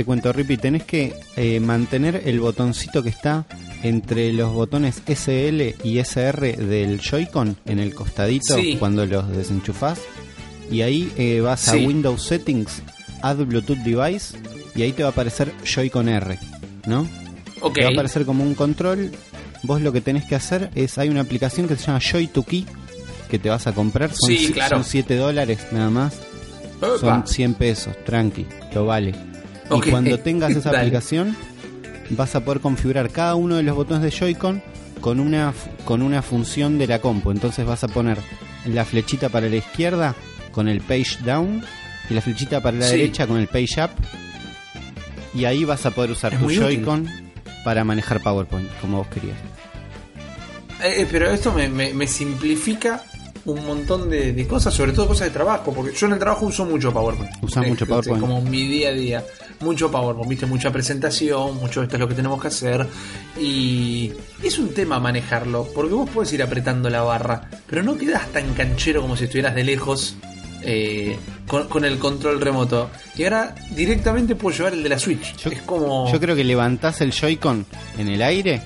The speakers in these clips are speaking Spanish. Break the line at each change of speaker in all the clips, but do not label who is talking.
Te cuento, Ripi, tenés que eh, mantener el botoncito que está entre los botones SL y SR del Joy-Con en el costadito
Sí.
cuando los desenchufás. Y ahí eh, vas a. Windows Settings, Add Bluetooth Device y ahí te va a aparecer Joy-Con R, ¿no?
Ok.
Te va a aparecer como un control. Vos lo que tenés que hacer es, hay una aplicación que se llama Joy to Key que te vas a comprar. Son,
Sí, claro.
son 7 dólares nada más.
Opa.
Son 100 pesos, tranqui, lo vale. Y cuando tengas esa aplicación, vas a poder configurar cada uno de los botones de Joy-Con con una, con una función de la compu. Entonces vas a poner la flechita para la izquierda con el page down y la flechita para la
Sí.
derecha con el page up. Y ahí vas a poder usar
Es
tu. Joy-Con para manejar PowerPoint, como vos querías.
Eh, eh, pero esto me, me- me simplifica un montón de, de cosas, sobre todo cosas de trabajo, porque yo en el trabajo uso mucho PowerPoint.
Usás mucho PowerPoint.
Como mi día a día. Mucho PowerPoint, viste, mucha presentación, mucho esto es lo que tenemos que hacer. Y es un tema manejarlo, porque vos puedes ir apretando la barra, pero no quedas tan canchero como si estuvieras de lejos. eh, con, con el control remoto y ahora directamente puedo llevar el de la Switch
Yo-
es como
Yo creo que levantás el Joy-Con en el aire,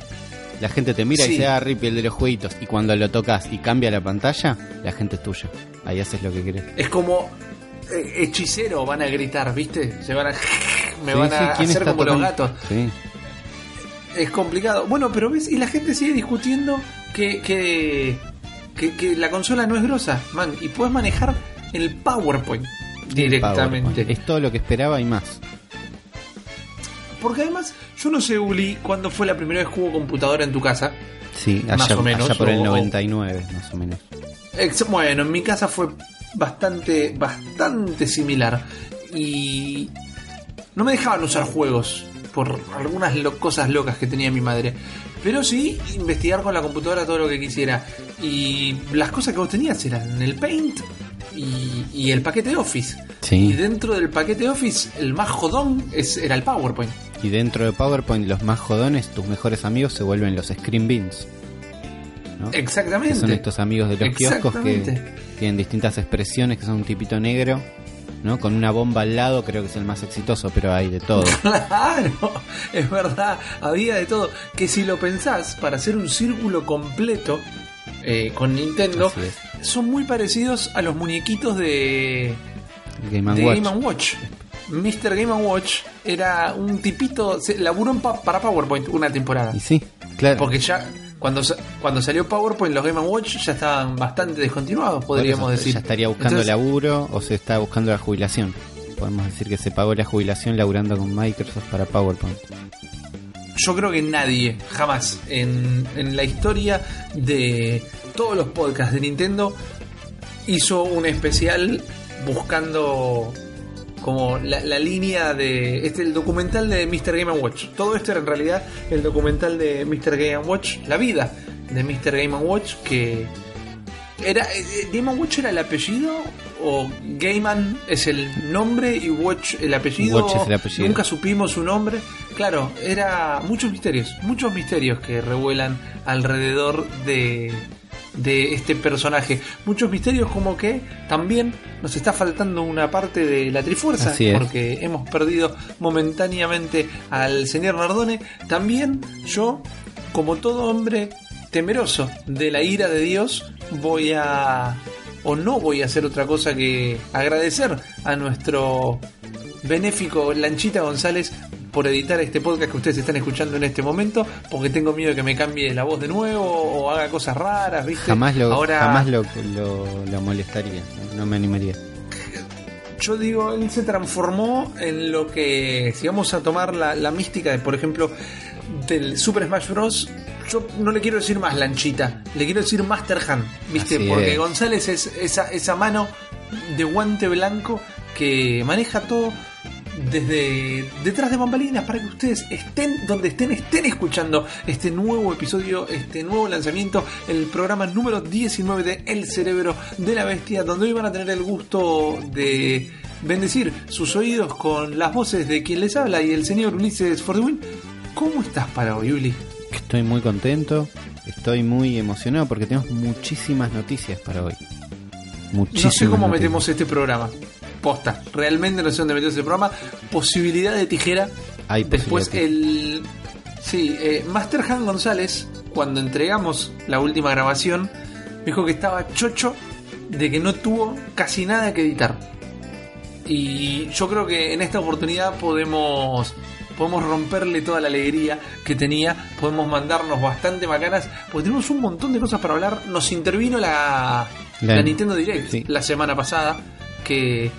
la gente te mira y
Sí.
dice, ah, Rippy, el de los jueguitos. Y cuando lo tocas y cambia la pantalla, la gente es tuya. Ahí haces lo que querés.
Es como eh, hechicero, van a gritar, ¿viste? Se van a. Me
Sí,
van a
¿quién
hacer como los gatos.
Sí.
Es complicado. Bueno, pero ves, y la gente sigue discutiendo que, que, que, que la consola no es grosa, man. Y puedes manejar el PowerPoint directamente.
PowerPoint. Es todo lo que esperaba y más.
Porque además, yo no sé, Uli, cuándo fue la primera vez que hubo computadora en tu casa.
Sí,
Más
allá,
o menos,
allá por el
o-
99, más o menos.
Bueno, en mi casa fue bastante, bastante similar. Y no me dejaban usar juegos por algunas lo- cosas locas que tenía mi madre. Pero sí investigar con la computadora todo lo que quisiera. Y las cosas que vos tenías eran el Paint y, y el paquete Office.
Sí.
Y dentro del paquete Office, el más jodón es, era el PowerPoint.
Y dentro de PowerPoint, los más jodones, tus mejores amigos se vuelven los Screen Beans. ¿no? Que
Exactamente.
son estos amigos de los kioscos que tienen distintas expresiones, que son un tipito negro, ¿no? Con una bomba al lado, creo que es el más exitoso, pero hay de todo.
Claro, es verdad, había de todo. Que si lo pensás, para hacer un círculo completo eh, con Nintendo, son muy parecidos a los muñequitos de,
Game and
de
Watch.
Game Watch. Mr. Game Watch era un tipito, se laburó en pa- para PowerPoint una temporada.
Y sí, claro.
Porque ya cuando, cuando salió PowerPoint, los Game Watch ya estaban bastante descontinuados, podríamos decir.
Ya estaría buscando
Entonces,
laburo o se está buscando la jubilación. Podemos decir que se pagó la jubilación laburando con Microsoft para PowerPoint.
yo creo que nadie, jamás, en, en la historia de todos los podcasts de Nintendo, hizo un especial buscando como la, la línea de este el documental de Mr. Game Watch. Todo esto era en realidad el documental de Mr. Game Watch, la vida de Mr. Game Watch que era eh, Game Watch era el apellido o Gaiman es el nombre y Watch el apellido.
Watch es el apellido.
Nunca supimos su nombre. Claro, era muchos misterios, muchos misterios que revuelan alrededor de de este personaje. Muchos misterios como que también nos está faltando una parte de la Trifuerza, porque hemos perdido momentáneamente al señor Nardone. También yo, como todo hombre temeroso de la ira de Dios, voy a o no voy a hacer otra cosa que agradecer a nuestro benéfico Lanchita González por editar este podcast que ustedes están escuchando en este momento, porque tengo miedo de que me cambie la voz de nuevo o haga cosas raras, ¿viste?
Jamás lo,
Ahora,
jamás lo, lo, lo molestaría, no, me animaría.
yo digo, él se transformó en lo que, si vamos a tomar la, la mística de, por ejemplo, del Super Smash Bros., yo no le quiero decir más lanchita, le quiero decir Master Hand, ¿viste?
Así
Porque
es.
González es esa, esa mano de guante blanco que maneja todo desde detrás de bambalinas para que ustedes estén donde estén, estén escuchando este nuevo episodio, este nuevo lanzamiento, el programa número 19 de El Cerebro de la Bestia, donde hoy van a tener el gusto de bendecir sus oídos con las voces de quien les habla y el señor Ulises Fortewin. ¿Cómo estás para hoy, Uli?
Estoy muy contento, estoy muy emocionado porque tenemos muchísimas noticias para hoy. Muchísimas
No sé cómo
noticias.
metemos este programa. Posta. Realmente no sé dónde metió ese programa. Posibilidad de tijera.
Hay
Después el. Sí, eh, Master Han González, cuando entregamos la última grabación, dijo que estaba chocho de que no tuvo casi nada que editar. Y yo creo que en esta oportunidad podemos podemos romperle toda la alegría que tenía, podemos mandarnos bastante macanas, porque tenemos un montón de cosas para hablar. Nos intervino la,
La-
la Nintendo Direct
sí.
la semana pasada, que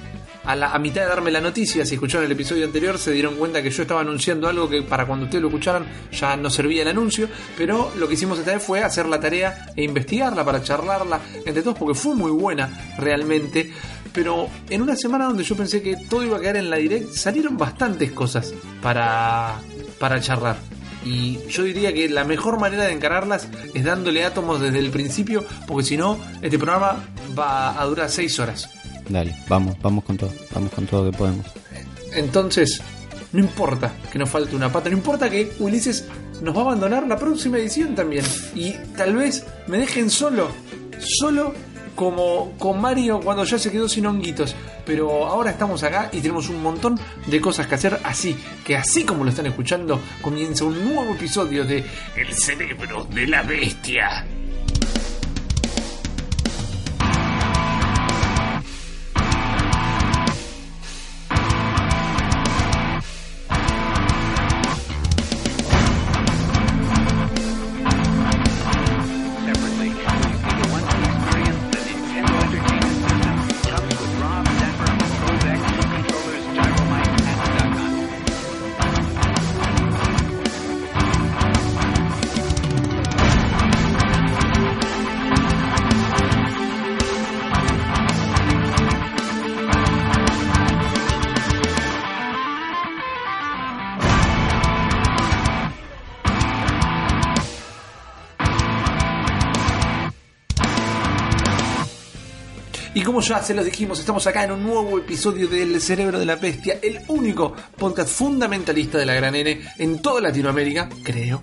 a, la, a mitad de darme la noticia, si escucharon el episodio anterior, se dieron cuenta que yo estaba anunciando algo que para cuando ustedes lo escucharan ya no servía el anuncio, pero lo que hicimos esta vez fue hacer la tarea e investigarla para charlarla entre todos, porque fue muy buena realmente. Pero en una semana donde yo pensé que todo iba a quedar en la direct, salieron bastantes cosas para, para charlar. Y yo diría que la mejor manera de encararlas es dándole átomos desde el principio, porque si no, este programa va a durar 6 horas.
Dale, vamos, vamos con todo. Vamos con todo que podemos.
Entonces, no importa que nos falte una pata, no importa que Ulises nos va a abandonar la próxima edición también. Y tal vez me dejen solo, solo como con Mario cuando ya se quedó sin honguitos. Pero ahora estamos acá y tenemos un montón de cosas que hacer. Así que, así como lo están escuchando, comienza un nuevo episodio de El cerebro de la bestia. Como ya se los dijimos, estamos acá en un nuevo episodio del Cerebro de la Bestia, el único podcast fundamentalista de la Gran N en toda Latinoamérica, creo.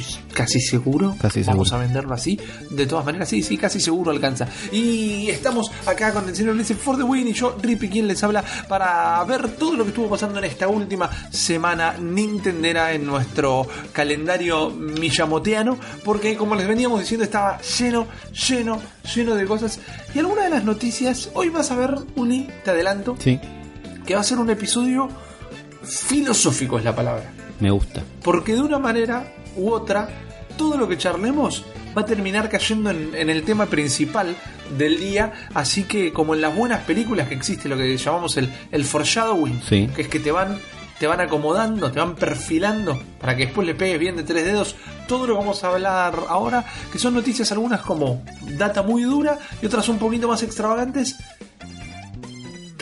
Estoy casi seguro.
Casi
Vamos
seguro.
a venderlo así. De todas maneras, sí, sí, casi seguro alcanza. Y estamos acá con el señor Ulises For the Win y yo, Rippy, quien les habla, para ver todo lo que estuvo pasando en esta última semana nintendera en nuestro calendario miyamoteano. Porque, como les veníamos diciendo, estaba lleno, lleno, lleno de cosas. Y alguna de las noticias, hoy vas a ver, Uli, te adelanto,
Sí,
que va a ser un episodio filosófico, es la palabra.
me gusta.
Porque de una manera u otra, todo lo que charlemos va a terminar cayendo en, en el tema principal del día. Así que, como en las buenas películas que existe lo que llamamos el, el foreshadowing,
Sí.
que es que te van, te van acomodando, te van perfilando para que después le pegues bien de tres dedos. Todo lo que vamos a hablar ahora, que son noticias algunas como data muy dura y otras un poquito más extravagantes,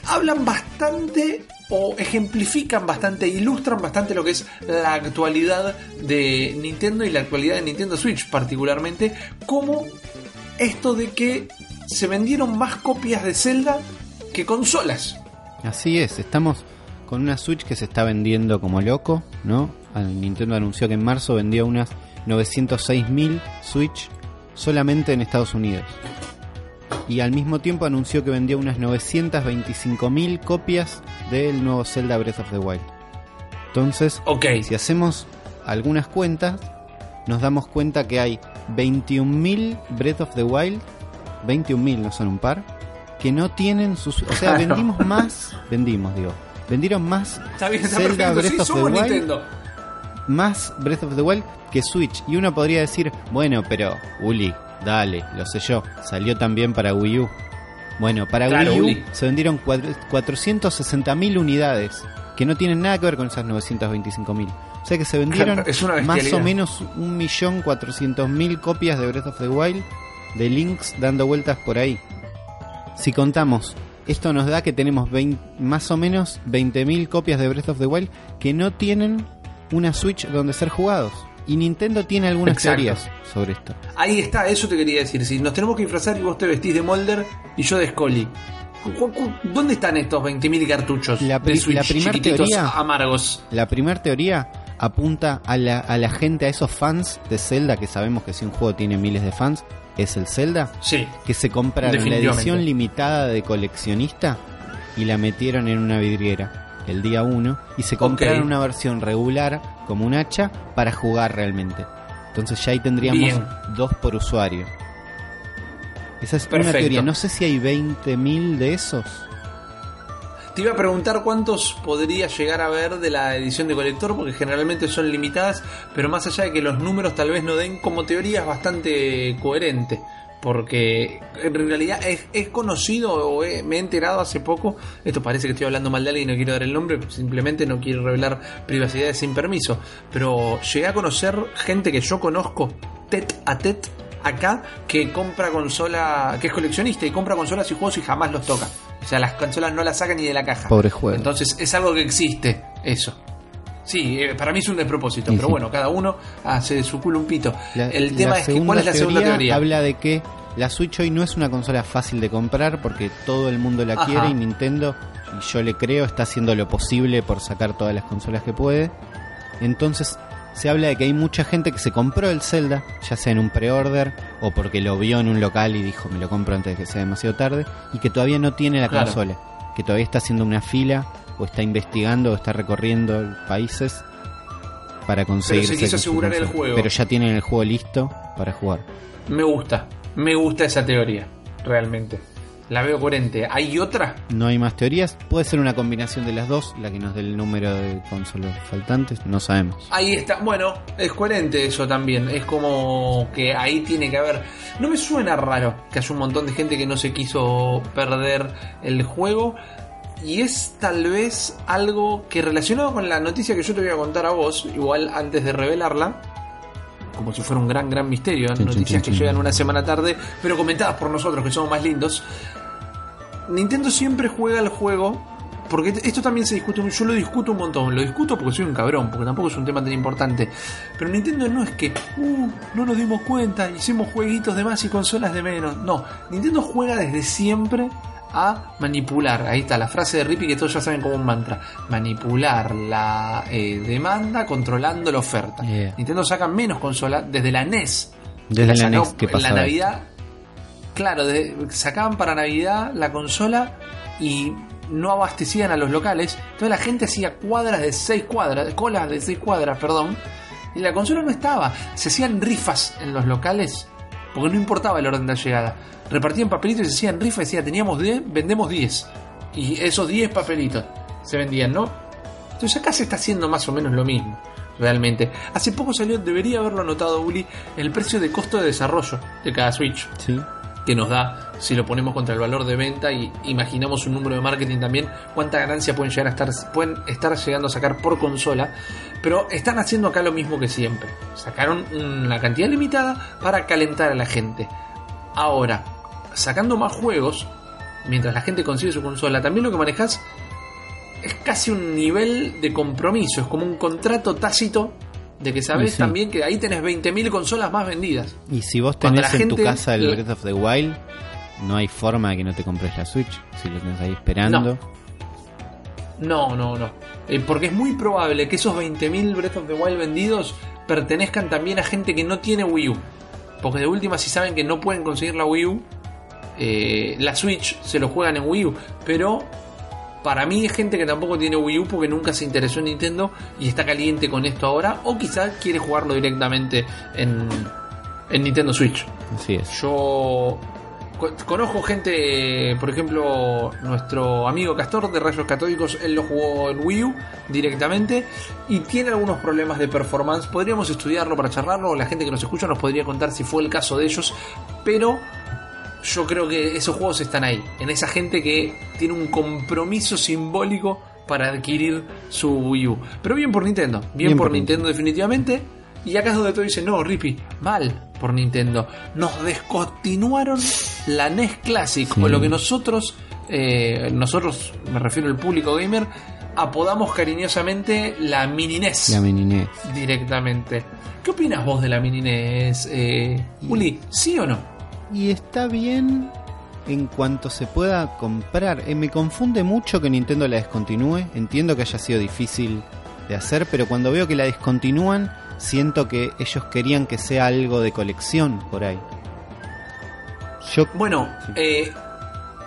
hablan bastante o ejemplifican bastante, ilustran bastante lo que es la actualidad de Nintendo y la actualidad de Nintendo Switch particularmente, como esto de que se vendieron más copias de Zelda que consolas.
Así es, estamos con una Switch que se está vendiendo como loco, ¿no? Nintendo anunció que en marzo vendió unas 906.000 Switch solamente en Estados Unidos. Y al mismo tiempo anunció que vendió unas 925.000 copias del nuevo Zelda Breath of the Wild. Entonces,
Ok,
si hacemos algunas cuentas, nos damos cuenta que hay 21.000 Breath of the Wild, 21.000 no son un par, que no tienen sus... O sea, vendimos más, vendimos, digo, vendieron más
está bien, está
Zelda. Breath
Sí,
of the Wild.
Nintendo.
más Breath of the Wild que Switch. Y uno podría decir, bueno, pero Uli, dale, lo sé yo, salió también para Wii U. Bueno, para
Claro,
Wii U
Uli.
se vendieron cuatro- 460.000 unidades, que no tienen nada que ver con esas 925.000. O sea que se vendieron
Claro, es una
más o menos 1.400.000 copias de Breath of the Wild de links dando vueltas por ahí. Si contamos, esto nos da que tenemos 20 más o menos 20.000 copias de Breath of the Wild que no tienen una Switch donde ser jugados. Y Nintendo tiene algunas
Exacto.
teorías sobre esto.
Ahí está, eso te quería decir. Si nos tenemos que disfrazar y vos te vestís de Molder y yo de Scully. ¿Cu- cu- ¿Dónde están estos 20.000 cartuchos
La
de
pri-
Switch
la primer
chiquititos
teoría-
amargos?
La primera teoría apunta a la, a la gente, a esos fans de Zelda, que sabemos que si un juego tiene miles de fans, es el Zelda,
Sí,
que se compraron la edición limitada de coleccionista y la metieron en una vidriera el día 1 y se compraron una versión regular como un hacha para jugar realmente. Entonces ya ahí tendríamos
Bien.
dos por usuario. Esa es una teoría. No sé si hay 20.000 de esos.
Te iba a preguntar cuántos podría llegar a ver de la edición de colector, porque generalmente son limitadas, pero más allá de que los números tal vez no den como teoría, es bastante coherente. Porque en realidad es, es conocido o he- me he enterado hace poco. Esto parece que estoy hablando mal de alguien y no quiero dar el nombre, simplemente no quiero revelar privacidades sin permiso. Pero llegué a conocer gente que yo conozco, tet a tet, acá, que compra consola, que es coleccionista y compra consolas y juegos y jamás los toca. O sea, las consolas no las sacan ni de la caja.
Pobre juego.
Entonces es algo que existe, eso. Sí, eh, para mí es un despropósito,
Sí,
pero
sí.
bueno, cada uno hace de su culo un pito.
La-
el tema es que, ¿cuál es la segunda teoría?
Habla de que la Switch hoy no es una consola fácil de comprar porque todo el mundo la
Ajá.
quiere y Nintendo, y yo le creo, está haciendo lo posible por sacar todas las consolas que puede. Entonces se habla de que hay mucha gente que se compró el Zelda, ya sea en un pre-order o porque lo vio en un local y dijo me lo compro antes de que sea demasiado tarde, y que todavía no tiene la
Claro.
consola, que todavía está haciendo una fila o está investigando o está recorriendo países para conseguir
se quiso asegurar el juego.
Pero ya tienen el juego listo para jugar.
Me gusta, me gusta esa teoría, realmente. La veo coherente. ¿Hay otra?
No hay más teorías. Puede ser una combinación de las dos, la que nos dé el número de consolas faltantes, no sabemos.
Ahí está. Bueno, es coherente eso también. Es como que ahí tiene que haber. No me suena raro que haya un montón de gente que no se quiso perder el juego. Y es tal vez algo que relacionado con la noticia que yo te voy a contar a vos, igual antes de revelarla, como si fuera un gran, gran misterio,
chin,
noticias que llegan una semana tarde, pero comentadas por nosotros que somos más lindos. Nintendo siempre juega el juego porque esto también se discute, yo lo discuto un montón, lo discuto porque soy un cabrón, porque tampoco es un tema tan importante. Pero Nintendo no es que, uh, no nos dimos cuenta, hicimos jueguitos de más y consolas de menos. No, Nintendo juega desde siempre a manipular. Ahí está la frase de Rippy que todos ya saben como un mantra. Manipular la eh, demanda controlando la oferta.
Yeah.
Nintendo saca menos consolas desde la NES.
Desde
Que
la NES, ¿qué
en la
pasaba?
Navidad. Claro, de- sacaban para Navidad la consola y no abastecían a los locales. Entonces la gente hacía cuadras de 6 cuadras, colas de 6 cuadras, perdón. Y la consola no estaba. Se hacían rifas en los locales porque no importaba el orden de llegada. Repartían papelitos y se hacían rifas y teníamos 10, vendemos 10. Y esos 10 papelitos se vendían, ¿no? Entonces acá se está haciendo más o menos lo mismo, realmente. Hace poco salió, debería haberlo notado Uli, el precio de costo de desarrollo de cada Switch
Sí.
Que nos da si lo ponemos contra el valor de venta y imaginamos un número de marketing también, cuánta ganancia pueden llegar a estar, pueden estar llegando a sacar por consola, pero están haciendo acá lo mismo que siempre. Sacaron una cantidad limitada para calentar a la gente. Ahora, sacando más juegos, mientras la gente consigue su consola, también lo que manejas es casi un nivel de compromiso, es como un contrato tácito de que sabes
Sí,
también que ahí tenés 20.000 consolas más vendidas.
Y si vos tenés
la
en tu casa el Breath of the Wild, no hay forma de que no te compres la Switch. Si lo tenés ahí esperando.
No, no, no. Eh, porque es muy probable que esos 20.000 Breath of the Wild vendidos pertenezcan también a gente que no tiene Wii U. Porque de última, si saben que no pueden conseguir la Wii U, eh, la Switch se lo juegan en Wii U. Pero para mí es gente que tampoco tiene Wii U porque nunca se interesó en Nintendo y está caliente con esto ahora. O quizás quiere jugarlo directamente en, en Nintendo Switch.
Así es.
Yo co- conozco gente, por ejemplo, nuestro amigo Castor de Rayos Católicos, él lo jugó en Wii U directamente y tiene algunos problemas de performance. Podríamos estudiarlo para charlarlo, la gente que nos escucha nos podría contar si fue el caso de ellos, pero yo creo que esos juegos están ahí, en esa gente que tiene un compromiso simbólico para adquirir su Wii U. Pero bien por Nintendo, bien,
Bien
por
por
Nintendo definitivamente. Y acá es donde todo dice, no, Rippy, mal por Nintendo. Nos descontinuaron la NES Classic,
Sí.
o lo que nosotros, eh, nosotros, me refiero al público gamer, apodamos cariñosamente la Mini NES
La mini NES.
directamente. ¿Qué opinas vos de la Mini NES, eh, Uli? ¿Sí o no?
Y está bien en cuanto se pueda comprar. Eh, me confunde mucho que Nintendo la descontinúe. Entiendo que haya sido difícil de hacer, pero cuando veo que la descontinúan, siento que ellos querían que sea algo de colección por ahí. Yo
Bueno,
Sí.
eh,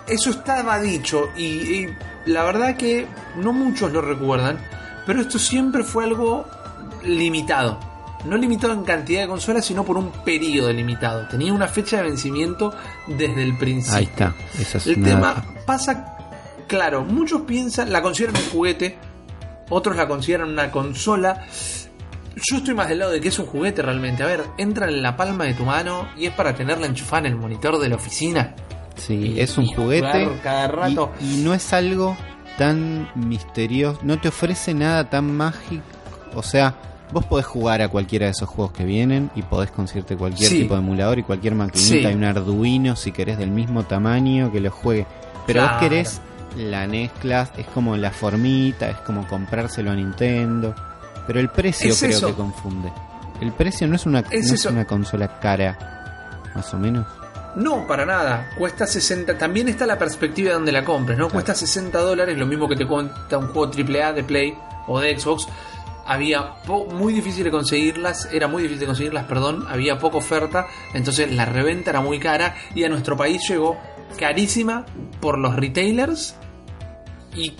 eso estaba dicho y, y la verdad que no muchos lo recuerdan, pero esto siempre fue algo limitado. No limitado en cantidad de consolas, sino por un periodo limitado. Tenía una fecha de vencimiento desde el principio.
Ahí está. Esa es
El tema pasa, claro, muchos piensan, la consideran un juguete, otros la consideran una consola. Yo estoy más del lado de que es un juguete realmente. A ver, entra en la palma de tu mano y es para tenerla enchufada en el monitor de la oficina.
Sí,
y-
es un juguete.
cada rato.
Y, y no es algo tan misterioso. No te ofrece nada tan mágico. O sea, vos podés jugar a cualquiera de esos juegos que vienen y podés conseguirte cualquier
Sí.
tipo de emulador y cualquier maquinita
Sí.
y un Arduino si querés del mismo tamaño que lo juegue. Pero vos querés la NES Class, es como la formita, es como comprárselo a Nintendo. Pero el precio
Es
creo
eso.
que confunde. El precio no es una,
Es
no es una consola cara, más o menos.
No, para nada. Cuesta 60. También está la perspectiva de donde la compres, ¿no? Cuesta 60 dólares, lo mismo que te cuesta un juego AAA de Play o de Xbox. Había muy difícil de conseguirlas, era muy difícil de conseguirlas, perdón. Había poca oferta, entonces la reventa era muy cara y a nuestro país llegó carísima por los retailers y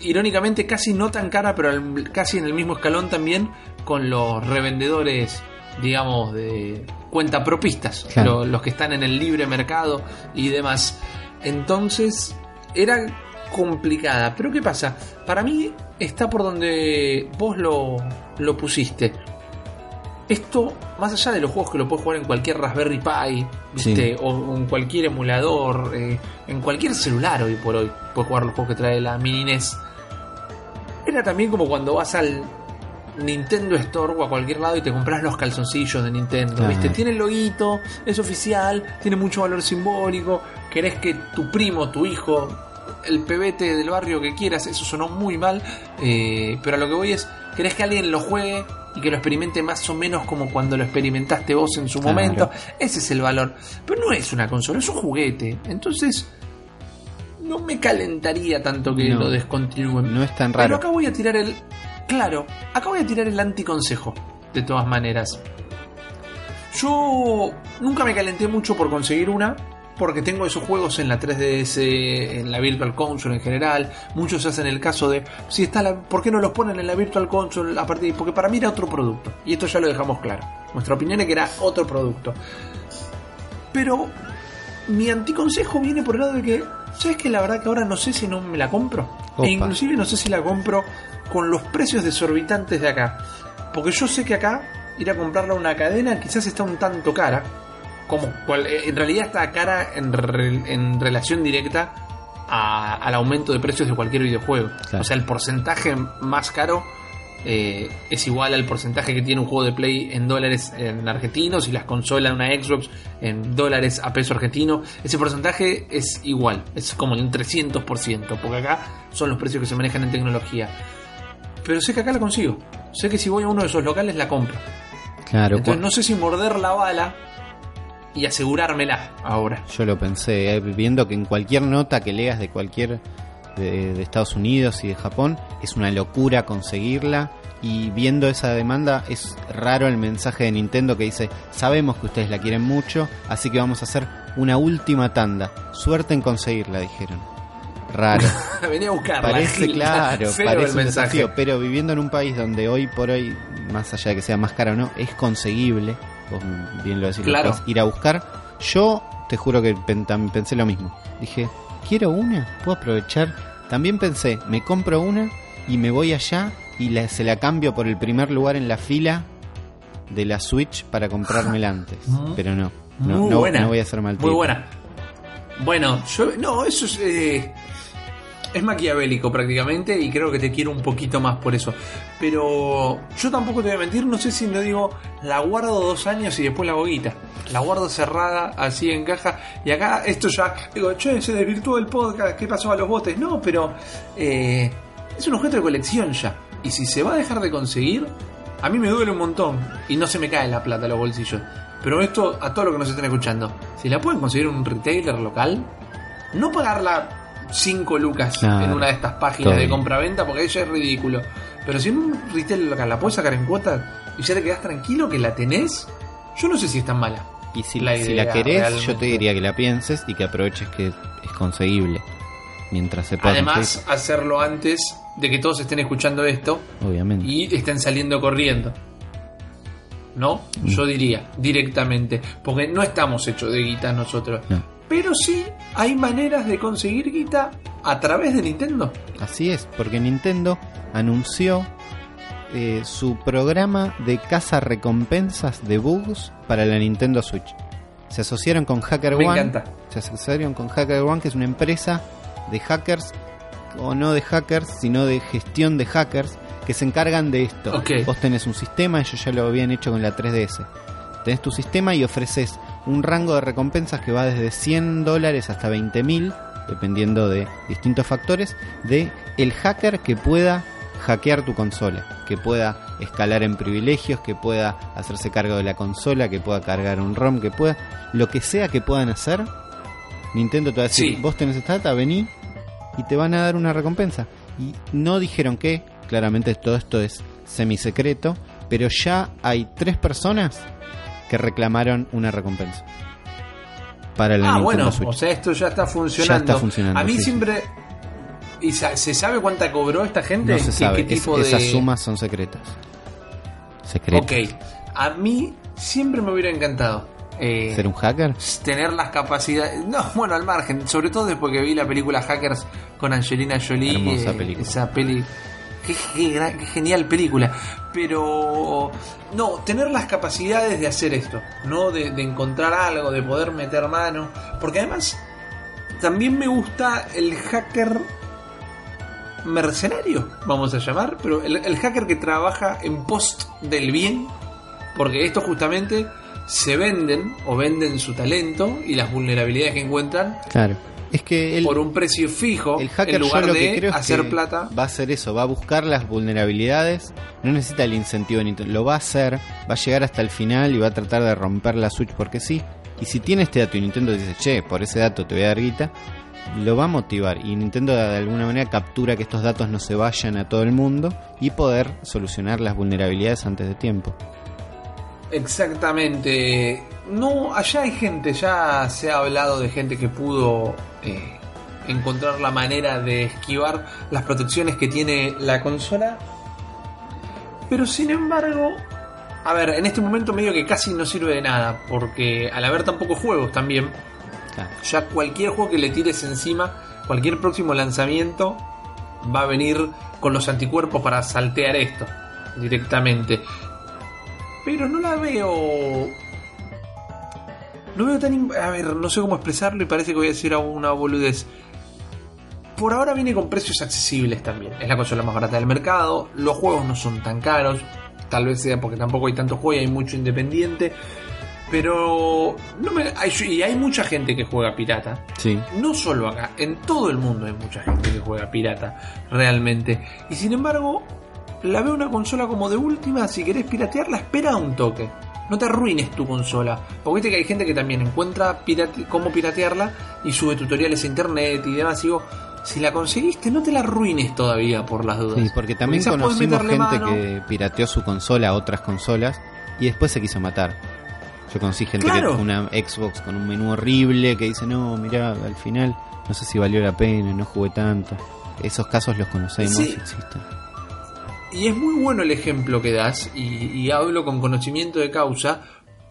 irónicamente casi no tan cara, pero casi en el mismo escalón también con los revendedores, digamos, de cuenta propistas,
Claro.
los que están en el libre mercado y demás. Entonces, era complicada. Pero ¿qué pasa? Para mí está por donde vos lo, lo pusiste. Esto, más allá de los juegos que lo puedes jugar en cualquier Raspberry Pi, ¿viste?
Sí.
o en cualquier emulador, eh, en cualquier celular hoy por hoy, puedes jugar los juegos que trae la Mini NES. Era también como cuando vas al Nintendo Store o a cualquier lado y te compras los calzoncillos de Nintendo,
Claro.
¿viste? Tiene el loguito, es oficial, tiene mucho valor simbólico, querés que tu primo, tu hijo, el pebete del barrio que quieras, eso sonó muy mal, eh, pero a lo que voy es, querés que alguien lo juegue y que lo experimente más o menos como cuando lo experimentaste vos en su
Claro.
momento, ese es el valor, pero no es una consola, es un juguete, entonces no me calentaría tanto que
No.
lo descontinúen.
No es tan
Pero
raro.
acá voy a tirar el. Claro, acá voy a tirar el anticonsejo. De todas maneras. Yo nunca me calenté mucho por conseguir una. Porque tengo esos juegos en la 3DS, en la Virtual Console en general. Muchos hacen el caso de. Si está la, ¿Por qué no los ponen en la Virtual Console? A partir, porque para mí era otro producto. Y esto ya lo dejamos claro. Nuestra opinión es que era otro producto. Pero mi anticonsejo viene por el lado de que, ¿sabes que La verdad que ahora no sé si no me la compro.
Opa.
E inclusive no sé si la compro con los precios desorbitantes de acá. Porque yo sé que acá ir a comprarla a una cadena quizás está un tanto cara. Como cual- eh, en realidad está cara en, re- en relación directa a- al aumento de precios de cualquier videojuego.
Claro.
O sea, el porcentaje más caro eh, es igual al porcentaje que tiene un juego de Play en dólares en argentinos y las consolas una Xbox en dólares a peso argentino. Ese porcentaje es igual, es como un 300%, porque acá son los precios que se manejan en tecnología. Pero sé que acá la consigo. Sé que si voy a uno de esos locales la compro.
Claro,
Entonces no sé si morder la bala y asegurármela ahora.
yo lo pensé, eh, viendo que en cualquier nota que leas de cualquier de, de Estados Unidos y de Japón es una locura conseguirla y viendo esa demanda es raro el mensaje de Nintendo que dice sabemos que ustedes la quieren mucho así que vamos a hacer una última tanda suerte en conseguirla dijeron raro
Venía a buscarla.
parece
Gil.
claro parece
el
un
mensaje.
desafío pero viviendo en un país donde hoy por hoy más allá de que sea más cara o no es conseguible vos bien lo decís
Claro.
ir a buscar yo te juro que pensé lo mismo dije quiero una puedo aprovechar también pensé me compro una y me voy allá y la- se la cambio por el primer lugar en la fila de la Switch para comprármela antes
Mm.
pero no no,
Muy
no-
buena.
no voy a hacer mal
Muy buena. Bueno, yo. No, eso es. eh, es maquiavélico prácticamente y creo que te quiero un poquito más por eso. Pero yo tampoco te voy a mentir, no sé si no digo, la guardo dos años y después la hago guita. La guardo cerrada, así en caja. Y acá esto ya, digo, che, se desvirtuó el podcast, ¿qué pasó a los botes? No, pero eh, es un objeto de colección ya. Y si se va a dejar de conseguir, a mí me duele un montón y no se me cae la plata a los bolsillos. Pero esto a todos los que nos estén escuchando, si la pueden conseguir un retailer local, no pagarla 5 lucas en una de estas páginas
Todo
de compra-venta porque ella es ridículo. Pero si en un retailer local la puedes sacar en cuota y ya te quedas tranquilo que la tenés, yo no sé si es tan mala.
Y si
la
si la querés, yo te diría que la pienses y que aproveches que es conseguible. Mientras se pueda
Además, hacerlo antes de que todos estén escuchando esto
obviamente.
y estén saliendo corriendo. ¿No?
Mm.
Yo diría, directamente. Porque no estamos hechos de guita nosotros.
No.
Pero sí hay maneras de conseguir guita a través de Nintendo.
Así es, porque Nintendo anunció eh, su programa de caza recompensas de bugs para la Nintendo Switch. Se asociaron con Hacker
Me
One.
encanta.
Se asociaron con Hacker One, que es una empresa de hackers, o no de hackers, sino de gestión de hackers, que se encargan de esto.
Ok.
Vos tenés un sistema, ellos ya lo habían hecho con la 3DS. Tenés tu sistema y ofreces un rango de recompensas que va desde 100 dólares hasta 20 mil, dependiendo de distintos factores, de el hacker que pueda hackear tu consola, que pueda escalar en privilegios, que pueda hacerse cargo de la consola, que pueda cargar un ROM, que pueda, lo que sea que puedan hacer, Nintendo te va a decir,
Sí.
vos tenés esta data, vení y te van a dar una recompensa. Y no dijeron que, claramente todo esto es semi secreto, pero ya hay tres personas que reclamaron una recompensa. Para la
ah,
Nintendo
bueno,
Switch.
o sea, esto ya está funcionando.
Ya está funcionando,
A mí
sí,
siempre. ¿Y se sabe cuánta cobró esta gente?
no se
¿Qué-
sabe,
¿Qué
es-
tipo de...
esas sumas son secretas. Secretas.
Ok. A mí siempre me hubiera encantado. eh,
¿Ser un hacker?
tener las capacidades. No, bueno, al margen. Sobre todo después que vi la película Hackers con Angelina Jolie.
Hermosa
eh,
película.
Esa peli. Qué, genial película. Pero. No, tener las capacidades de hacer esto. ¿No? De, encontrar algo, de poder meter mano. Porque además. También me gusta el hacker mercenario, vamos a llamar, pero el, el hacker que trabaja en post del bien, porque esto justamente se venden o venden su talento y las vulnerabilidades que encuentran
Claro. Es que el,
por un precio fijo
el hacker
en lugar
yo lo
de
que creo es
hacer
que
plata.
va a hacer eso, va a buscar las vulnerabilidades, no necesita el incentivo de Nintendo, lo va a hacer, va a llegar hasta el final y va a tratar de romper la Switch porque sí. Y si tiene este dato y Nintendo dice, che, por ese dato te voy a dar guita, lo va a motivar y Nintendo de alguna manera captura que estos datos no se vayan a todo el mundo y poder solucionar las vulnerabilidades antes de tiempo.
Exactamente. No, allá hay gente, ya se ha hablado de gente que pudo eh, encontrar la manera de esquivar las protecciones que tiene la consola. Pero sin embargo, a ver, en este momento medio que casi no sirve de nada, porque al haber tan pocos juegos también,
Claro.
ya cualquier juego que le tires encima, cualquier próximo lanzamiento va a venir con los anticuerpos para saltear esto directamente. Pero no la veo. No veo tan. A ver, no sé cómo expresarlo y parece que voy a decir una boludez. Por ahora viene con precios accesibles también. Es la consola más barata del mercado. Los juegos no son tan caros. Tal vez sea porque tampoco hay tanto juego y hay mucho independiente. Pero. No me, hay, y hay mucha gente que juega pirata.
Sí.
No solo acá, en todo el mundo hay mucha gente que juega pirata, realmente. Y sin embargo, la veo una consola como de última, si querés piratearla, espera un toque. No te arruines tu consola. Porque viste que hay gente que también encuentra pirate- cómo piratearla y sube tutoriales a internet y demás. Y digo, si la conseguiste, no te la arruines todavía por las dudas.
Sí, porque también conocimos gente
mano.
que pirateó su consola a otras consolas y después se quiso matar. Yo conocí gente
Claro.
que una Xbox con un menú horrible que dice, no, mira, al final no sé si valió la pena, no jugué tanto. Esos casos los conocemos
Sí.
existen.
Y es muy bueno el ejemplo que das, y, y hablo con conocimiento de causa,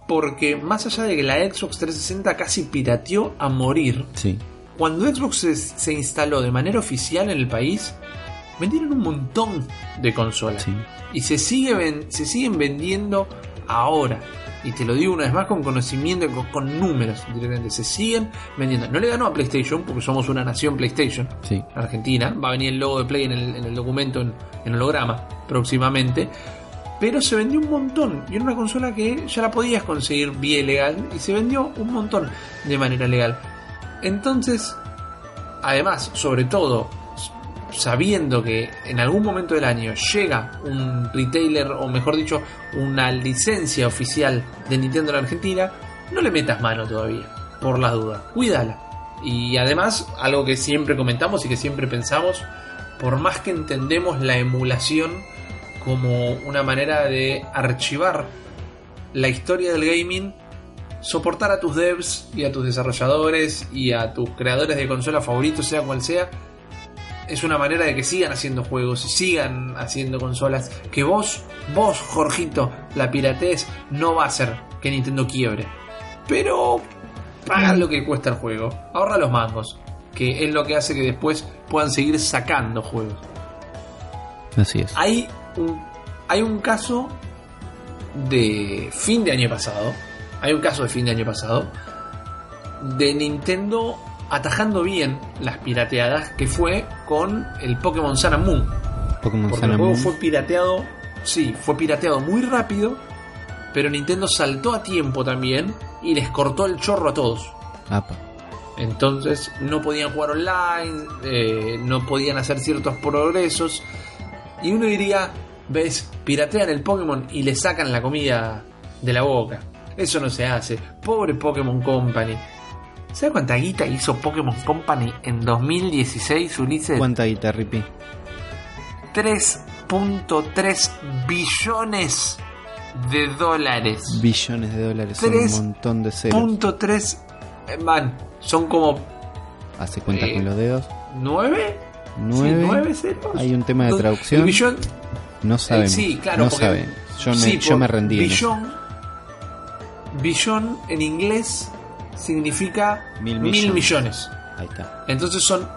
porque más allá de que la Xbox 360 casi pirateó a morir,
Sí,
cuando Xbox se, se instaló de manera oficial en el país, vendieron un montón de consolas.
sí.
Y se, sigue ven- se siguen vendiendo ahora. Y te lo digo una vez más con conocimiento, con, con números directamente. Se siguen vendiendo. No le ganó a PlayStation, porque somos una nación PlayStation.
Sí,
Argentina. Va a venir el logo de Play en el, en el documento en, en holograma próximamente. Pero se vendió un montón. Y era una consola que ya la podías conseguir bien legal. Y se vendió un montón de manera legal. Entonces, además, sobre todo, sabiendo que en algún momento del año llega un retailer, o mejor dicho, una licencia oficial de Nintendo en Argentina, no le metas mano todavía, por las dudas. Cuídala. Y además, algo que siempre comentamos y que siempre pensamos, por más que entendemos la emulación como una manera de archivar la historia del gaming, soportar a tus devs y a tus desarrolladores y a tus creadores de consolas favoritos, sea cual sea, es una manera de que sigan haciendo juegos y sigan haciendo consolas. Que vos, vos, Jorgito, la piratees, no va a hacer que Nintendo quiebre. Pero paga lo que cuesta el juego, ahorra los mangos, que es lo que hace que después puedan seguir sacando juegos.
Así es.
Hay un, hay un caso de fin de año pasado. Hay un caso de fin de año pasado. De Nintendo atajando bien las pirateadas que fue con el Pokémon Sun and Moon.
Pokémon
Porque
Sun
el juego
Moon.
fue pirateado. Sí, fue pirateado muy rápido. Pero Nintendo saltó a tiempo también. Y les cortó el chorro a todos.
Apa.
Entonces no podían jugar online, eh, no podían hacer ciertos progresos. Y uno diría, ves, piratean el Pokémon y le sacan la comida de la boca. Eso no se hace. Pobre Pokémon Company. ¿Sabe cuánta guita hizo Pokémon Company en 2016, Ulises?
¿Cuánta guitarra, Ripi?
3.3 billones de dólares.
Billones de dólares. Son un montón de ceros.
Punto tres, eh, man, son como
Hace cuentas
Eh,
con los dedos.
nueve.
Nueve.
Sí, nueve ceros.
Hay un tema de traducción.
el billón,
No sabemos.
sí, claro,
no saben. Yo me,
sí,
yo me rendí. en.
Billón, billón en inglés significa
Mil
mil
millones.
millones.
Ahí está.
Entonces son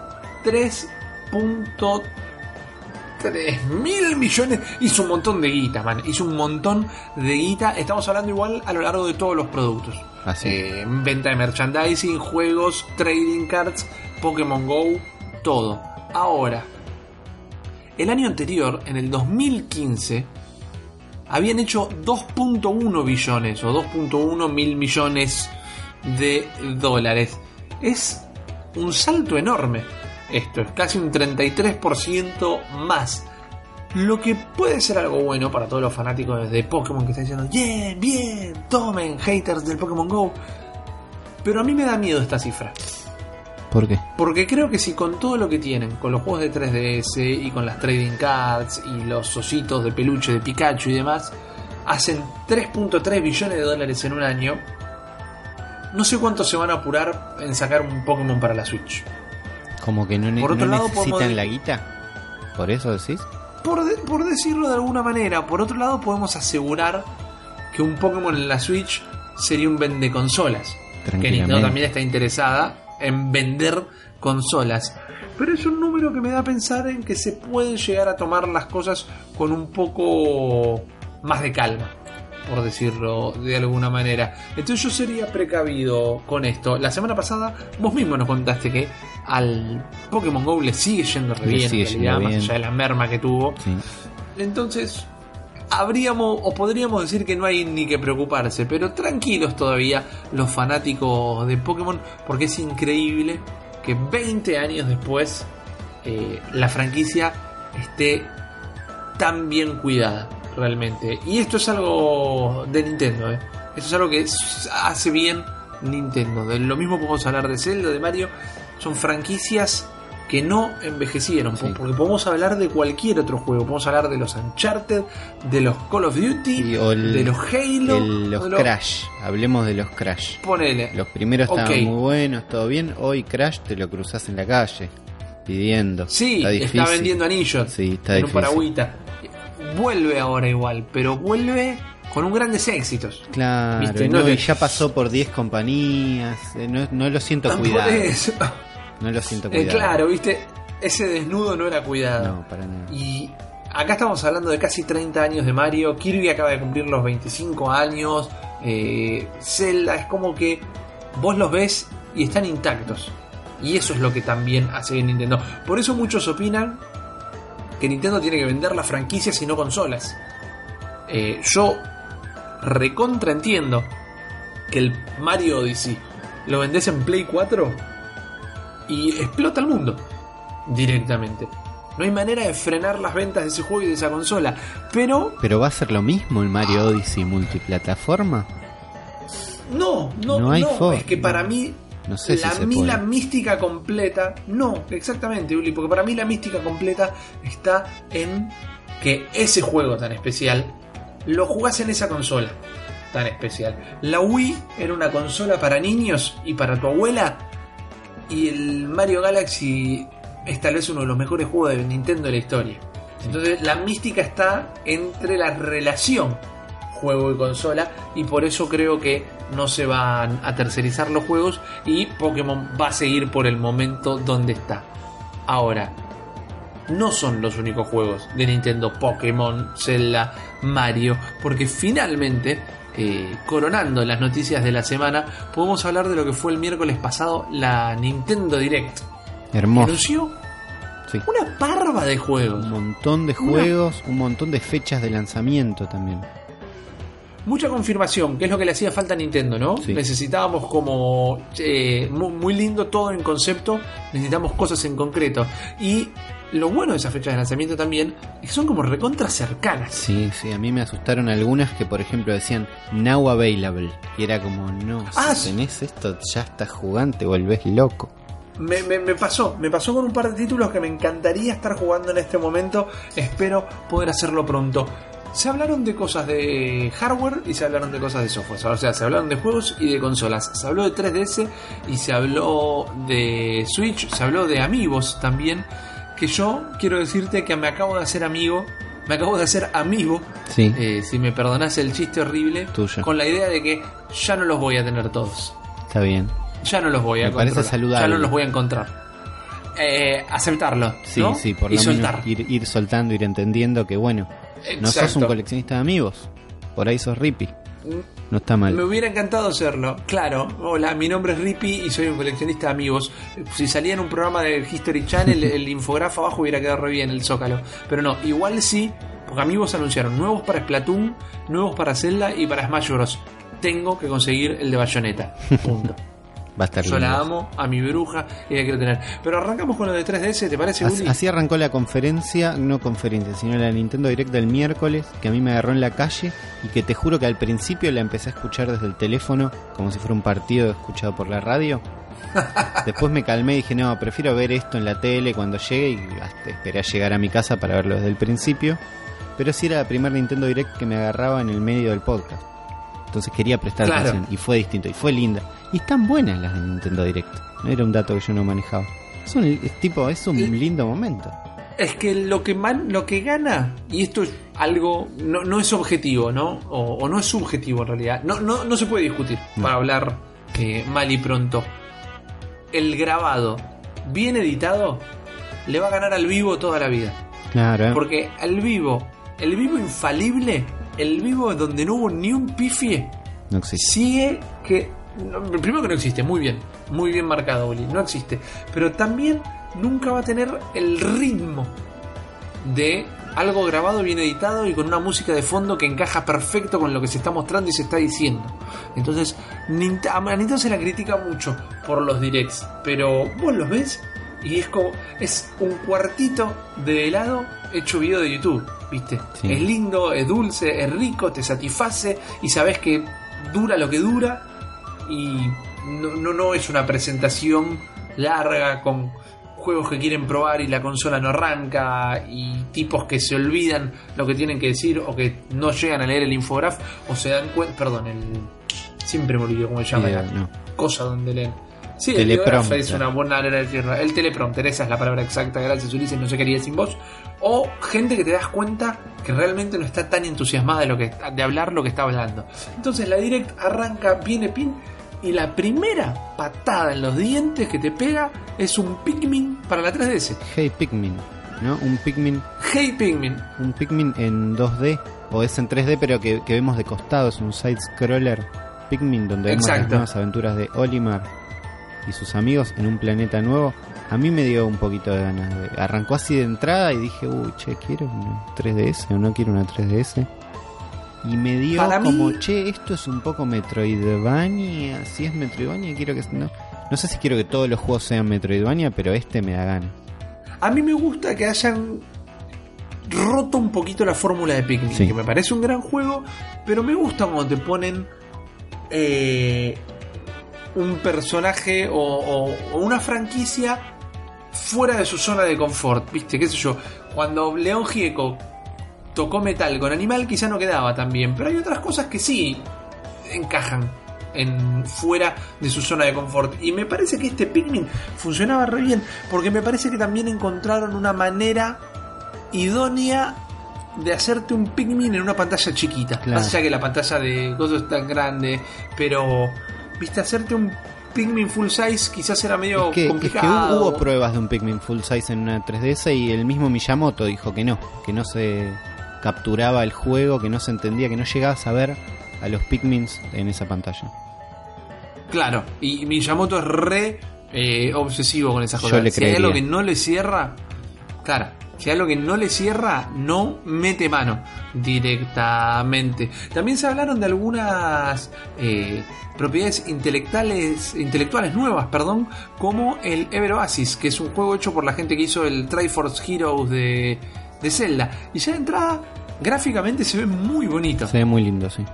3.3 mil millones. Hizo un montón de guita, man. Hizo un montón de guita. Estamos hablando igual a lo largo de todos los productos.
Así.
Eh, venta de merchandising, juegos, trading cards, Pokémon Go, todo. Ahora, el año anterior, en el 2015, habían hecho 2.1 billones o 2.1 mil millones de dólares. Es un salto enorme. Esto es casi un 33% más. Lo que puede ser algo bueno para todos los fanáticos de Pokémon que están diciendo, bien, bien, tomen, haters del Pokémon Go. Pero a mí me da miedo esta cifra.
¿Por qué?
Porque creo que si con todo lo que tienen, con los juegos de 3DS y con las trading cards y los ositos de peluche de Pikachu y demás, hacen 3.3 billones de dólares en un año, no sé cuánto se van a apurar en sacar un Pokémon para la Switch.
Como que no, ne-
Por otro
no
lado,
necesitan
podemos-
la guita. ¿Por eso decís?
Por, de- por decirlo de alguna manera, por otro lado podemos asegurar que un Pokémon en la Switch sería un vende consolas. Que Nintendo también está interesada en vender consolas. Pero es un número que me da a pensar en que se pueden llegar a tomar las cosas con un poco más de calma, por decirlo de alguna manera. Entonces yo sería precavido con esto. La semana pasada vos mismo nos contaste que al Pokémon Go le sigue yendo re bien, en
sigue
realidad,
yendo
más
bien.
allá de la merma que tuvo.
Sí.
Entonces, habríamos o podríamos decir que no hay ni que preocuparse, pero tranquilos todavía los fanáticos de Pokémon, porque es increíble que 20 años después eh, la franquicia esté tan bien cuidada, realmente. Y esto es algo de Nintendo, ¿eh? Esto es algo que hace bien Nintendo. De lo mismo podemos hablar de Zelda, de Mario. Son franquicias que no envejecieron.
Sí.
Porque podemos hablar de cualquier otro juego. Podemos hablar de los Uncharted, de los Call of Duty,
el-
de los Halo,
el- los
de los-
Crash. Hablemos de los Crash.
Ponele.
Los primeros estaban muy buenos, todo bien. Hoy Crash te lo cruzas en la calle pidiendo.
Sí,
está,
vendiendo anillos
Sí, está
en un
difícil.
paragüita. Vuelve ahora igual, pero vuelve con un grandes éxitos.
Claro,
Viste,
no, y ya pasó por 10 compañías. eh, No, no lo siento cuidado. No lo siento
Eh,
cuidado.
claro, viste, ese desnudo no era cuidado.
No, para nada.
Y acá estamos hablando de casi 30 años de Mario. Kirby acaba de cumplir los 25 años. eh, Zelda es como que vos los ves y están intactos. Y eso es lo que también hace Nintendo. Por eso muchos opinan que Nintendo tiene que vender las franquicias y no consolas. Eh, yo recontra entiendo que el Mario Odyssey lo vendés en Play 4 y explota el mundo directamente. No hay manera de frenar las ventas de ese juego y de esa consola. Pero
Pero va a ser lo mismo el Mario Odyssey multiplataforma.
no, no,
No
no,
hay forma.
es que para mí
No sé si
la,
se puede.
la mística completa, no, exactamente, Uli, porque para mí la mística completa está en que ese juego tan especial lo jugás en esa consola. tan especial. La Wii era una consola para niños y para tu abuela. Y el Mario Galaxy es tal vez uno de los mejores juegos de Nintendo de la historia. Entonces la mística está entre la relación juego y consola y por eso creo que no se van a tercerizar los juegos y Pokémon va a seguir por el momento donde está. Ahora, no son los únicos juegos de Nintendo, Pokémon, Zelda, Mario, porque finalmente, eh, coronando las noticias de la semana, podemos hablar de lo que fue el miércoles pasado la Nintendo Direct.
Hermoso.
Anunció
Sí.
una parva de
Un
juegos.
montón de juegos, un montón de fechas de lanzamiento también.
Mucha confirmación, que es lo que le hacía falta a Nintendo, ¿no?
Sí.
Necesitábamos como eh, mu- muy, lindo todo en concepto, necesitamos cosas en concreto. Y lo bueno de esas fechas de lanzamiento también es que son como recontra cercanas.
Sí, sí, a mí me asustaron algunas que, por ejemplo, decían Now Available. Y era como, no,
Ah,
si tenés esto, ya estás jugando, te volvés loco.
Me, me- me pasó, me pasó con un par de títulos que me encantaría estar jugando en este momento. Espero poder hacerlo pronto. Se hablaron de cosas de hardware y se hablaron de cosas de software. O sea, se hablaron de juegos y de consolas. Se habló de 3DS y se habló de Switch. Se habló de amigos también. Que yo quiero decirte que me acabo de hacer amigo. Me acabo de hacer amigo.
Sí,
eh, si me perdonás el chiste horrible.
Tuyo.
Con la idea de que ya no los voy a tener todos.
está bien.
Ya no los voy a
Me parece saludable.
Ya no los voy a encontrar. Eh, aceptarlo.
Sí,
¿no?
sí, por
y
lo
soltar.
menos ir, ir soltando, ir entendiendo que, bueno, no sos un coleccionista de amigos. Por ahí sos Rippy. No está
Me
mal.
hubiera encantado hacerlo. Claro, hola, mi nombre es Rippy y soy un coleccionista de amigos. Si salía en un programa de History Channel, el infografo abajo hubiera quedado re bien el zócalo. Pero no, igual sí, porque amigos anunciaron nuevos para Splatoon, nuevos para Zelda y para Smash Bros. Tengo que conseguir el de Bayonetta. Punto.
Va a estar
Yo la amo, a mi bruja y la quiero tener. Pero arrancamos con lo de 3DS, ¿te parece,
Así,
Uli?
así arrancó la conferencia, no conferencia, sino la Nintendo Direct del miércoles, que a mí me agarró en la calle y que te juro que al principio la empecé a escuchar desde el teléfono, como si fuera un partido escuchado por la radio. Después me calmé y dije, no, prefiero ver esto en la tele cuando llegue y hasta esperé a llegar a mi casa para verlo desde el principio. Pero sí era la primera Nintendo Direct que me agarraba en el medio del podcast. Entonces quería prestar
Claro.
atención y fue distinto y fue linda. Y están buenas las de Nintendo Direct. No era un dato que yo no manejaba. Es un, es tipo, es un lindo momento.
Es que lo que man- lo que gana, y esto es algo, no, no es objetivo, ¿no? O, o no es subjetivo en realidad. No, no, no se puede discutir
No.
para hablar eh, mal y pronto. El grabado, bien editado, le va a ganar al vivo toda la vida.
Claro, ¿eh?
Porque al vivo, el vivo infalible, el vivo donde no hubo ni un pifie,
no existe.
sigue que. no, primero que no existe, muy bien, muy bien marcado, Oli, no existe. Pero también nunca va a tener el ritmo de algo grabado, bien editado y con una música de fondo que encaja perfecto con lo que se está mostrando y se está diciendo. Entonces, a Nintendo se la critica mucho por los directs, pero vos los ves y es como. Es un cuartito de helado hecho video de YouTube, ¿viste?
Sí.
Es lindo, es dulce, es rico, te satisface y sabes que dura lo que dura y no, no, no es una presentación larga con juegos que quieren probar y la consola no arranca y tipos que se olvidan lo que tienen que decir o que no llegan a leer el infograf o se dan cuenta, perdón, el siempre me olvido cómo se llama
no.
cosa donde leen. Sí, el
Teleprompter.
videógrafo es una buena manera de decirlo. El teleprompter, esa es la palabra exacta, gracias Ulises, no sé qué haría sin vos. O gente que te das cuenta que realmente no está tan entusiasmada de, lo que, de hablar lo que está hablando. Entonces la direct arranca, viene pin, y la primera patada en los dientes que te pega es un Pikmin para la 3DS.
Hey Pikmin, ¿no? Un Pikmin,
Hey Pikmin.
un Pikmin en 2D o es en 3D pero que, que vemos de costado, es un side scroller Pikmin donde vemos las
Exacto.
nuevas aventuras de Olimar y sus amigos en un planeta nuevo. A mí me dio un poquito de ganas de... Arrancó así de entrada y dije, uy, che, quiero una 3DS o no quiero una 3DS. Y me dio
Para mí-
como, che, esto es un poco Metroidvania. Si es Metroidvania, quiero que... No, no sé si quiero que todos los juegos sean Metroidvania, pero este me da ganas.
A mí me gusta que hayan roto un poquito la fórmula de Pikmin,
Sí.
que me parece un gran juego, pero me gusta cuando te ponen eh, un personaje o, o- o una franquicia fuera de su zona de confort, ¿viste? ¿Qué sé yo? Cuando León Gieco tocó metal con Animal quizá no quedaba tan bien, pero hay otras cosas que sí encajan en fuera de su zona de confort. Y me parece que este Pikmin funcionaba re bien, porque me parece que también encontraron una manera idónea de hacerte un Pikmin en una pantalla chiquita.
Claro.
Más allá que la pantalla de Gozo es tan grande, pero viste hacerte un Pikmin full size quizás era medio
Es que, es que
complicado.
hubo pruebas de un Pikmin full size en una 3DS y el mismo Miyamoto dijo que no, que no se capturaba el juego, que no se entendía, que no llegabas a ver a los Pikmins en esa pantalla.
Claro, y Miyamoto es re eh, obsesivo con esas
Yo
cosas.
le
si hay algo que no le cierra, claro, si algo que no le cierra, no mete mano directamente. También se hablaron de algunas eh, propiedades intelectuales, intelectuales nuevas, perdón, como el Ever Oasis, que es un juego hecho por la gente que hizo el Triforce Heroes de, de Zelda. Y ya de entrada, gráficamente se ve muy bonito.
Se ve muy lindo, sí.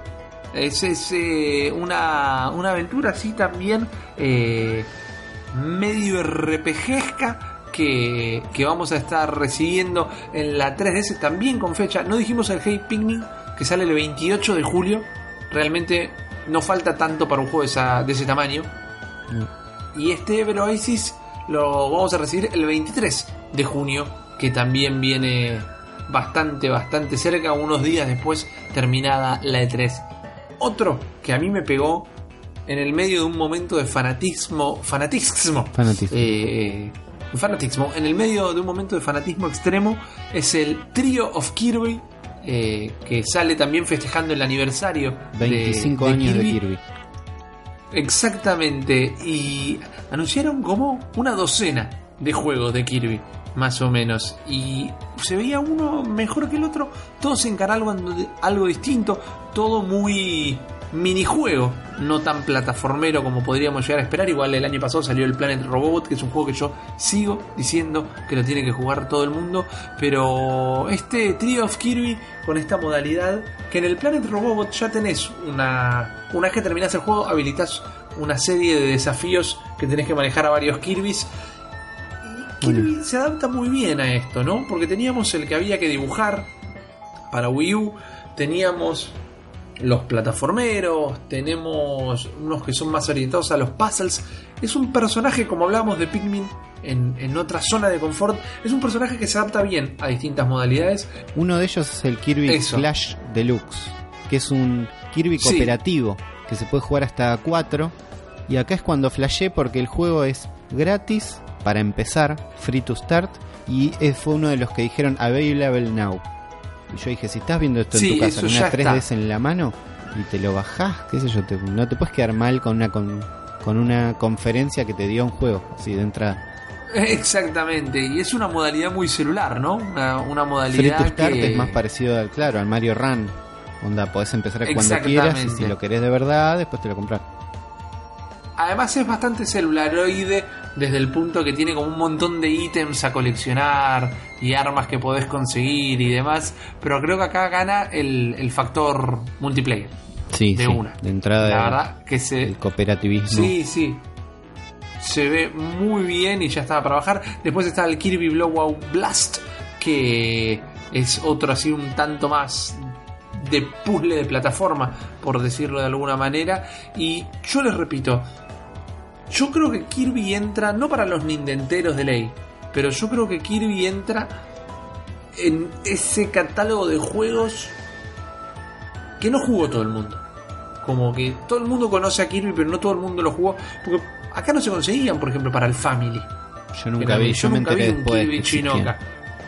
Es, es, eh, una, una aventura así también eh, medio RPGesca que, que vamos a estar recibiendo en la 3DS también con fecha. No dijimos el Hey Pikmin que sale el 28 de julio. Realmente no falta tanto para un juego de, esa- de ese tamaño. Y este Ever Oasis lo vamos a recibir el 23 de junio, que también viene bastante, bastante cerca, unos días después terminada la E3. Otro que a mí me pegó en el medio de un momento de fanatismo, fanatismo,
Fanatismo.
eh, fanatismo, en el medio de un momento de fanatismo extremo es el Trio of Kirby. eh, que sale también festejando el aniversario de-
25
de
años
Kirby.
de Kirby.
Exactamente, y anunciaron como una docena de juegos de Kirby, más o menos, y se veía uno mejor que el otro, todos encarando algo distinto, todo muy minijuego, no tan plataformero como podríamos llegar a esperar. Igual el año pasado salió el Planet Robot, que es un juego que yo sigo diciendo que lo tiene que jugar todo el mundo, pero este Trio of Kirby con esta modalidad, que en el Planet Robot ya tenés una, una vez que terminás el juego, habilitas una serie de desafíos que tenés que manejar a varios Kirby's. Y Kirby se adapta muy bien a esto, ¿no? Porque teníamos el que había que dibujar para Wii U, teníamos los plataformeros, tenemos unos que son más orientados a los puzzles. Es un personaje, como hablábamos de Pikmin en, en otra zona de confort, es un personaje que se adapta bien a distintas modalidades.
Uno de ellos es el Kirby
Eso.
Flash Deluxe, que es un Kirby
Sí.
cooperativo que se puede jugar hasta 4. Y acá es cuando flashé porque el juego es gratis para empezar, free to start, y fue uno de los que dijeron available now. Y yo dije, si estás viendo esto
Sí,
en tu casa con una
ya
3DS
está.
en la mano y te lo bajás, qué sé yo, te- no te puedes quedar mal con una con, con una conferencia que te dio un juego, así de entrada.
Exactamente, y es una modalidad muy celular, ¿no? Una, una
Free
modalidad
to start
que...
es más parecido al, claro, al Mario Run. Onda, podés empezar cuando quieras y si lo querés de verdad, después te lo compras.
Además es bastante celularoide desde el punto que tiene como un montón de ítems a coleccionar y armas que podés conseguir y demás, pero creo que acá gana el, el factor multiplayer.
Sí,
De
sí,
una.
De entrada
La verdad que se...
el cooperativismo.
Sí, sí. Se ve muy bien y ya estaba para bajar. Después está el Kirby Blowout Blast, que es otro así un tanto más de puzzle de plataforma, por decirlo de alguna manera. Y yo les repito, yo creo que Kirby entra, no para los nindenteros de ley, pero yo creo que Kirby entra en ese catálogo de juegos que no jugó todo el mundo. Como que todo el mundo conoce a Kirby, pero no todo el mundo lo jugó. Porque acá no se conseguían, por ejemplo, para el Family.
Yo nunca vi, yo, me
nunca
enteré
vi un. Kirby. Chinoca.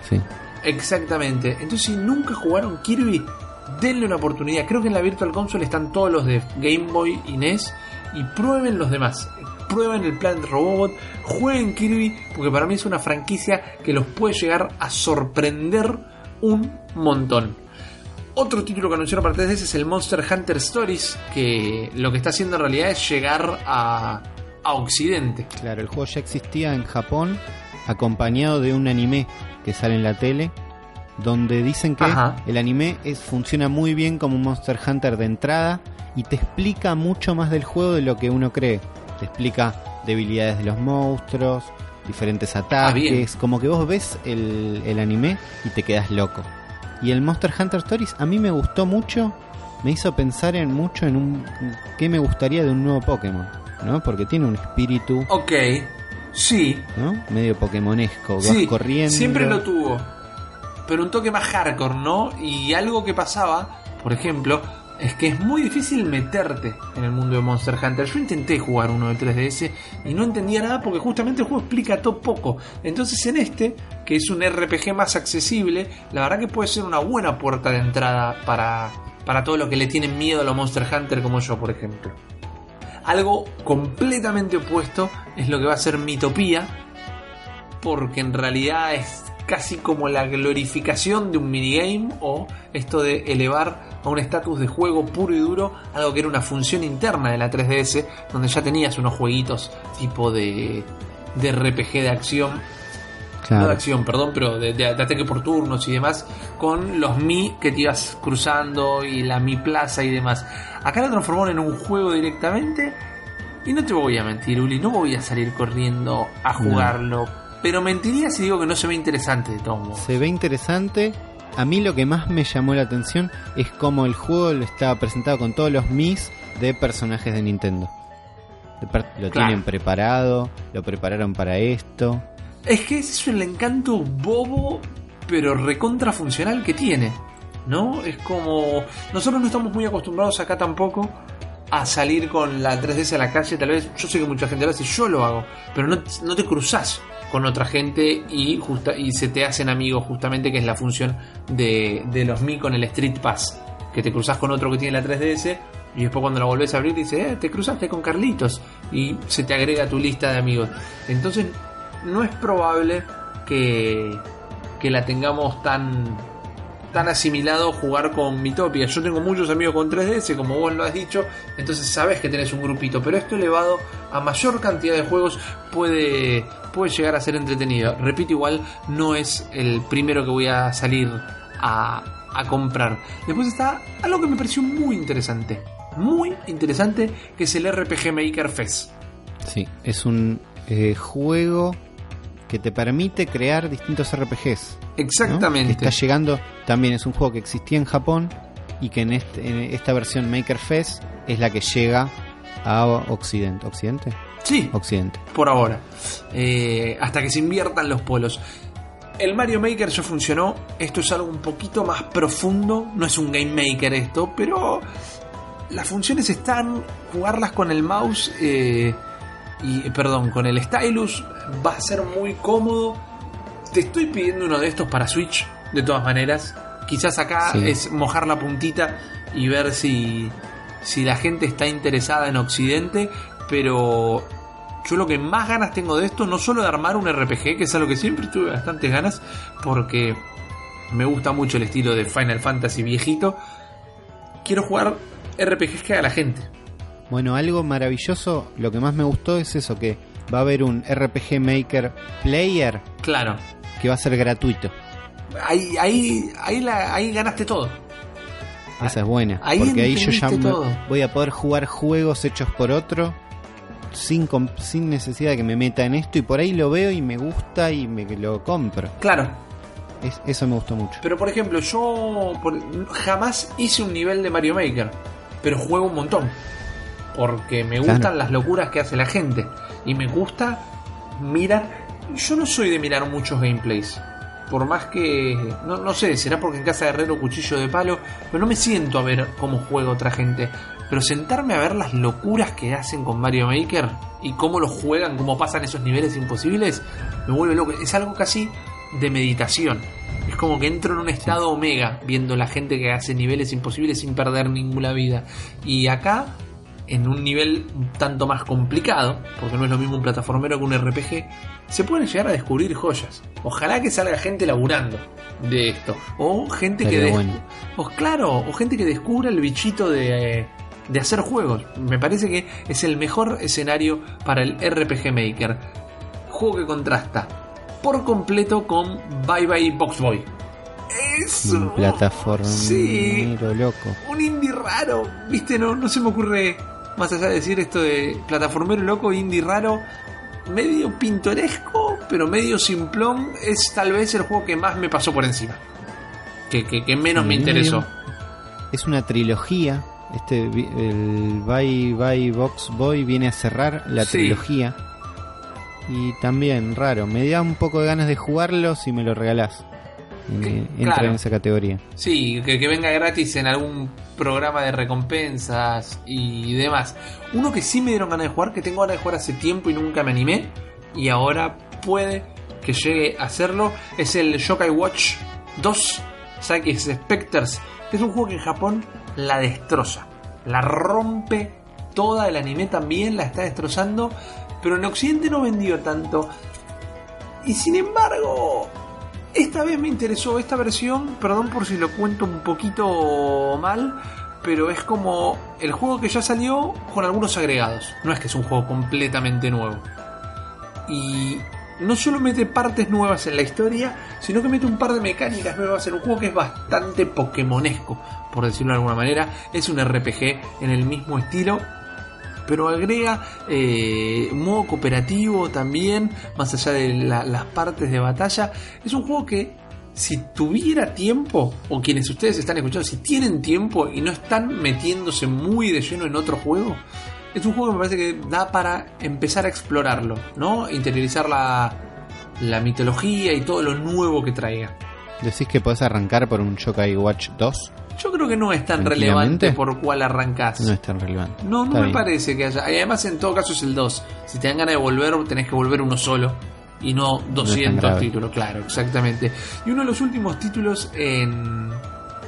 Sí.
Exactamente. Entonces, si nunca jugaron Kirby, denle una oportunidad. Creo que en la Virtual Console están todos los de Game Boy y NES. Y prueben los demás. Prueben el Planet Robot. Jueguen Kirby. Porque para mí es una franquicia que los puede llegar a sorprender un montón. Otro título que anunciaron para 3DS es el Monster Hunter Stories. Que lo que está haciendo en realidad es llegar a, a Occidente.
Claro, el juego ya existía en Japón, acompañado de un anime que sale en la tele, donde dicen que
Ajá.
el anime es, funciona muy bien como un Monster Hunter de entrada y te explica mucho más del juego de lo que uno cree. Te explica debilidades de los monstruos, diferentes
Ah,
ataques, como que vos ves el, el anime y te quedas loco. Y el Monster Hunter Stories a mí me gustó mucho me hizo pensar en mucho en un qué me gustaría de un nuevo Pokémon, ¿no? Porque tiene un espíritu,
Ok, sí,
¿no? Medio Pokémonesco, vas
sí,
corriendo.
siempre lo tuvo. Pero un toque más hardcore, ¿no? Y algo que pasaba, por ejemplo, es que es muy difícil meterte en el mundo de Monster Hunter. Yo intenté jugar uno de 3DS y no entendía nada porque justamente el juego explica todo poco. Entonces en este, que es un RPG más accesible, la verdad que puede ser una buena puerta de entrada para, para todo lo que le tienen miedo a los Monster Hunter como yo, por ejemplo. Algo completamente opuesto es lo que va a ser Mitopía, porque en realidad es casi como la glorificación de un minigame o esto de elevar a un estatus de juego puro y duro algo que era una función interna de la 3DS donde ya tenías unos jueguitos tipo de, de RPG de acción. No de acción, perdón, pero de, de- de ataque por turnos y demás, con los Mi que te ibas cruzando y la Mi Plaza y demás. Acá lo transformaron en un juego directamente y no te voy a mentir, Uli, no voy a salir corriendo a jugarlo, pero mentiría si digo que no se ve interesante de modos.
Se ve interesante. A mí lo que más me llamó la atención es cómo el juego lo estaba presentado con todos los mis de personajes de Nintendo. Lo
Claro.
tienen preparado, lo prepararon para esto.
Es que ese es el encanto bobo, pero recontra funcional que tiene. ¿No? Es como. Nosotros no estamos muy acostumbrados acá tampoco a salir con la 3DS a la calle. Tal vez, yo sé que mucha gente lo hace, yo lo hago. Pero no, no te cruzás con otra gente y, justa, y se te hacen amigos, justamente, que es la función de, de los Mi con el Street Pass. Que te cruzás con otro que tiene la 3DS y después cuando la volvés a abrir dice, eh, te cruzaste con Carlitos y se te agrega a tu lista de amigos. Entonces no es probable que, que la tengamos tan tan asimilado jugar con Mitopia. Yo tengo muchos amigos con 3DS, como vos lo has dicho, entonces sabes que tenés un grupito, pero esto elevado a mayor cantidad de juegos puede, puede llegar a ser entretenido. Repito, igual no es el primero que voy a salir a, a comprar. Después está algo que me pareció muy interesante, muy interesante, que es el RPG Maker Fest.
Sí, es un eh, juego que te permite crear distintos RPGs. ¿no?
Exactamente.
Que está llegando, también es un juego que existía en Japón y que en, este- en esta versión Maker Fest es la que llega a Occidente. ¿Occidente?
Sí,
Occidente.
por ahora. Eh, hasta que se inviertan los polos. El Mario Maker ya funcionó. Esto es algo un poquito más profundo. No es un Game Maker esto, pero las funciones están. Jugarlas con el mouse eh, y, perdón, con el stylus va a ser muy cómodo. Te estoy pidiendo uno de estos para Switch, de todas maneras. Quizás acá
Sí.
es mojar la puntita y ver si, si la gente está interesada en Occidente, pero yo lo que más ganas tengo de esto, no solo de armar un RPG, que es algo que siempre tuve bastantes ganas, porque me gusta mucho el estilo de Final Fantasy viejito, quiero jugar RPGs que haga la gente.
Bueno, algo maravilloso, lo que más me gustó es eso, que va a haber un RPG Maker Player
Claro,
que va a ser gratuito.
ahí, ahí, ahí, la- ahí ganaste todo.
Esa es buena.
Ahí
porque ahí yo ya
todo.
voy a poder jugar juegos hechos por otro sin, sin necesidad de que me meta en esto y por ahí lo veo y me gusta y me lo compro.
Claro,
Es- eso me gustó mucho.
pero por ejemplo, yo por- jamás hice un nivel de Mario Maker, pero juego un montón. Porque me
Claro.
gustan las locuras que hace la gente. Y me gusta mirar. Yo no soy de mirar muchos gameplays. Por más que. No, no sé, será porque en casa de Herrero cuchillo de palo. Pero no me siento a ver cómo juega otra gente. Pero sentarme a ver las locuras que hacen con Mario Maker y cómo lo juegan, cómo pasan esos niveles imposibles, me vuelve loco. Es algo casi de meditación. Es como que entro en un estado omega viendo la gente que hace niveles imposibles sin perder ninguna vida. Y acá, en un nivel un tanto más complicado, porque no es lo mismo un plataformero que un RPG, se pueden llegar a descubrir joyas. Ojalá que salga gente laburando de esto. O gente que...
Bueno.
o claro, o gente que descubra el bichito de, de hacer juegos. Me parece que es el mejor escenario para el RPG Maker. Juego que contrasta por completo con Bye Bye Box Boy. Es
Un plataformero
Sí,
loco.
un indie raro, viste, no, no se me ocurre más allá de decir esto de plataformero loco, indie raro, medio pintoresco, pero medio simplón, es tal vez el juego que más me pasó por encima. Que, que, que menos me interesó.
es una trilogía. Este, el Bye Bye Box Boy viene a cerrar la
Sí.
trilogía. Y también, raro, me da un poco de ganas de jugarlo si me lo regalás.
Que-
entra
claro.
en esa categoría.
Sí, que, que venga gratis en algún programa de recompensas y demás. Uno que sí me dieron ganas de jugar, que tengo ganas de jugar hace tiempo y nunca me animé, y ahora puede que llegue a hacerlo, es el Yokai Watch 2 Psychic Specters. Es un juego que en Japón la destroza, la rompe toda, el anime también la está destrozando, pero en Occidente no vendió tanto. Y sin embargo, esta vez me interesó esta versión, perdón por si lo cuento un poquito mal, pero es como el juego que ya salió con algunos agregados. No es que es un juego completamente nuevo. Y no solo mete partes nuevas en la historia, sino que mete un par de mecánicas nuevas en un juego que es bastante pokémonesco, por decirlo de alguna manera. Es un RPG en el mismo estilo, pero agrega eh, modo cooperativo también, más allá de la- las partes de batalla. Es un juego que si tuviera tiempo, o quienes ustedes están escuchando, si tienen tiempo y no están metiéndose muy de lleno en otro juego, es un juego que me parece que da para empezar a explorarlo, ¿no? Interiorizar la, la mitología y todo lo nuevo que traiga.
¿Decís que podés arrancar por un Yokai Watch 2?
Yo creo que no es tan relevante por cuál arrancás.
No es tan relevante.
No, no
Está
me
bien.
parece que haya. Y además, en todo caso, es el 2. Si te dan ganas de volver, tenés que volver uno solo. Y no
tan
200
grave.
títulos, claro, exactamente. Y uno de los últimos títulos en,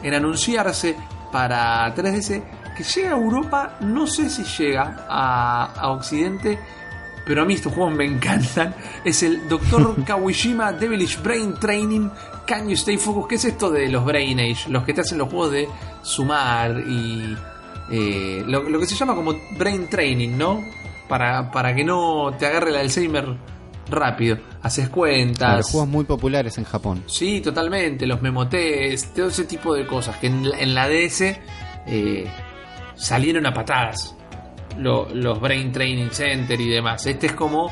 en anunciarse para 3DS, que llega a Europa, no sé si llega a, a Occidente, pero a mí estos juegos me encantan. Es el Dr. Kawishima Devilish Brain Training Can You Stay Focused. ¿Qué es esto de los Brain Age? Los que te hacen los juegos de sumar y eh, lo, lo que se llama como Brain Training, ¿no? Para, para que no te agarre el Alzheimer rápido. Haces cuentas.
Claro, juegos muy populares en Japón.
Sí, totalmente. Los memotes, todo ese tipo de cosas que en la, en la DS eh, salieron a patadas. Lo- los Brain Training Center y demás. Este es como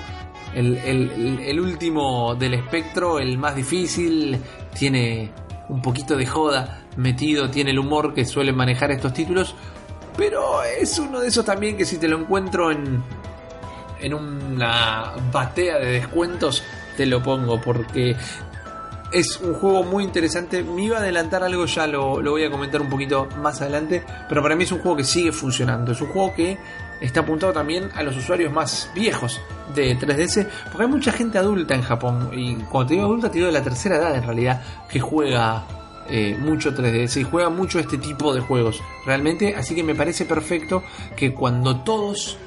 el- el último del espectro, el más difícil. Tiene un poquito de joda metido, tiene el humor que suelen manejar estos títulos. Pero es uno de esos también que si te lo encuentro en, en una batea de descuentos, te lo pongo porque es un juego muy interesante. Me iba a adelantar algo, ya lo, lo voy a comentar un poquito más adelante. Pero para mí es un juego que sigue funcionando. Es un juego que está apuntado también a los usuarios más viejos de 3DS. Porque hay mucha gente adulta en Japón. Y cuando te digo adulta, te digo de la tercera edad en realidad. Que juega eh, mucho 3DS y juega mucho este tipo de juegos. Realmente, así que me parece perfecto que cuando todos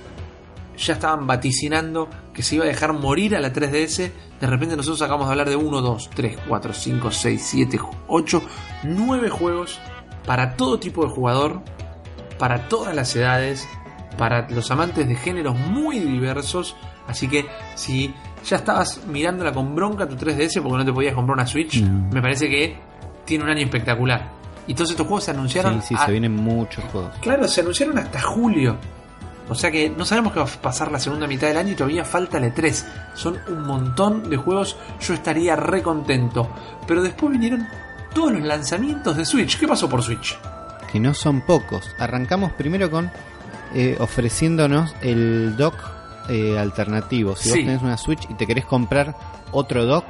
ya estaban vaticinando que se iba a dejar morir a la 3DS. De repente nosotros acabamos de hablar de 1, 2, 3, 4, 5, 6, 7, 8, 9 juegos para todo tipo de jugador, para todas las edades, para los amantes de géneros muy diversos. Así que si ya estabas mirándola con bronca tu 3DS porque no te podías comprar una Switch,
No.
me parece que tiene un año espectacular. Y todos estos juegos se anunciaron
Sí, sí,
a-
se vienen muchos juegos.
Claro, se anunciaron hasta julio. O sea que no sabemos qué va a pasar la segunda mitad del año y todavía falta el E3. Son un montón de juegos, yo estaría re contento. Pero después vinieron todos los lanzamientos de Switch. ¿Qué pasó por Switch?
Que no son pocos. Arrancamos primero con eh, ofreciéndonos el dock eh, alternativo. Si
Sí.
vos tenés una Switch y te querés comprar otro dock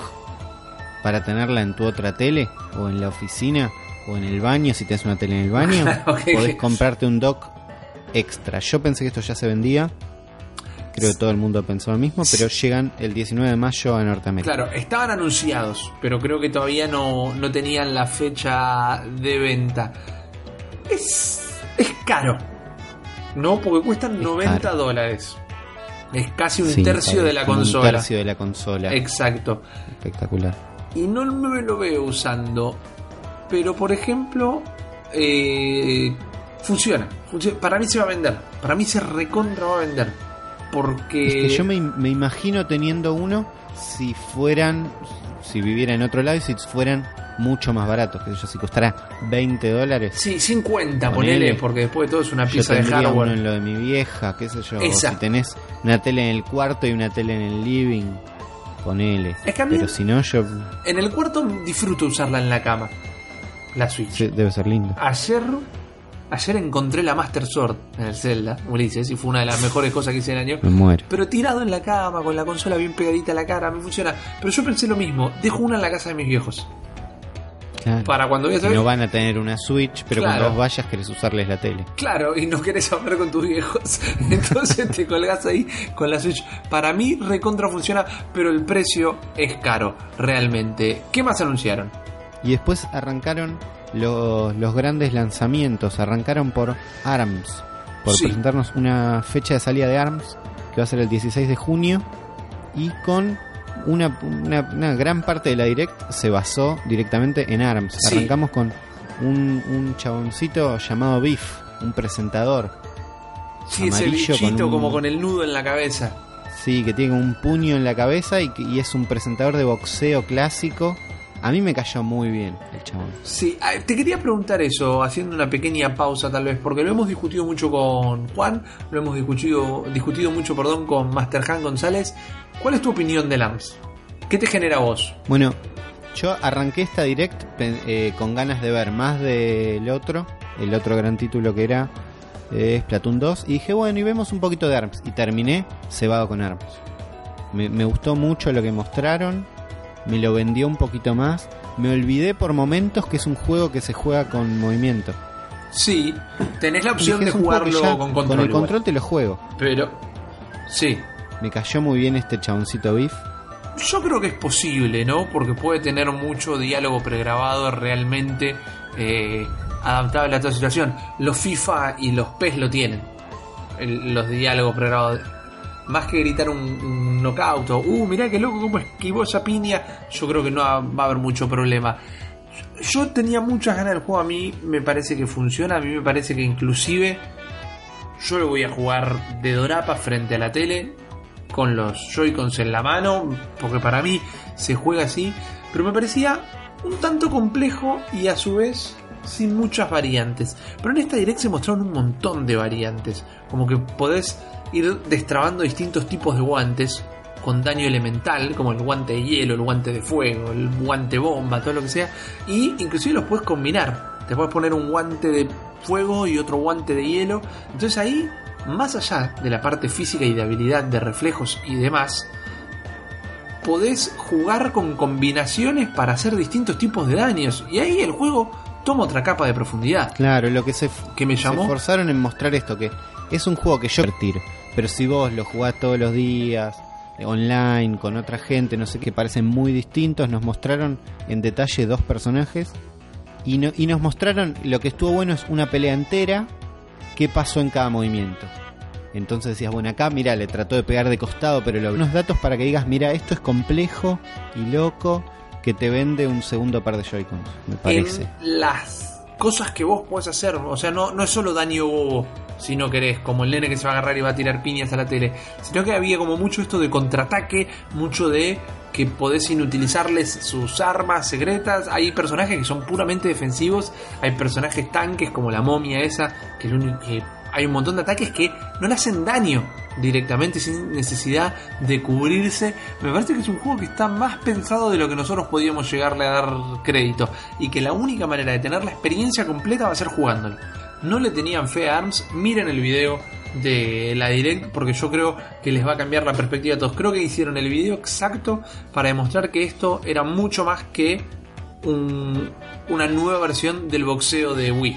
para tenerla en tu otra tele o en la oficina o en el baño, si tenés una tele en el baño,
Ok.
podés comprarte un dock extra. Yo pensé que esto ya se vendía. Creo que todo el mundo pensó lo mismo, pero llegan el 19 de mayo a Norteamérica.
Claro, estaban anunciados, pero creo que todavía no, no tenían la fecha de venta. Es, es caro, ¿no? Porque cuestan
Es
90
caro.
dólares. Es casi un
Sí,
tercio de la consola.
Un tercio de la consola.
Exacto.
Espectacular.
y no me lo veo usando. Pero por ejemplo, eh, funciona, Funcio- Para mí se va a vender. Para mí se recontra va a vender. Porque.
Es que yo me, me imagino teniendo uno si fueran, si viviera en otro lado y si fueran mucho más baratos. Que yo, si costara 20 dólares,
Sí, 50,
Ponele.
ponele, porque después de todo es una
yo
pieza de
tendría uno
hardware.
en lo de mi vieja, qué sé yo.
Esa.
Si tenés una tele en el cuarto y una tele en el living, ponele.
Es que a mí-
Pero si no, yo
En el cuarto disfruto usarla en la cama. La Switch.
sí, debe ser lindo.
Ayer Ayer encontré la Master Sword en el Zelda, Ulises, y fue una de las mejores cosas que hice el año.
Me muero.
Pero tirado en la cama, con la consola bien pegadita a la cara, me funciona. Pero yo pensé lo mismo, dejo una en la casa de mis viejos.
Claro.
Para cuando a saber.
no van a tener una Switch, pero
Claro.
cuando vos vayas querés usarles la tele.
Claro, y no querés hablar con tus viejos. Entonces te colgás ahí con la Switch. Para mí, recontra funciona, pero el precio es caro, realmente. ¿Qué más anunciaron?
Y después arrancaron los, los grandes lanzamientos. Arrancaron por ARMS. Por
Sí.
presentarnos una fecha de salida de ARMS que va a ser el 16 de junio. Y con una, una- una gran parte de la Direct se basó directamente en ARMS.
Sí.
Arrancamos con un, un chaboncito llamado Biff, un presentador.
Sí, ese
con
bichito
un-
como con el nudo en la cabeza.
Sí, que tiene un puño en la cabeza y, que- y es un presentador de boxeo clásico. A mí me cayó muy bien el chabón.
Sí, ah, te quería preguntar eso, haciendo una pequeña pausa tal vez, porque lo hemos discutido mucho con Juan, lo hemos discutido, discutido mucho, perdón, con Master Han González. ¿Cuál es tu opinión de Lams? ¿Qué te genera a vos?
Bueno, yo arranqué esta direct eh, con ganas de ver más del otro, el otro gran título que era eh, Splatoon 2, y dije, bueno, y vemos un poquito de ARMS. Y terminé cebado con ARMS. Me, me gustó mucho lo que mostraron, me lo vendió un poquito más. Me olvidé por momentos que es un juego que se juega con movimiento.
Sí, tenés la opción de jugarlo con control.
el
igual.
control te lo juego.
Pero, sí,
Me cayó muy bien este chaboncito Biff.
Yo creo que es posible, ¿no? Porque puede tener mucho diálogo pregrabado realmente eh, adaptable a toda situación. Los FIFA y los PES lo tienen. El- los diálogos pregrabados. Más que gritar un, un knockout o, uh, mirá qué loco cómo esquivó esa piña, yo creo que no va a haber mucho problema. Yo tenía muchas ganas del juego, a mí me parece que funciona, a mí me parece que inclusive yo lo voy a jugar de dorapa frente a la tele, con los Joy-Cons en la mano, porque para mí se juega así, pero me parecía un tanto complejo y a su vez sin muchas variantes. Pero en esta direct se mostraron un montón de variantes, como que podés ir destrabando distintos tipos de guantes con daño elemental, como el guante de hielo, el guante de fuego, el guante bomba, todo lo que sea, y inclusive los puedes combinar. Te puedes poner un guante de fuego y otro guante de hielo. Entonces ahí, más allá de la parte física y de habilidad de reflejos y demás, podés jugar con combinaciones para hacer distintos tipos de daños. Y ahí el juego toma otra capa de profundidad.
Claro, lo que se,
¿Qué me
se
llamó?
esforzaron en mostrar esto, que es un juego que yo divertir, pero si vos lo jugás todos los días, eh, online, con otra gente, no sé qué, parecen muy distintos, nos mostraron en detalle dos personajes y, no, y nos mostraron, lo que estuvo bueno es una pelea entera, qué pasó en cada movimiento. Entonces decías, bueno, acá mira, le trató de pegar de costado, pero lo, unos datos para que digas, mira, esto es complejo y loco, que te vende un segundo par de Joy-Cons, me parece.
en las cosas que vos podés hacer. O sea, no, no es solo daño bobo, si no querés, como el nene que se va a agarrar y va a tirar piñas a la tele, sino que había como mucho esto de contraataque, mucho de que podés inutilizarles sus armas secretas. Hay personajes que son puramente defensivos, hay personajes tanques como la momia esa, que, es lo único que hay un montón de ataques que no le hacen daño directamente sin necesidad de cubrirse. Me parece que es un juego que está más pensado de lo que nosotros podíamos llegarle a dar crédito y que la única manera de tener la experiencia completa va a ser jugándolo. No le tenían fe a ARMS, miren el video de la Direct porque yo creo que les va a cambiar la perspectiva a todos. Creo que hicieron el video exacto para demostrar que esto era mucho más que un- una nueva versión del boxeo de Wii,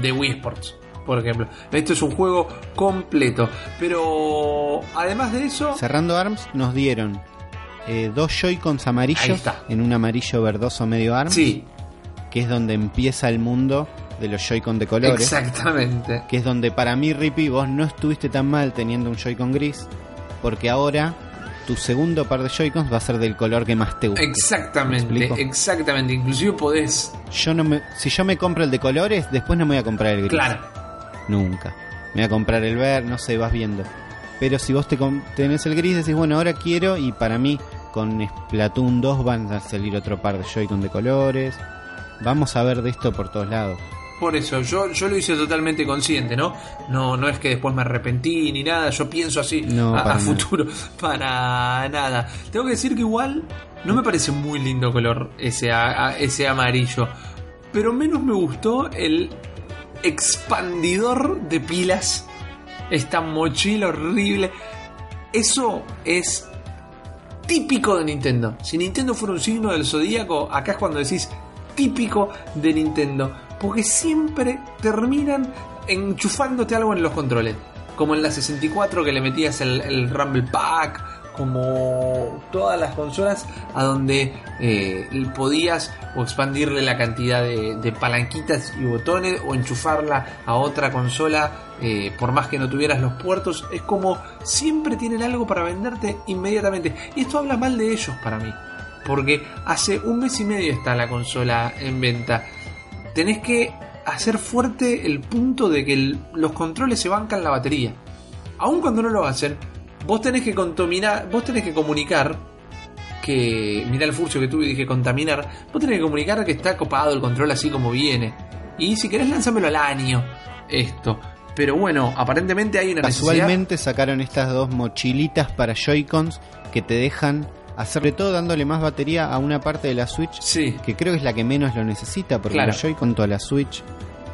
de Wii Sports, por ejemplo. Esto es un juego completo, pero además de eso,
Cerrando ARMS nos dieron eh, dos Joy-Cons amarillos en un amarillo verdoso medio ARMS,
sí,
que es donde empieza el mundo de los Joy-Con de colores.
exactamente.
Que es donde para mí, Rippy, vos no estuviste tan mal teniendo un Joy-Con gris, porque ahora tu segundo par de Joy-Cons va a ser del color que más te gusta. ¿Me
Exactamente, exactamente. Inclusive podés,
Yo no me, si yo me compro el de colores, después no me voy a comprar el gris.
claro,
Nunca. Me voy a comprar el verde, no sé, vas viendo. Pero si vos te tenés el gris, decís, bueno, ahora quiero, y para mí, con Splatoon 2 van a salir otro par de Joy-Con de colores. Vamos a ver de esto por todos lados.
Por eso, yo, yo lo hice totalmente consciente, ¿no? No, no es que después me arrepentí ni nada, yo pienso así
No,
a, futuro, para nada. Tengo que decir que igual no me parece muy lindo color ese, a- a- ese amarillo, pero menos me gustó el expandidor de pilas, esta mochila horrible. Eso es típico de Nintendo. Si Nintendo fuera un signo del zodíaco, acá es cuando decís típico de Nintendo. Porque siempre terminan enchufándote algo en los controles. Como en la 64 que le metías el, el Rumble Pack. Como todas las consolas a donde eh, podías o expandirle la cantidad de, palanquitas y botones o enchufarla a otra consola eh, por más que no tuvieras los puertos. Es como siempre tienen algo para venderte inmediatamente. Y esto habla mal de ellos para mí. Porque hace un mes y medio está la consola en venta. Tenés que hacer fuerte el punto de que los controles se bancan la batería. Aun cuando no lo hacen, vos tenés que contaminar, vos tenés que comunicar que. Mirá el furcio que tuve y dije contaminar. Vos tenés que comunicar que está copado el control así como viene. Y si querés, lánzamelo al año. Esto. Pero bueno, aparentemente hay una necesidad.
Casualmente sacaron estas dos mochilitas para Joy-Cons que te dejan hacer de todo dándole más batería a una parte de la Switch
Sí,
que creo es la que menos lo necesita porque
Claro.
los Joy-Con toda la Switch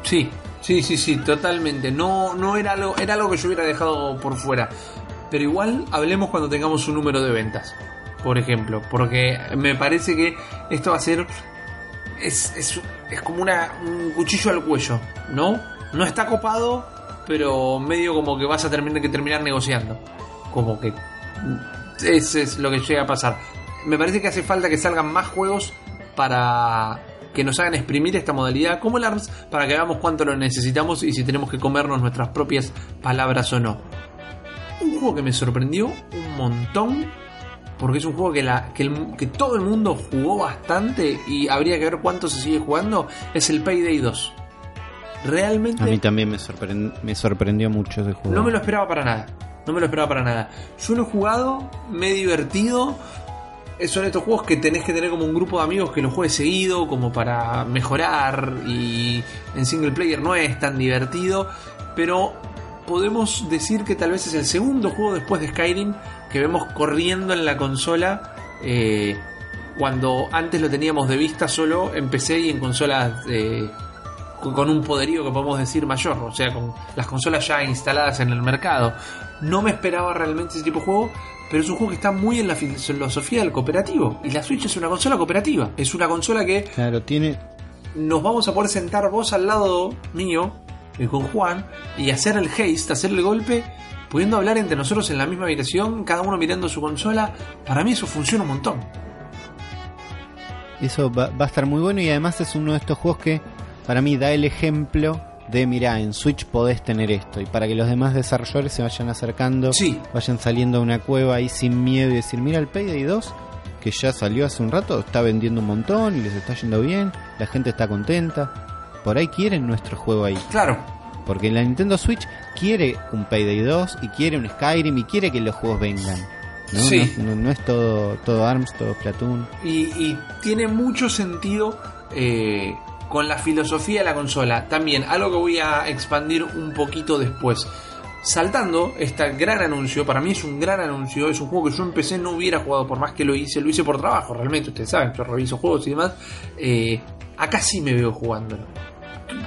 sí, sí, sí, sí, totalmente. No, no era algo, era algo que yo hubiera dejado por fuera. Pero igual hablemos cuando tengamos un número de ventas. Por ejemplo. Porque me parece que esto va a ser. Es, es, es como una, un cuchillo al cuello, ¿no? No está copado, pero medio como que vas a tener que terminar negociando. Como que. Eso es lo que llega a pasar. Me parece que hace falta que salgan más juegos para que nos hagan exprimir esta modalidad como el ARMS para que veamos cuánto lo necesitamos y si tenemos que comernos nuestras propias palabras o no. Un juego que me sorprendió un montón porque es un juego que, la, que, el- que todo el mundo jugó bastante y habría que ver cuánto se sigue jugando es el Payday 2. Realmente
a mí también me, sorprend- me sorprendió mucho ese juego
no me lo esperaba para nada. No me lo esperaba para nada. Yo lo he jugado, me he divertido. Eh, Son estos juegos que tenés que tener como un grupo de amigos que lo juegue seguido, como para mejorar. Y en single player no es tan divertido. Pero podemos decir que tal vez es el segundo juego después de Skyrim que vemos corriendo en la consola. eh, cuando antes lo teníamos de vista solo en PC y en consolas eh, con un poderío que podemos decir mayor, o sea, con las consolas ya instaladas en el mercado. No me esperaba realmente ese tipo de juego, pero es un juego que está muy en la filosofía del cooperativo. Y la Switch es una consola cooperativa. Es una consola que
claro tiene
nos vamos a poder sentar vos al lado mío y con Juan y hacer el haste, hacer el golpe, pudiendo hablar entre nosotros en la misma habitación, cada uno mirando su consola. Para mí eso funciona un montón.
Eso va, va a estar muy bueno y además es uno de estos juegos que para mí da el ejemplo de, mira, en Switch podés tener esto y para que los demás desarrolladores se vayan acercando,
Sí.
vayan saliendo a una cueva ahí sin miedo y decir, mira el Payday 2 que ya salió hace un rato, está vendiendo un montón y les está yendo bien, la gente está contenta. Por ahí quieren nuestro juego ahí.
Claro,
Porque la Nintendo Switch quiere un Payday 2 y quiere un Skyrim y quiere que los juegos vengan. ¿no?
Sí.
No, no- no es todo, todo ARMS, todo Platoon.
y, y tiene mucho sentido eh, con la filosofía de la consola. También, algo que voy a expandir un poquito después. Saltando este gran anuncio, para mí es un gran anuncio, es un juego que yo empecé no hubiera jugado por más que lo hice, lo hice por trabajo, realmente, ustedes saben, yo reviso juegos y demás. Eh, acá sí me veo jugándolo.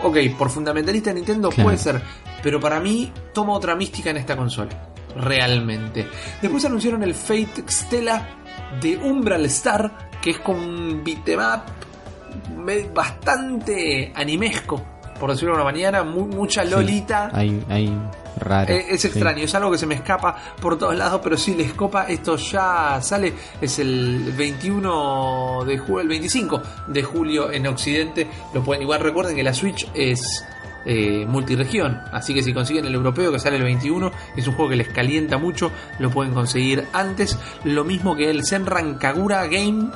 Ok, por fundamentalista Nintendo
Claro.
puede ser, pero para mí toma otra mística en esta consola. Realmente. Después anunciaron el Fate Stella de Umbral Star, que es con up me- bastante animesco, por decirlo de una manera, mu- mucha lolita.
Hay, hay raro.
Eh, es
sí.
extraño, es algo que se me escapa por todos lados, pero si les copa, esto ya sale, es el 21 de julio, el 25 de julio en Occidente, lo pueden, igual recuerden que la Switch es eh, multiregión, así que si consiguen el europeo que sale el 21, es un juego que les calienta mucho, lo pueden conseguir antes, lo mismo que el Senran Kagura Game,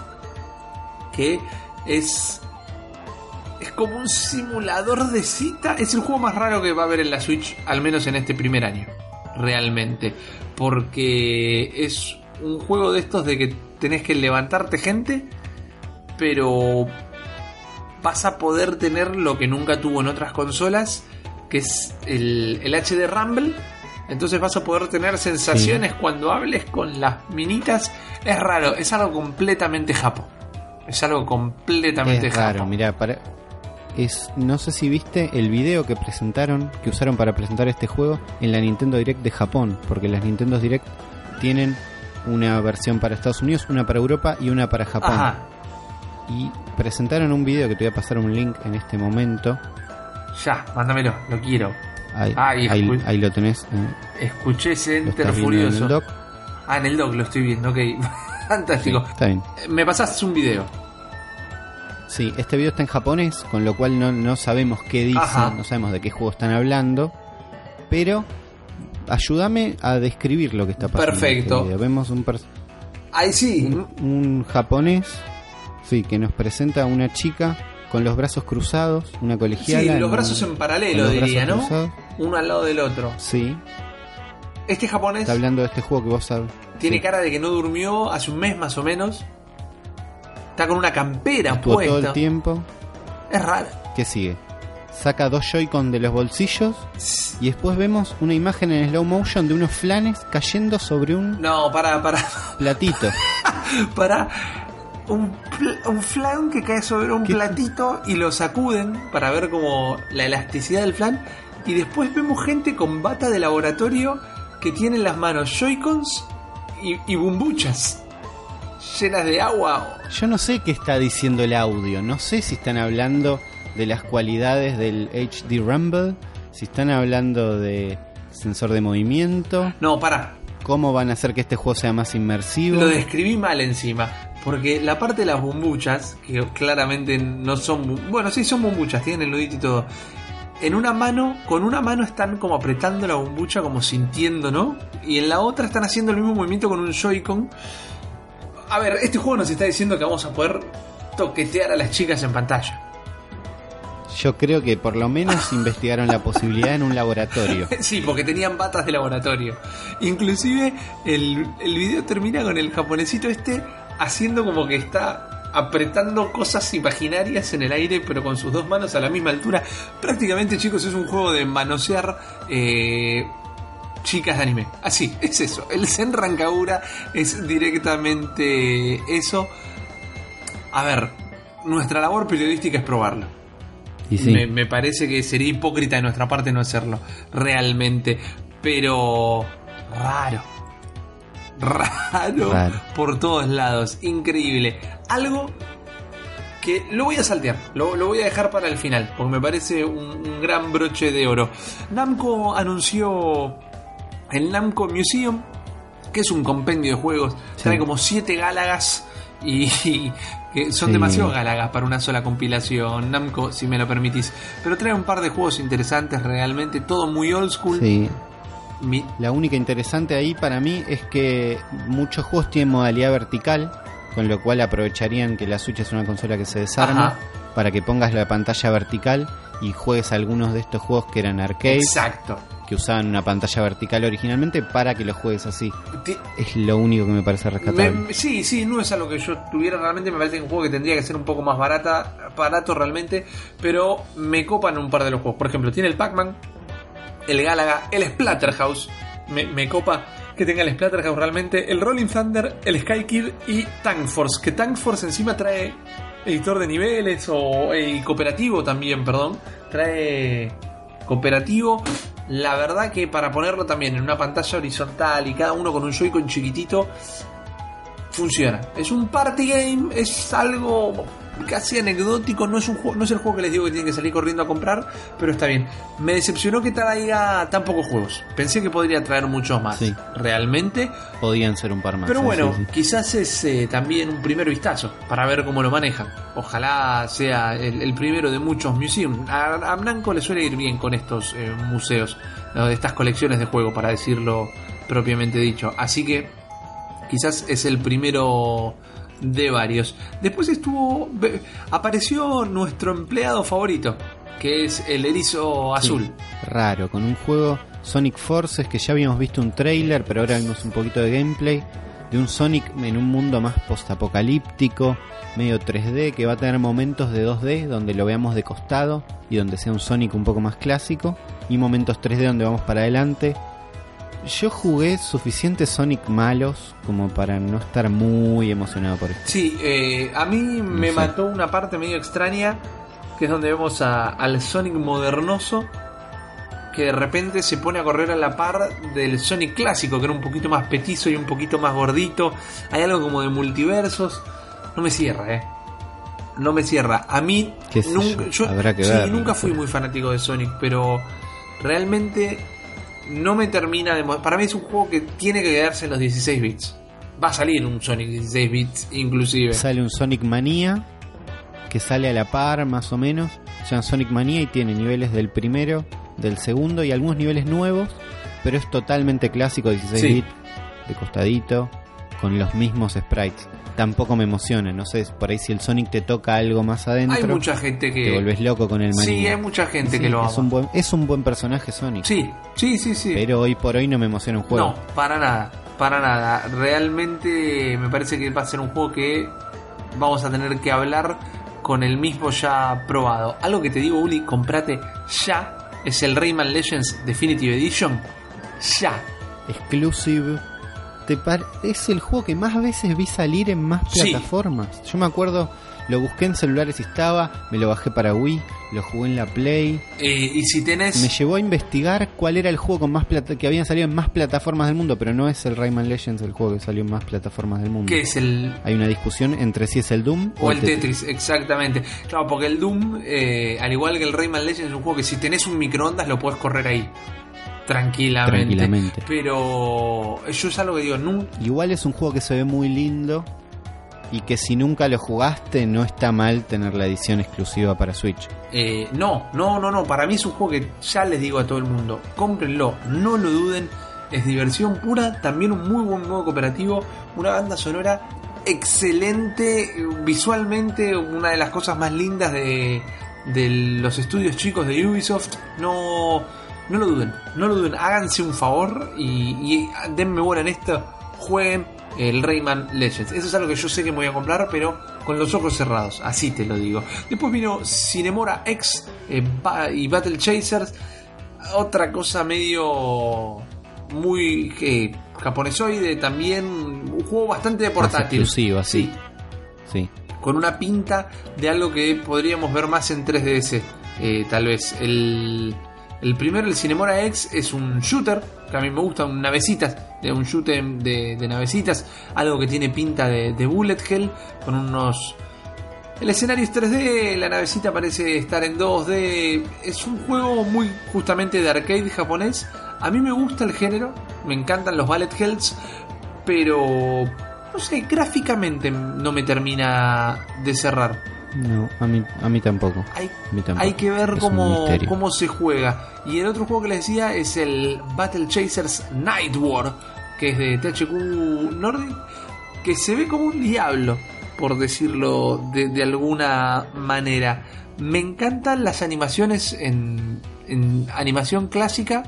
que es es como un simulador de cita. Es el juego más raro que va a haber en la Switch, al menos en este primer año. Realmente. Porque es un juego de estos de que tenés que levantarte gente, pero vas a poder tener lo que nunca tuvo en otras consolas, que es el, el HD Rumble. Entonces vas a poder tener sensaciones cuando hables con las minitas. Es raro, es algo completamente japo. Es algo completamente
Es raro, mirá, para... es, no sé si viste el video que presentaron, que usaron para presentar este juego en la Nintendo Direct de Japón, porque las Nintendo Direct tienen una versión para Estados Unidos, una para Europa y una para Japón.
Ajá.
Y presentaron un video que te voy a pasar un link en este momento.
Ya, mándamelo, lo quiero.
Ahí,
Ay,
ahí, ahí lo tenés. eh,
Escuché ese enter
viendo en
furioso.
el dock.
Ah, en el doc lo estoy viendo, ok. Fantástico.
Está bien.
Me pasaste un video.
Sí, este video está en japonés, con lo cual no, no sabemos qué dicen,
Ajá.
no sabemos de qué juego están hablando, pero ayúdame a describir lo que está pasando. este
Perfecto.
Vemos un,
Ahí sí.
un, un japonés, sí, que nos presenta a una chica con los brazos cruzados, una colegiala.
Sí, los brazos en paralelo, diría, ¿no?
cruzados.
Uno al lado del otro.
Sí,
Este japonés
está hablando de este juego que vos sabes.
tiene
Sí.
cara de que no durmió hace un mes más o menos. Está con una campera
Estuvo todo el
puesta.
tiempo.
Es raro.
¿Qué sigue? Saca dos Joy-Con de los bolsillos y después vemos una imagen en slow motion de unos flanes cayendo sobre un
No, para, para,
platito.
para. Un, pl- un flan que cae sobre un
¿Qué?
platito y lo sacuden para ver como la elasticidad del flan. Y después vemos gente con bata de laboratorio que tiene en las manos Joy-Cons y, y bumbuchas llenas de agua.
Yo no sé qué está diciendo el audio, no sé si están hablando de las cualidades del HD Rumble, si están hablando de sensor de movimiento,
No, para.
cómo van a hacer que este juego sea más inmersivo.
Lo describí mal encima. Porque la parte de las bombuchas, que claramente no son. bu- Bueno, sí son bombuchas, tienen el nudito y todo. En una mano, con una mano están como apretando la bombucha, como sintiendo, ¿no? Y en la otra están haciendo el mismo movimiento con un Joy-Con. A ver, este juego nos está diciendo que vamos a poder toquetear a las chicas en pantalla.
Yo creo que por lo menos investigaron la posibilidad en un laboratorio.
Sí, porque tenían batas de laboratorio. Inclusive el, el video termina con el japonesito este haciendo como que está apretando cosas imaginarias en el aire, pero con sus dos manos a la misma altura. Prácticamente, chicos, es un juego de manosear eh, chicas de anime. Así, es eso. El Zen Rancagura es directamente eso. A ver, nuestra labor periodística es probarlo.
Y sí,
Me, me parece que sería hipócrita de nuestra parte no hacerlo, realmente. Pero raro. Raro,
Raro.
por todos lados. Increíble. Algo que lo voy a saltear, lo, lo voy a dejar para el final, porque me parece un, un gran broche de oro. Namco anunció el Namco Museum, que es un compendio de juegos.
Sí.
Trae como siete gálagas y, y que son
Sí.
demasiado gálagas para una sola compilación. Namco, si me lo permitís. Pero trae un par de juegos interesantes realmente, todo muy old school.
sí.
Mi-
La única interesante ahí para mí es que muchos juegos tienen modalidad vertical, con lo cual aprovecharían que la Switch es una consola que se desarma
Ajá.
Para que pongas la pantalla vertical y juegues algunos de estos juegos que eran arcade,
Exacto.
que usaban una pantalla vertical originalmente para que los juegues así. Es lo único que me parece rescatable.
Me- sí, sí, no es algo que yo tuviera realmente. Me parece que un juego que tendría que ser un poco más barata, barato realmente. Pero me copan un par de los juegos. Por ejemplo, tiene el Pac-Man, el Galaga, el Splatterhouse. Me, me copa que tenga el Splatterhouse realmente. El Rolling Thunder, el Sky Kid y Tank Force. Que Tank Force encima trae editor de niveles o eh, cooperativo también, perdón. Trae cooperativo. La verdad que para ponerlo también en una pantalla horizontal y cada uno con un Joy-Con chiquitito, funciona. Es un party game, es algo casi anecdótico, no es un juego, no es el juego que les digo que tienen que salir corriendo a comprar, pero está bien. Me decepcionó que traiga tan pocos juegos. Pensé que podría traer muchos más,
Sí.
realmente.
Podían ser un par más.
Pero bueno,
sí, sí.
quizás es eh, también un primer vistazo para ver cómo lo manejan. Ojalá sea el, el primero de muchos museums. A, a Namco le suele ir bien con estos eh, museos, ¿no? de estas colecciones de juego, para decirlo propiamente dicho. Así que quizás es el primero de varios. Después estuvo, apareció nuestro empleado favorito, que es el erizo azul.
Sí, raro, con un juego Sonic Forces que ya habíamos visto un trailer, pero ahora vimos un poquito de gameplay de un Sonic en un mundo más postapocalíptico, medio 3D, que va a tener momentos de 2D donde lo veamos de costado y donde sea un Sonic un poco más clásico, y momentos 3D donde vamos para adelante. Yo jugué suficientes Sonic malos como para no estar muy emocionado por esto.
Sí, eh, a mí me
sé.
mató una parte medio extraña que es donde vemos a- al Sonic modernoso que de repente se pone a correr a la par del Sonic clásico, que era un poquito más petizo y un poquito más gordito. Hay algo como de multiversos. No me cierra, eh. No me cierra. A mí nunca,
yo,
yo-
habrá que
sí, nunca fui muy fanático de Sonic, pero realmente no me termina de... Para mí es un juego que tiene que quedarse en los 16 bits. Va a salir un Sonic 16 bits inclusive.
Sale un Sonic Manía que sale a la par más o menos. Llama Sonic Manía y tiene niveles del primero, del segundo y algunos niveles nuevos, pero es totalmente clásico 16
Sí.
bits de costadito con los mismos sprites. Tampoco me emociona, no sé, por ahí si el Sonic te toca algo más adentro,
Hay mucha gente que...
te volvés loco con el Manía.
Sí, hay mucha gente
Sí,
que lo ama.
es un buen es un buen personaje Sonic.
Sí, sí, sí, sí.
Pero hoy por hoy no me emociona un juego.
No, para nada, para nada. Realmente me parece que va a ser un juego que vamos a tener que hablar con el mismo ya probado. Algo que te digo, Uli, comprate ya. Es el Rayman Legends Definitive Edition. Ya.
Exclusive. Te es el juego que más veces vi salir en más
Sí.
plataformas. Yo me acuerdo, lo busqué en celulares y estaba, me lo bajé para Wii, lo jugué en la Play.
Eh, y si tenés...
Me llevó a investigar cuál era el juego con más plata que habían salido en más plataformas del mundo, pero no es el Rayman Legends el juego que salió en más plataformas del mundo.
¿Qué es el,
Hay una discusión entre si es el Doom
O el Tetris, exactamente. Claro, porque el Doom, eh, al igual que el Rayman Legends, es un juego que si tenés un microondas lo puedes correr ahí. Tranquilamente.
Tranquilamente.
Pero yo es algo que digo, nunca.
Igual es un juego que se ve muy lindo y que si nunca lo jugaste no está mal tener la edición exclusiva para Switch.
Eh, no, no, no, no. Para mí es un juego que ya les digo a todo el mundo: cómprenlo, no lo duden. Es diversión pura, también un muy buen modo cooperativo, una banda sonora excelente, visualmente una de las cosas más lindas de, de los estudios chicos de Ubisoft. No, no lo duden, no lo duden, háganse un favor y, y denme bola en esto, jueguen el Rayman Legends. Eso es algo que yo sé que me voy a comprar, pero con los ojos cerrados, así te lo digo. Después vino Cinemora X eh, y Battle Chasers, otra cosa medio muy eh, japonesoide también, un juego bastante portátil.
exclusivo, sí. Sí.
Con una pinta de algo que podríamos ver más en 3DS, eh, tal vez. El, el primero, el Cinemora X, es un shooter, que a mí me gusta, un navecitas, de un shooter de, navecitas, algo que tiene pinta de, de bullet hell, con unos... El escenario es 3D, la navecita parece estar en 2D. Es un juego muy justamente de arcade japonés. A mí me gusta el género, me encantan los bullet hells, pero no sé, gráficamente no me termina de cerrar.
No, a mí, a mí tampoco.
Hay,
A mí tampoco.
hay que ver
Es
cómo, cómo se juega. Y el otro juego que les decía es el Battle Chasers Night War, que es de THQ Nordic, que se ve como un diablo, por decirlo de, de alguna manera. Me encantan las animaciones en, en animación clásica,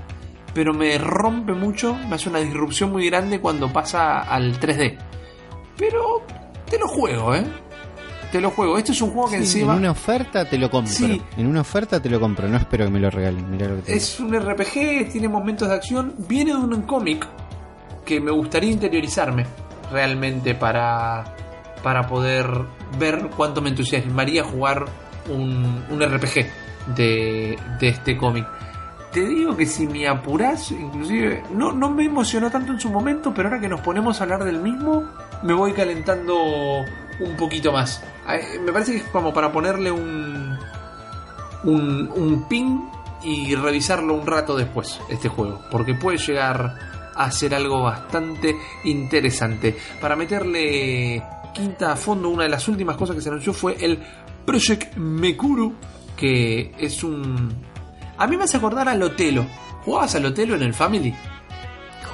pero me rompe mucho, me hace una disrupción muy grande cuando pasa al 3D. Pero te lo juego, ¿eh? Te lo juego. Este es un juego que
Sí,
encima...
En una oferta te lo compro.
Sí.
En una oferta te lo compro. No espero que me lo regalen. Mirá lo que
Es un RPG, tiene momentos de acción, viene de un cómic que me gustaría interiorizarme realmente para, para poder ver cuánto me entusiasmaría jugar un, un RPG de, de este cómic. Te digo que si me apurás, inclusive, no, no me emocionó tanto en su momento, pero ahora que nos ponemos a hablar del mismo, me voy calentando un poquito más. Me parece que es como para ponerle un, un, un pin y revisarlo un rato después, este juego, porque puede llegar a ser algo bastante interesante. Para meterle quinta a fondo, una de las últimas cosas que se anunció fue el Project Mekuru, que es un... A mí me hace acordar al Otelo. ¿Jugabas al Otelo en el Family?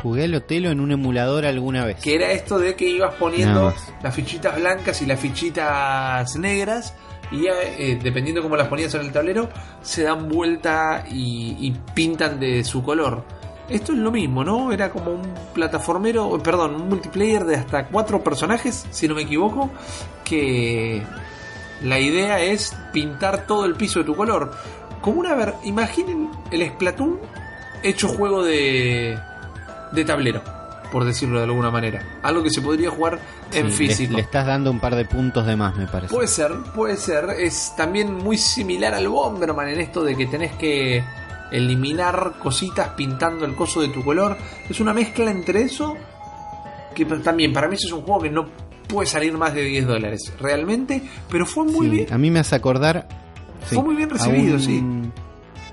Jugué al Otelo en un emulador alguna vez.
Que era esto de que ibas poniendo las fichitas blancas y las fichitas negras. Y ya, eh, dependiendo cómo las ponías en el tablero, se dan vuelta y, y pintan de su color. Esto es lo mismo, ¿no? Era como un plataformero, perdón, un multiplayer de hasta cuatro personajes, si no me equivoco, que la idea es pintar todo el piso de tu color. Como una ver, imaginen el Splatoon hecho juego de, de tablero. por decirlo de alguna manera. Algo que se podría jugar en
Sí,
físico.
Le, estás dando un par de puntos de más, me parece.
Puede ser, puede ser. Es también muy similar al Bomberman en esto de que tenés que eliminar cositas pintando el coso de tu color. Es una mezcla entre eso que también para mí es un juego que no puede salir más de 10 dólares realmente, pero fue muy
Sí,
bien.
A mí me hace acordar.
Fue muy bien recibido,
un-
sí.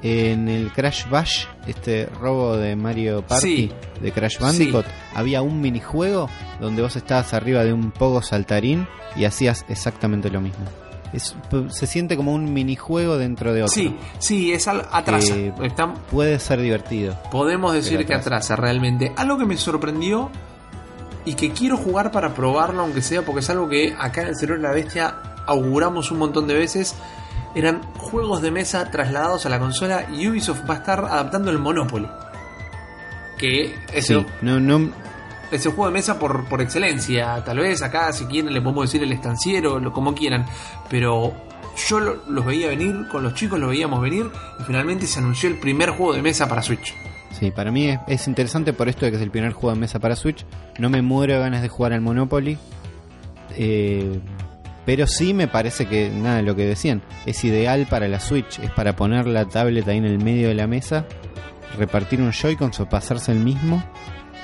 En el Crash Bash, este robo de Mario Party
Sí.
de Crash Bandicoot, había un minijuego donde vos estabas arriba de un pogo saltarín y hacías exactamente lo mismo. Es, se siente como un minijuego dentro de otro.
Sí, sí, es al, atrasa.
Eh,
Está-
Puede ser divertido.
podemos decir que atrasa realmente. Algo que me sorprendió y que quiero jugar para probarlo, aunque sea porque es algo que acá en el Cerebro de la Bestia auguramos un montón de veces. Eran juegos de mesa trasladados a la consola y Ubisoft va a estar adaptando el Monopoly. Que es,
Sí,
el,
no, no,
es el juego de mesa por, por excelencia. Tal vez acá, si quieren, le podemos decir el estanciero, lo, como quieran. Pero yo lo- los veía venir, con los chicos los veíamos venir. Y finalmente se anunció el primer juego de mesa para Switch.
Sí, para mí es, es interesante por esto de que es el primer juego de mesa para Switch. No me muero de ganas de jugar al Monopoly. Eh, pero sí me parece que, nada, lo que decían, es ideal para la Switch. Es para poner la tablet ahí en el medio de la mesa, repartir un Joy-Con pasarse el mismo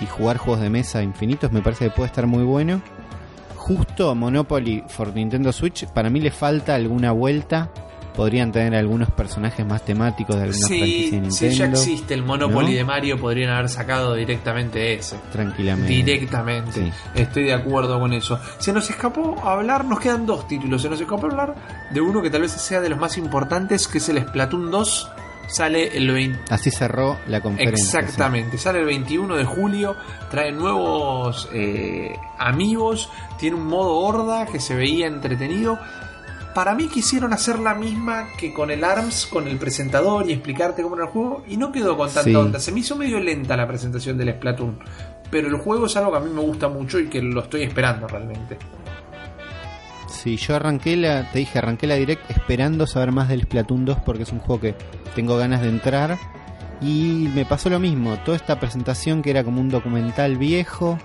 y jugar juegos de mesa infinitos. Me parece que puede estar muy bueno. Justo Monopoly for Nintendo Switch, para mí le falta alguna vuelta. Podrían tener algunos personajes más temáticos de alguna franquicia
Sí, si ya existe el Monopoly
¿no?
de Mario, podrían haber sacado directamente ese.
Tranquilamente.
Directamente.
Sí.
Estoy de acuerdo con eso. Se nos escapó hablar, nos quedan dos títulos. Se nos escapó hablar de uno que tal vez sea de los más importantes, que es el Splatoon 2. Sale el 20.
Así cerró la conferencia.
Exactamente, sale el 21 de julio, trae nuevos eh, amigos, tiene un modo horda que se veía entretenido. Para mí quisieron hacer la misma que con el ARMS, con el presentador y explicarte cómo era el juego, y no quedó con tanta
Sí.
onda. Se me hizo medio lenta la presentación del Splatoon, pero el juego es algo que a mí me gusta mucho y que lo estoy esperando realmente.
Sí, yo arranqué la, te dije, arranqué la direct esperando saber más del Splatoon 2 porque es un juego que tengo ganas de entrar. Y me pasó lo mismo, toda esta presentación que era como un documental viejo,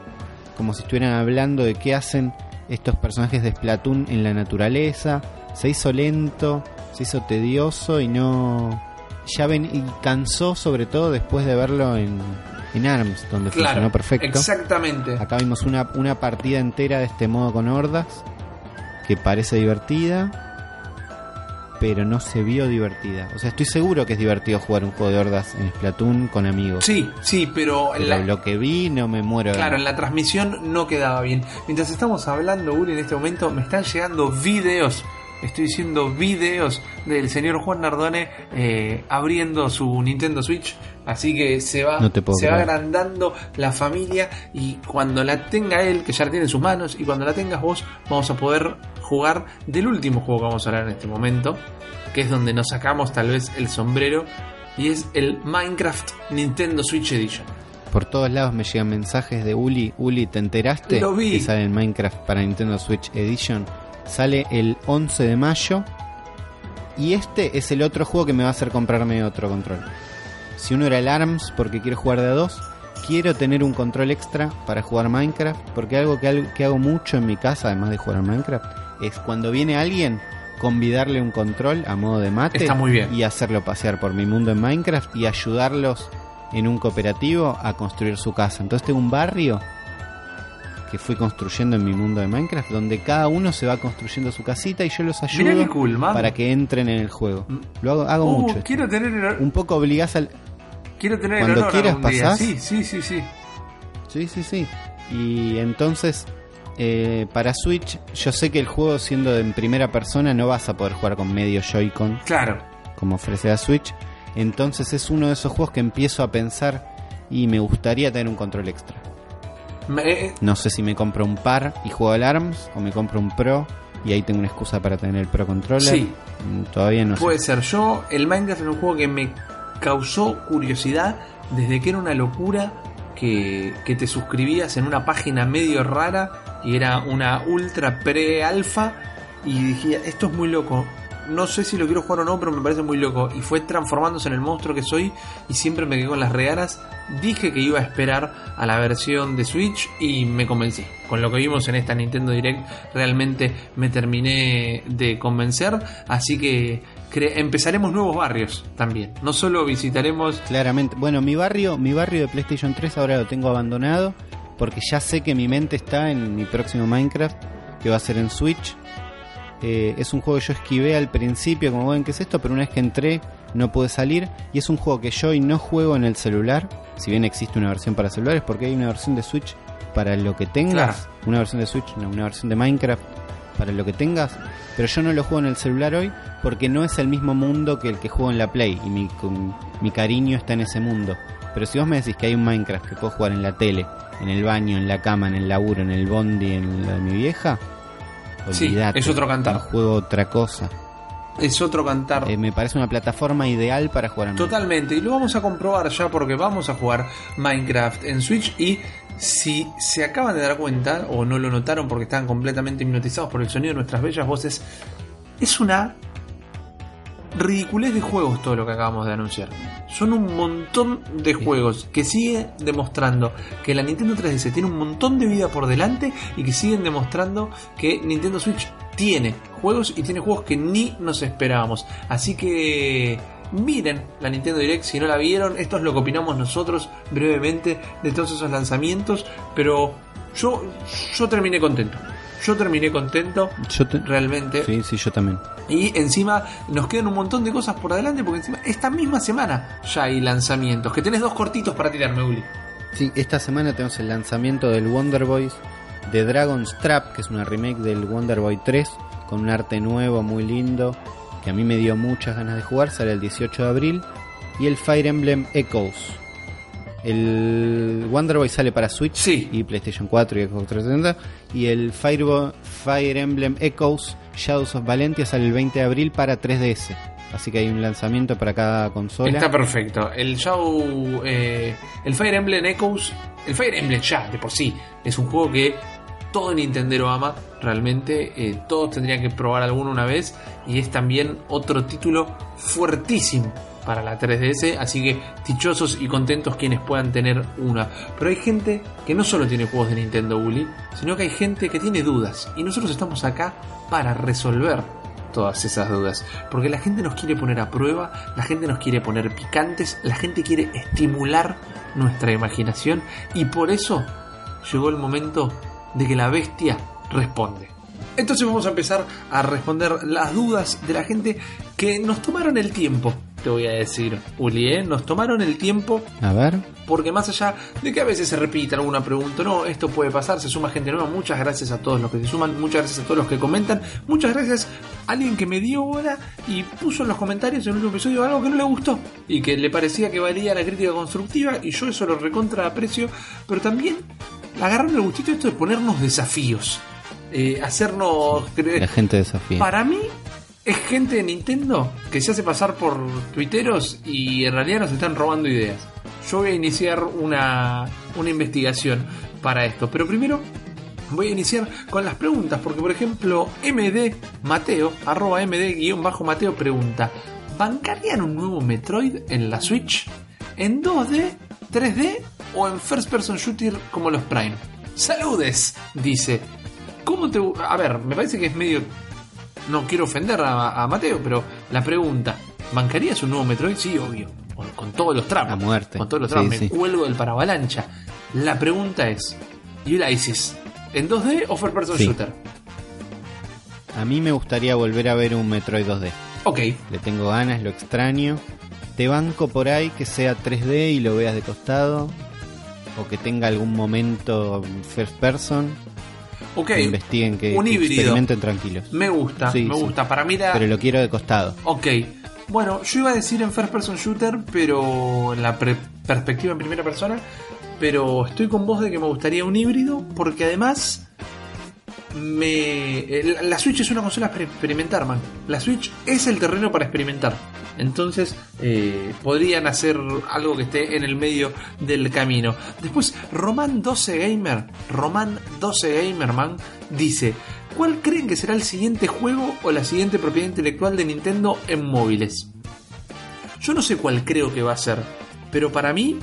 como si estuvieran hablando de qué hacen estos personajes de Splatoon en la naturaleza, se hizo lento, se hizo tedioso y no... Ya ven, y cansó sobre todo después de verlo en, en ARMS, donde
Claro,
funcionó perfecto.
exactamente.
Acá vimos una, una partida entera de este modo con hordas que parece divertida, pero no se vio divertida. O sea, estoy seguro que es divertido jugar un juego de hordas en Splatoon con amigos.
Sí, sí, pero,
pero
la-
lo que vi no me muero.
Claro, en la transmisión no quedaba bien. Mientras estamos hablando, Uri, en este momento me están llegando videos. Estoy diciendo videos del señor Juan Nardone eh, abriendo su Nintendo Switch. Así que se va,
No
se va agrandando la familia. Y cuando la tenga él, que ya la tiene en sus manos, y cuando la tengas vos, vamos a poder jugar del último juego que vamos a hablar en este momento. Que es donde nos sacamos tal vez el sombrero. Y es el Minecraft Nintendo Switch Edition.
Por todos lados me llegan mensajes de Uli. Uli, ¿te enteraste?
Lo vi.
Que sale el Minecraft para Nintendo Switch Edition. Sale el 11 de mayo. Y este es el otro juego que me va a hacer comprarme otro control. Si uno era el ARMS porque quiero jugar de a dos, quiero tener un control extra para jugar Minecraft. Porque algo que, que hago mucho en mi casa, además de jugar a Minecraft, es cuando viene alguien, convidarle un control a modo de mate
Está muy bien.
y hacerlo pasear por mi mundo en Minecraft y ayudarlos en un cooperativo a construir su casa. Entonces tengo un barrio que fui construyendo en mi mundo de Minecraft donde cada uno se va construyendo su casita y yo los ayudo
cool,
para que entren en el juego.
Mm.
Lo hago, hago
Uh,
mucho. esto.
quiero tener el,
Un poco obligás al...
quiero tener el
cuando
honor
quieras pasás.
Sí, sí, sí, sí.
Sí, sí, sí. Y entonces, eh, para Switch, yo sé que el juego siendo en primera persona no vas a poder jugar con medio Joy-Con
Claro.
como ofrece la Switch. Entonces es uno de esos juegos que empiezo a pensar y me gustaría tener un control extra.
Me- eh,
No sé si me compro un par y juego al ARMS o me compro un Pro y ahí tengo una excusa para tener el Pro Controller.
Sí.
Mm, Todavía no
puede
sé.
ser. Yo, el Minecraft es un juego que me causó curiosidad desde que era una locura que, que te suscribías en una página medio rara y era una ultra pre-alfa y dije, esto es muy loco. No sé si lo quiero jugar o no, pero me parece muy loco. Y fue transformándose en el monstruo que soy y siempre me quedé con las regalas. Dije que iba a esperar a la versión de Switch y me convencí. Con lo que vimos en esta Nintendo Direct realmente me terminé de convencer. Así que empezaremos nuevos barrios también. No solo visitaremos...
Claramente. Bueno, mi barrio, mi barrio de PlayStation 3 ahora lo tengo abandonado porque ya sé que mi mente está en mi próximo Minecraft que va a ser en Switch. Eh, es un juego que yo esquivé al principio, como ven, ¿qué es esto? Pero una vez que entré no pude salir. Y es un juego que yo hoy no juego en el celular. Si bien existe una versión para celulares, porque hay una versión de Switch para lo que tengas. Una versión de Switch, no, una versión de Minecraft para lo que tengas. Pero yo no lo juego en el celular hoy porque no es el mismo mundo que el que juego en la Play. Y mi, con- mi cariño está en ese mundo. Pero si vos me decís que hay un Minecraft que puedo jugar en la tele, en el baño, en la cama, en el laburo, en el bondi, en lo de mi vieja,
Sí, es otro cantar.
No juego otra cosa.
Es otro cantar.
Eh, me parece una plataforma ideal para jugar en
Totalmente, y lo vamos a comprobar ya porque vamos a jugar Minecraft en Switch y si se acaban de dar cuenta o no lo notaron porque están completamente hipnotizados por el sonido de nuestras bellas voces, es una ridiculez de juegos todo lo que acabamos de anunciar. Son un montón de juegos que siguen demostrando que la Nintendo 3DS tiene un montón de vida por delante y que siguen demostrando que Nintendo Switch tiene juegos y tiene juegos que ni nos esperábamos. Así que miren la Nintendo Direct si no la vieron. Esto es lo que opinamos nosotros brevemente de todos esos lanzamientos. Pero yo, yo terminé contento. Yo terminé contento
Yo te-
realmente.
Sí, sí, yo también.
Y encima nos quedan un montón de cosas por adelante porque encima esta misma semana ya hay lanzamientos. Que tenés dos cortitos para tirarme, Uli.
Sí, esta semana tenemos el lanzamiento del Wonder Boys de Dragon's Trap, que es una remake del Wonder Boy 3, con un arte nuevo, muy lindo, que a mí me dio muchas ganas de jugar, sale el 18 de abril. Y el Fire Emblem Echoes. El Wonder Boy sale para Switch
Sí.
y PlayStation 4 y Xbox 360. Y el Fire, Emblem Echoes Shadows of Valentia sale el 20 de abril para 3DS. Así que hay un lanzamiento para cada consola.
Está perfecto. El Shadow. eh, el Fire Emblem Echoes. El Fire Emblem ya, de por sí. Es un juego que todo Nintendero ama. Realmente. eh, todos tendrían que probar alguno una vez. Y es también otro título fuertísimo para la 3DS. Así que dichosos y contentos quienes puedan tener una. Pero hay gente que no solo tiene juegos de Nintendo Uli, sino que hay gente que tiene dudas. Y nosotros estamos acá para resolver todas esas dudas. Porque la gente nos quiere poner a prueba, la gente nos quiere poner picantes, la gente quiere estimular nuestra imaginación y por eso llegó el momento de que la bestia responde. Entonces vamos a empezar a responder las dudas de la gente que nos tomaron el tiempo, te voy a decir, Uli, ¿eh? nos tomaron el tiempo
A ver.
porque más allá de que a veces se repita alguna pregunta, no, esto puede pasar, se suma gente nueva, muchas gracias a todos los que se suman, muchas gracias a todos los que comentan, muchas gracias a alguien que me dio hora y puso en los comentarios en el último episodio algo que no le gustó y que le parecía que valía la crítica constructiva y yo eso lo recontra aprecio, pero también agarraron el gustito esto de ponernos desafíos, eh, hacernos creer...
La gente desafía.
Para mí es gente de Nintendo que se hace pasar por tuiteros y en realidad nos están robando ideas. Yo voy a iniciar una, una investigación para esto, pero primero voy a iniciar con las preguntas, porque por ejemplo MD Mateo, arroba MD-Mateo pregunta, ¿bancarían un nuevo Metroid en la Switch? ¿En 2D, 3D o en First Person Shooter como los Prime? Saludes, dice. ¿Cómo te... A ver, me parece que es medio... No quiero ofender a, a Mateo, pero la pregunta, ¿bancarías un nuevo Metroid? Sí, obvio. Con, con todos los tramos.
A muerte.
Con todos los tramos.
Sí,
me
sí.
cuelgo del paravalancha. La pregunta es, Ulysses, ¿en 2D o First Person
Sí.
Shooter?
A mí me gustaría volver a ver un Metroid 2D.
Ok,
Le tengo ganas, lo extraño. Te banco por ahí que sea 3D y lo veas de costado. O que tenga algún momento first person.
Ok.
Que investiguen, que,
un
que
híbrido.
experimenten tranquilos.
Me gusta,
Sí,
me
sí.
gusta. Para mí era...
Pero lo quiero de costado.
Ok. Bueno, yo iba a decir en First Person Shooter, pero en la pre- perspectiva en primera persona. Pero estoy con vos de que me gustaría un híbrido, porque además. Me. eh, la- La Switch es una consola para experimentar, man. La Switch es el terreno para experimentar. Entonces, eh, podrían hacer algo que esté en el medio del camino. Después, Roman 12 Gamer, Roman 12 Gamer, man, dice: ¿Cuál creen que será el siguiente juego o la siguiente propiedad intelectual de Nintendo en móviles? Yo no sé cuál creo que va a ser, pero para mí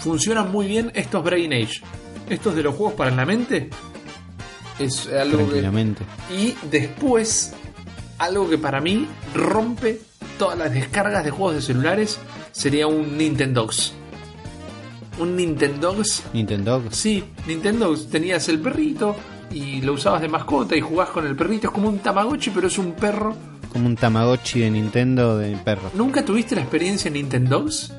funcionan muy bien estos Brain Age. Estos de los juegos para la mente. Es algo que... Y después, algo que para mí rompe todas las descargas de juegos de celulares sería un Nintendogs. Un Nintendogs.
Nintendo.
Sí, Nintendogs tenías el perrito y lo usabas de mascota y jugás con el perrito. Es como un Tamagotchi, pero es un perro.
Como un Tamagotchi de Nintendo de perro.
¿Nunca tuviste la experiencia en Nintendogs?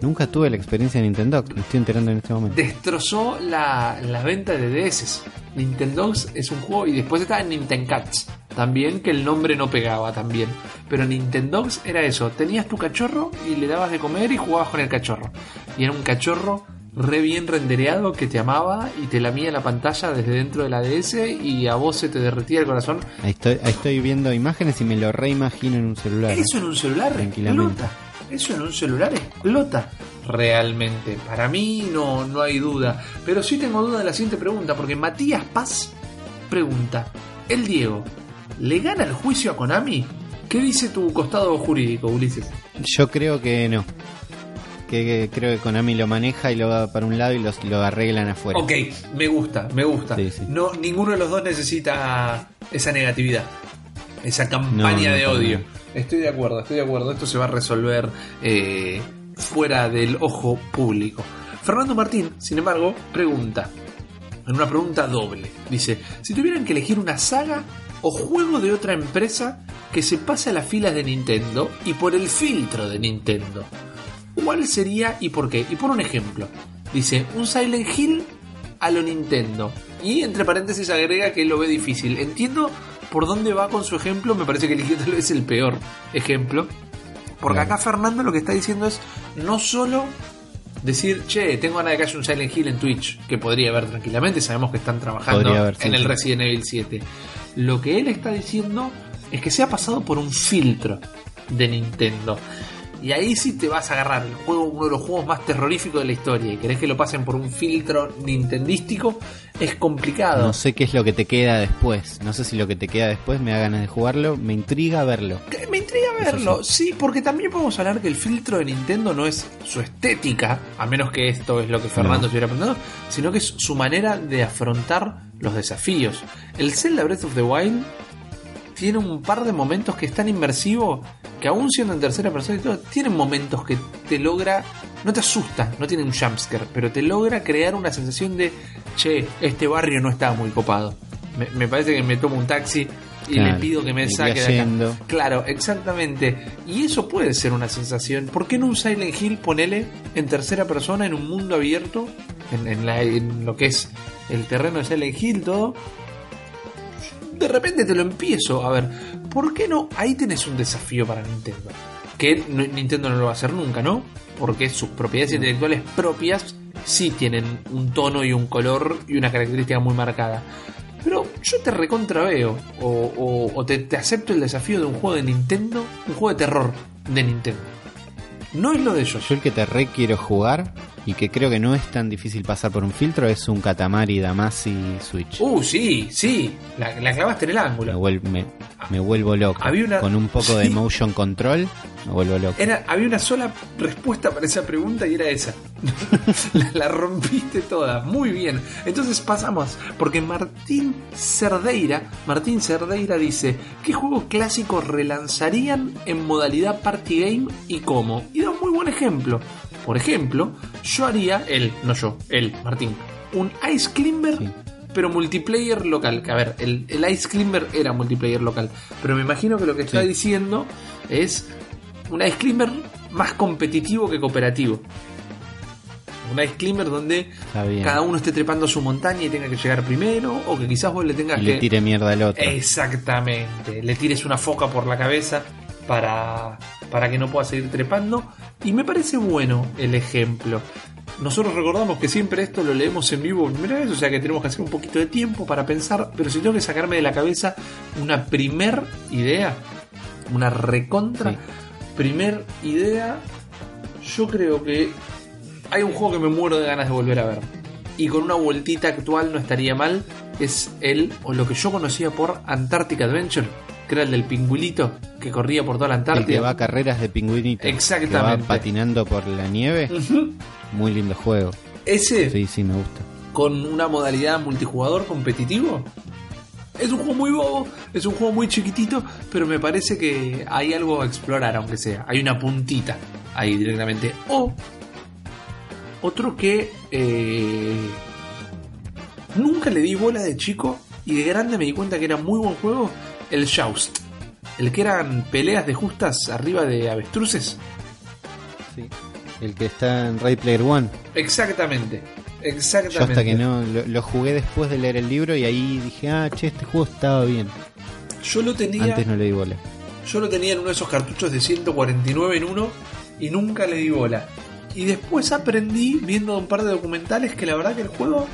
Nunca tuve la experiencia de Nintendo. Me estoy enterando en este momento.
Destrozó la, la venta de DS. Nintendogs es un juego y después estaba Nintendo Cats. También que el nombre no pegaba también. Pero Nintendogs era eso. Tenías tu cachorro y le dabas de comer y jugabas con el cachorro. Y era un cachorro re bien rendereado que te amaba y te lamía la pantalla desde dentro de la DS y a vos se te derretía el corazón.
Ahí estoy, ahí estoy viendo imágenes y me lo reimagino en un celular.
Eso en un celular
Tranquilamente.
explota. Eso en un celular explota. Realmente. Para mí no, no hay duda. Pero sí tengo duda de la siguiente pregunta. Porque Matías Paz pregunta. El Diego, ¿le gana el juicio a Konami? ¿Qué dice tu costado jurídico, Ulises?
Yo creo que no. Que, que creo que Konami lo maneja y lo va para un lado y los, lo arreglan afuera.
Ok, me gusta, me gusta.
Sí, sí.
No, ninguno de los dos necesita esa negatividad, esa campaña
No, no,
de odio. Estoy de acuerdo, estoy de acuerdo. Esto se va a resolver eh, fuera del ojo público. Fernando Martín, sin embargo, pregunta, en una pregunta doble, dice, si tuvieran que elegir una saga o juego de otra empresa que se pase a las filas de Nintendo y por el filtro de Nintendo, ¿cuál sería y por qué? Y por un ejemplo, dice, un Silent Hill a lo Nintendo. Y entre paréntesis agrega que lo ve difícil. Entiendo por dónde va con su ejemplo, me parece que tal vez el peor ejemplo. Porque acá Fernando lo que está diciendo es no solo decir, che, tengo ganas de que haya un Silent Hill en Twitch, que podría haber tranquilamente, sabemos que están trabajando
Podría haber, sí,
en el. Resident Evil 7. Lo que él está diciendo es que se ha pasado por un filtro de Nintendo. Y ahí sí te vas a agarrar el juego, uno de los juegos más terroríficos de la historia, y querés que lo pasen por un filtro nintendístico, es complicado.
No sé qué es lo que te queda después. No sé si lo que te queda después me da ganas de jugarlo. Me intriga verlo.
Me intriga verlo, sí, porque también podemos hablar que el filtro de Nintendo no es su estética, a menos que esto es lo que Fernando
No.
estuviera preguntando, sino que es su manera de afrontar los desafíos. El Zelda Breath of the Wild tiene un par de momentos que es tan inmersivo que aún siendo en tercera persona y todo, tienen momentos que te logra, no te asusta, no tiene un jumpscare, pero te logra crear una sensación de, che, este barrio no está muy copado. Me, me parece que me tomo un taxi y
Claro,
le pido que me saque de acá. Claro, exactamente. Y eso puede ser una sensación. ¿Por qué no un Silent Hill ponele en tercera persona en un mundo abierto? En, en la- en lo que es el terreno de Silent Hill, todo. De repente te lo empiezo a ver. ¿Por qué no? Ahí tenés un desafío para Nintendo. Que Nintendo no lo va a hacer nunca, ¿no? Porque sus propiedades intelectuales propias sí tienen un tono y un color y una característica muy marcada. Pero yo te recontraveo o, o, o te, te acepto el desafío de un juego de Nintendo, un juego de terror de Nintendo. No es lo de ellos.
Yo el que te re quiero jugar y que creo que no es tan difícil pasar por un filtro es un Katamari Damacy Switch.
Uh, sí, sí, la, la clavaste en el
me,
ángulo.
vuel- me- me vuelvo loco.
Había una-
Con un poco de motion control, me vuelvo loco.
Era, había una sola respuesta para esa pregunta y era esa. la, la rompiste toda. Muy bien. Entonces pasamos. Porque Martín Cerdeira, Martín Cerdeira dice, ¿qué juego clásico relanzarían en modalidad party game y cómo? Y da un muy buen ejemplo. Por ejemplo, yo haría, él, no yo, él, Martín, un Ice Climber
Sí.
pero multiplayer local. Que a ver, el, el Ice Climber era multiplayer local. Pero me imagino que lo que está
Sí.
diciendo es un Ice Climber más competitivo que cooperativo. Un Ice Climber donde cada uno esté trepando su montaña y tenga que llegar primero, o que quizás vos le tengas
y
que.
le tire mierda al otro.
Exactamente. Le tires una foca por la cabeza para, para que no pueda seguir trepando. Y me parece bueno el ejemplo. Nosotros recordamos que siempre esto lo leemos en vivo primera vez, o sea que tenemos que hacer un poquito de tiempo para pensar. Pero si tengo que sacarme de la cabeza una primer idea, una recontra
Sí.
primer idea, yo creo que hay un juego que me muero de ganas de volver a ver. Y con una vueltita actual no estaría mal, es el, o lo que yo conocía por Antarctic Adventure, que era el del pingüilito que corría por toda la
El que
Antártida.
va a carreras de pingüinito.
Exactamente.
Que va patinando por la nieve. Muy lindo juego.
Ese,
Sí, sí, me gusta.
con una modalidad multijugador competitivo. Es un juego muy bobo, es un juego muy chiquitito, pero me parece que hay algo a explorar, aunque sea. Hay una puntita ahí directamente. O otro que eh, nunca le di bola de chico y de grande me di cuenta que era muy buen juego, el Joust. El que eran peleas de justas arriba de avestruces.
Sí. El que está en Ray Player One.
Exactamente. Exactamente.
Yo hasta que no lo, lo jugué después de leer el libro y ahí dije, ah, che, este juego estaba bien.
Yo lo tenía.
Antes no le di bola.
Yo lo tenía en uno de esos cartuchos de 149 en uno y nunca le di bola. Y después aprendí viendo un par de documentales que la verdad que el juego,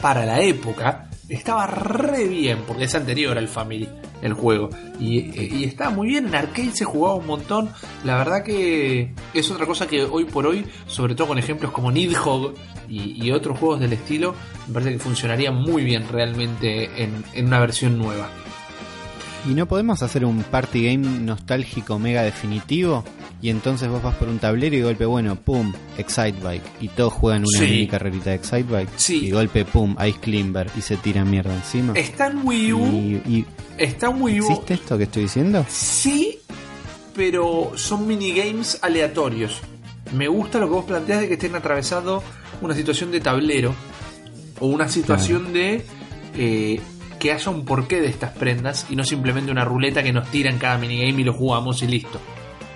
para la época, estaba re bien, porque es anterior al Family el juego. Y, eh, y estaba muy bien, en arcade se jugaba un montón. La verdad que es otra cosa que hoy por hoy, sobre todo con ejemplos como Nidhogg y, y otros juegos del estilo, me parece que funcionaría muy bien realmente en, en una versión nueva.
¿Y no podemos hacer un party game nostálgico mega definitivo? Y entonces vos vas por un tablero y golpe, bueno, pum, Excite Bike. Y todos juegan una
Sí.
mini carrerita de Excite Bike.
Sí.
Y golpe, pum, Ice Climber. Y se tira mierda encima.
Está en Wii U.
Y, y-
Está en Wii U.
¿Existe esto que estoy diciendo?
Sí, pero son minigames aleatorios. Me gusta lo que vos planteas de que estén atravesando una situación de tablero o una situación de eh, que haya un porqué de estas prendas y no simplemente una ruleta que nos tira en cada minigame y lo jugamos y listo.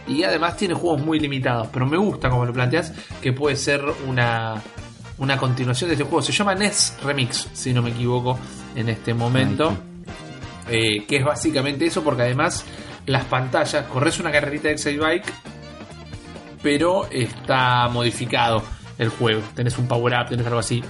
Y además tiene juegos muy limitados, pero me gusta como lo planteas que puede ser una, una continuación de este juego. Se llama NES Remix, si no me equivoco, en este momento. Eh, que es básicamente eso, porque además las pantallas, corres una carrerita de Excite Bike, pero está modificado el juego. Tenés un power up, tenés algo así.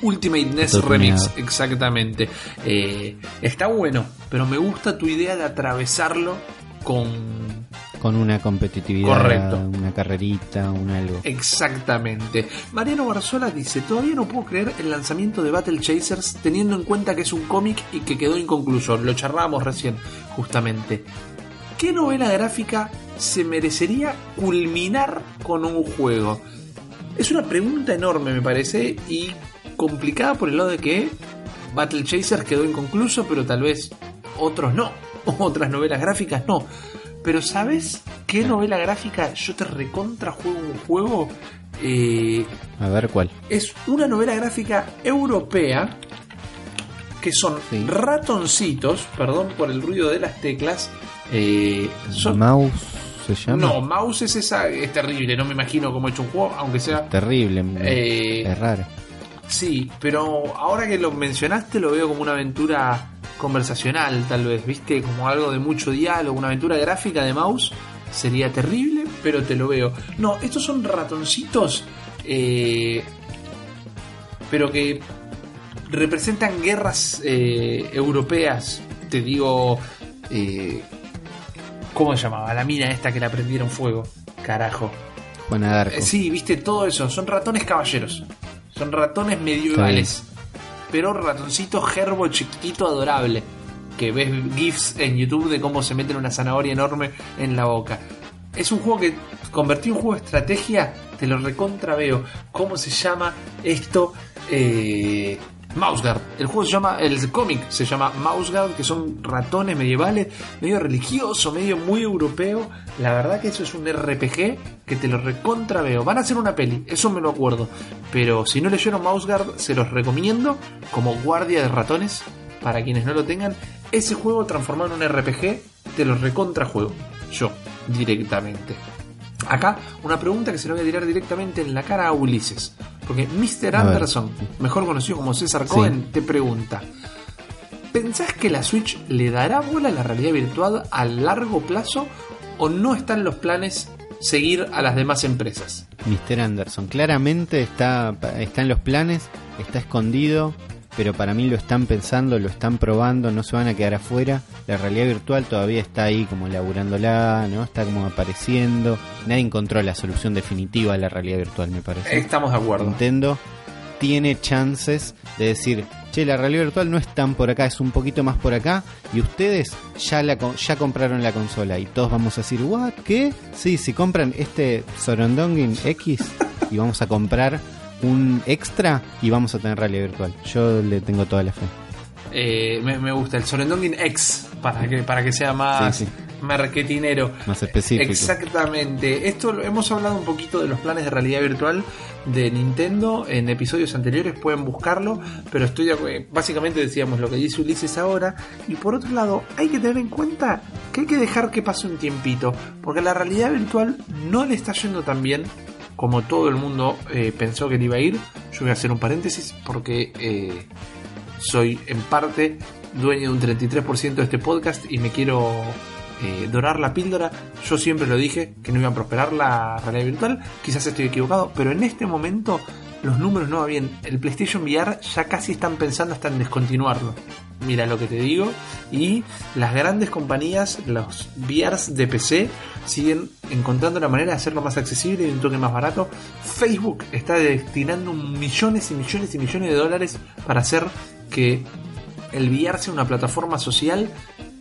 Ultimate NES
Todo
Remix, exactamente. Eh, está bueno, pero me gusta tu idea de atravesarlo con
Con una competitividad,
Correcto.
una carrerita, un algo.
Exactamente. Mariano Barzola dice, todavía no puedo creer el lanzamiento de Battle Chasers teniendo en cuenta que es un cómic y que quedó inconcluso. Lo charlábamos recién, justamente. ¿Qué novela gráfica se merecería culminar con un juego? Es una pregunta enorme, me parece, y complicada por el lado de que Battle Chasers quedó inconcluso, pero tal vez otros no. Otras novelas gráficas no. Pero ¿sabes qué novela gráfica yo te recontra juego un juego? Eh,
A ver cuál.
es una novela gráfica europea que son
Sí.
ratoncitos, perdón por el ruido de las teclas. eh, son,
Mouse se llama.
no, Mouse es esa, es terrible, no me imagino cómo he hecho un juego, aunque sea
Terrible.
Eh,
es raro.
Sí, pero ahora que lo mencionaste lo veo como una aventura conversacional, tal vez, ¿viste? Como algo de mucho diálogo, una aventura gráfica de mouse. Sería terrible, pero te lo veo. No, estos son ratoncitos, eh, pero que representan guerras eh, europeas. Te digo, eh, ¿cómo se llamaba? La mina esta que la prendieron fuego. Carajo.
Juana Darko.
Eh, sí, viste, todo eso. Son ratones caballeros. Son ratones medievales. Pero ratoncito gerbo chiquitito adorable. Que ves GIFs en YouTube de cómo se meten una zanahoria enorme en la boca. Es un juego que convertí en un juego de estrategia. Te lo recontra veo. ¿Cómo se llama esto? Eh, Mouseguard. El juego se llama, el cómic se llama Mouseguard, que son ratones medievales, medio religioso, medio muy europeo. La verdad que eso es un RPG que te lo recontra veo. Van a hacer una peli, eso me lo acuerdo. Pero si no leyeron Mouseguard, se los recomiendo como guardia de ratones. Para quienes no lo tengan, ese juego transformado en un RPG, te lo recontra juego. Yo, directamente. Acá, una pregunta que se le voy a tirar directamente en la cara a Ulises. Porque Mr.
A ver.
Anderson, mejor conocido como César
Sí.
Cohen, te pregunta: ¿Pensás que la Switch le dará bola a la realidad virtual a largo plazo o no están los planes seguir a las demás empresas?
Mr. Anderson. Claramente está, está en los planes, está escondido, pero para mí lo están pensando, lo están probando, no se van a quedar afuera. La realidad virtual todavía está ahí como laburándola, ¿no? Está como apareciendo. Nadie encontró la solución definitiva a la realidad virtual, me parece.
Estamos de acuerdo.
Nintendo tiene chances de decir, che, la realidad virtual no es tan por acá, es un poquito más por acá, y ustedes ya, la, ya compraron la consola, y todos vamos a decir, ¿what? ¿Qué? Sí, si compran este Sorondongin X, y vamos a comprar un extra, y vamos a tener realidad virtual. Yo le tengo toda la fe.
Eh, me, me gusta el Sorendongin X para que, para que sea más
Sí, sí.
marketinero.
Más específico.
Exactamente. Esto lo- hemos hablado un poquito de los planes de realidad virtual de Nintendo en episodios anteriores, pueden buscarlo, pero estoy de básicamente decíamos lo que dice Ulises ahora y por otro lado, hay que tener en cuenta que hay que dejar que pase un tiempito, porque la realidad virtual no le está yendo tan bien como todo el mundo eh, pensó que le iba a ir. Yo voy a hacer un paréntesis porque eh, soy en parte dueño de un 33% de este podcast y me quiero eh, dorar la píldora. Yo siempre lo dije que no iba a prosperar la realidad virtual. Quizás estoy equivocado, pero en este momento los números no van bien. El PlayStation VR ya casi están pensando hasta en descontinuarlo. Mira lo que te digo. Y las grandes compañías, los VRs de PC, siguen encontrando la manera de hacerlo más accesible y un toque más barato. Facebook está destinando millones y millones y millones de dólares para hacer que el VR sea una plataforma social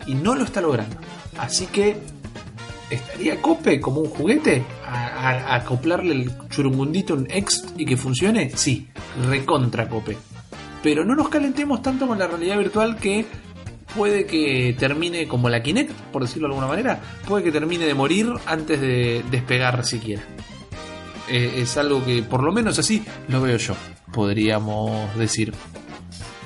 y no lo está logrando. Así que estaría cope como un juguete a, acoplarle el churungundito un X y que funcione. Sí, recontra cope. Pero no nos calentemos tanto con la realidad virtual que puede que termine como la Kinect, por decirlo de alguna manera, puede que termine de morir antes de despegar siquiera. Eh, es algo que por lo menos así lo veo yo, podríamos decir.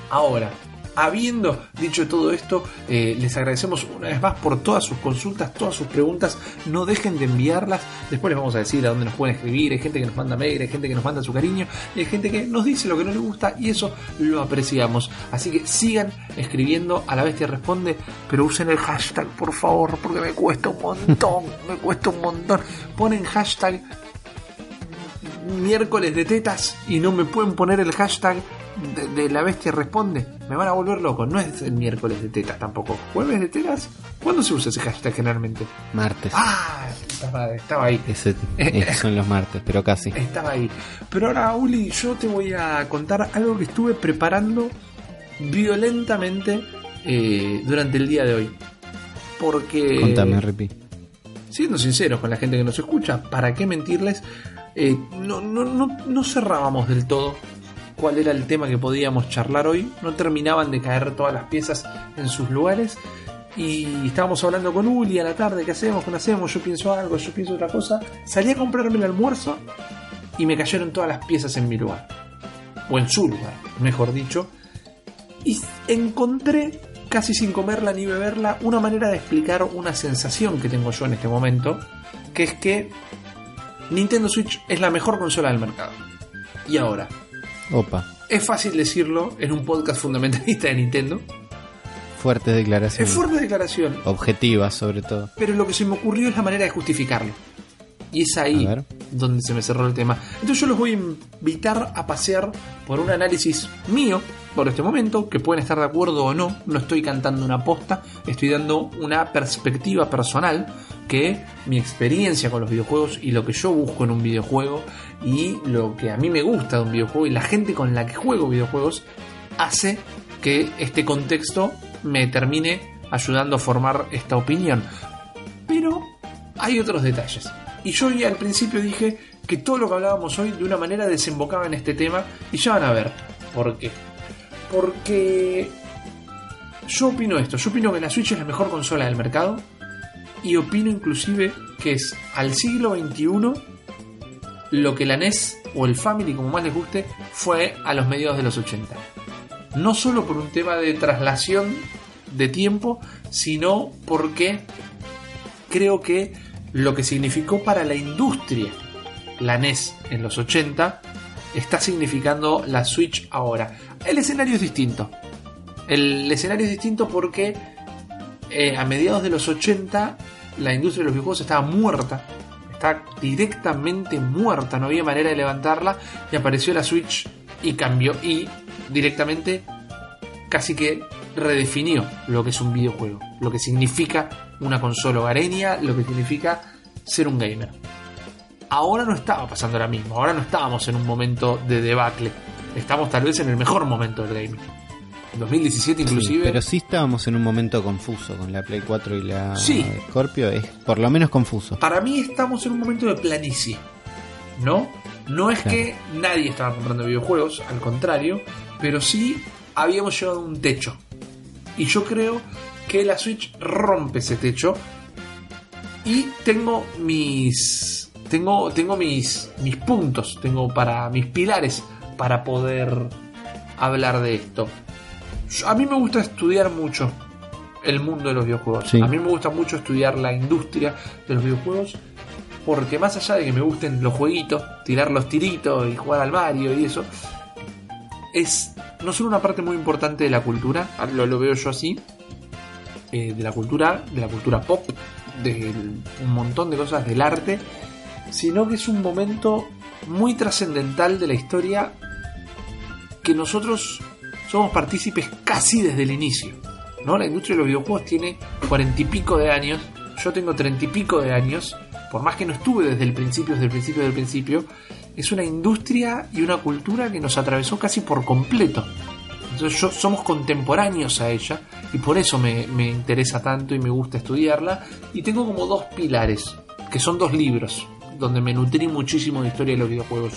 Ahora, habiendo dicho todo esto, eh, les agradecemos una vez más por todas sus consultas, todas sus preguntas. No dejen de enviarlas. Después les vamos a decir a dónde nos pueden escribir. Hay gente que nos manda mail, hay gente que nos manda su cariño, y hay gente que nos dice lo que no le gusta y eso lo apreciamos. Así que sigan escribiendo a la bestia responde, pero usen el hashtag por favor, porque me cuesta un montón, me cuesta un montón. Ponen hashtag miércoles de tetas y no me pueden poner el hashtag de, de la bestia responde. Me van a volver loco. No es el miércoles de tetas tampoco. ¿Jueves de tetas? ¿Cuándo se usa ese hashtag generalmente?
Martes.
Ah, estaba ahí.
Ese, son los martes, pero casi.
Estaba ahí. Pero ahora, Uli, yo te voy a contar algo que estuve preparando violentamente eh, durante el día de hoy. Porque.
Contame, Ripi.
siendo sinceros con la gente que nos escucha, ¿para qué mentirles? Eh, no, no, no, no cerrábamos del todo cuál era el tema que podíamos charlar hoy, no terminaban de caer todas las piezas en sus lugares y estábamos hablando con Uli a la tarde, ¿qué hacemos? ¿Qué hacemos? Yo pienso algo, yo pienso otra cosa. Salí a comprarme el almuerzo y me cayeron todas las piezas en mi lugar, o en su lugar, mejor dicho, y encontré, casi sin comerla ni beberla, una manera de explicar una sensación que tengo yo en este momento, que es que Nintendo Switch es la mejor consola del mercado. Y ahora,
Opa.
es fácil decirlo en un podcast fundamentalista de Nintendo,
Fuertes
es
declaraciones.
fuerte declaración,
Objetivas, sobre todo.
pero lo que se me ocurrió es la manera de justificarlo. Y es ahí donde se me cerró el tema. Entonces yo los voy a invitar a pasear por un análisis mío por este momento, que pueden estar de acuerdo o no, no estoy cantando una posta, estoy dando una perspectiva personal que mi experiencia con los videojuegos y lo que yo busco en un videojuego y lo que a mí me gusta de un videojuego y la gente con la que juego videojuegos hace que este contexto me termine ayudando a formar esta opinión. Pero hay otros detalles. Y yo al principio dije que todo lo que hablábamos hoy de una manera desembocaba en este tema y ya van a ver por qué. Porque yo opino esto, yo opino que la Switch es la mejor consola del mercado y opino inclusive que es al siglo XXI lo que la NES o el Family, como más les guste, fue a los mediados de los 80. No solo por un tema de traslación de tiempo, sino porque creo que lo que significó para la industria la NES en los 80 está significando la Switch ahora. El escenario es distinto. El escenario es distinto porque eh, a mediados de los 80 la industria de los videojuegos estaba muerta. Está directamente muerta, no había manera de levantarla y apareció la Switch y cambió y directamente casi que redefinió lo que es un videojuego, lo que significa una consola hogareña, lo que significa ser un gamer. Ahora no estaba pasando ahora mismo, ahora no estábamos en un momento de debacle, estamos tal vez en el mejor momento del gaming. 2017
Sí,
inclusive.
pero sí estábamos en un momento confuso con la Play 4 y la
Sí.
Scorpio. Es por lo menos confuso.
Para mí estamos en un momento de planicie, ¿no? No es
Claro.
que nadie estaba comprando videojuegos, al contrario, pero sí habíamos llegado a un techo. Y yo creo que la Switch rompe ese techo. Y tengo mis. Tengo, tengo mis, mis puntos, tengo para mis pilares para poder hablar de esto. A mí me gusta estudiar mucho el mundo de los videojuegos.
Sí.
A mí me gusta mucho estudiar la industria de los videojuegos. Porque más allá de que me gusten los jueguitos, tirar los tiritos y jugar al Mario y eso, es no solo una parte muy importante de la cultura, lo, lo veo yo así, eh, de la cultura, de la cultura pop, de un montón de cosas del arte, sino que es un momento muy trascendental de la historia que nosotros somos partícipes casi desde el inicio. ¿no? La industria de los videojuegos tiene cuarenta y pico de años, yo tengo treinta y pico de años, por más que no estuve desde el principio, desde el principio del principio, es una industria y una cultura que nos atravesó casi por completo. Yo, somos contemporáneos a ella y por eso me, me interesa tanto y me gusta estudiarla. Y tengo como dos pilares, que son dos libros, donde me nutrí muchísimo de historia de los videojuegos.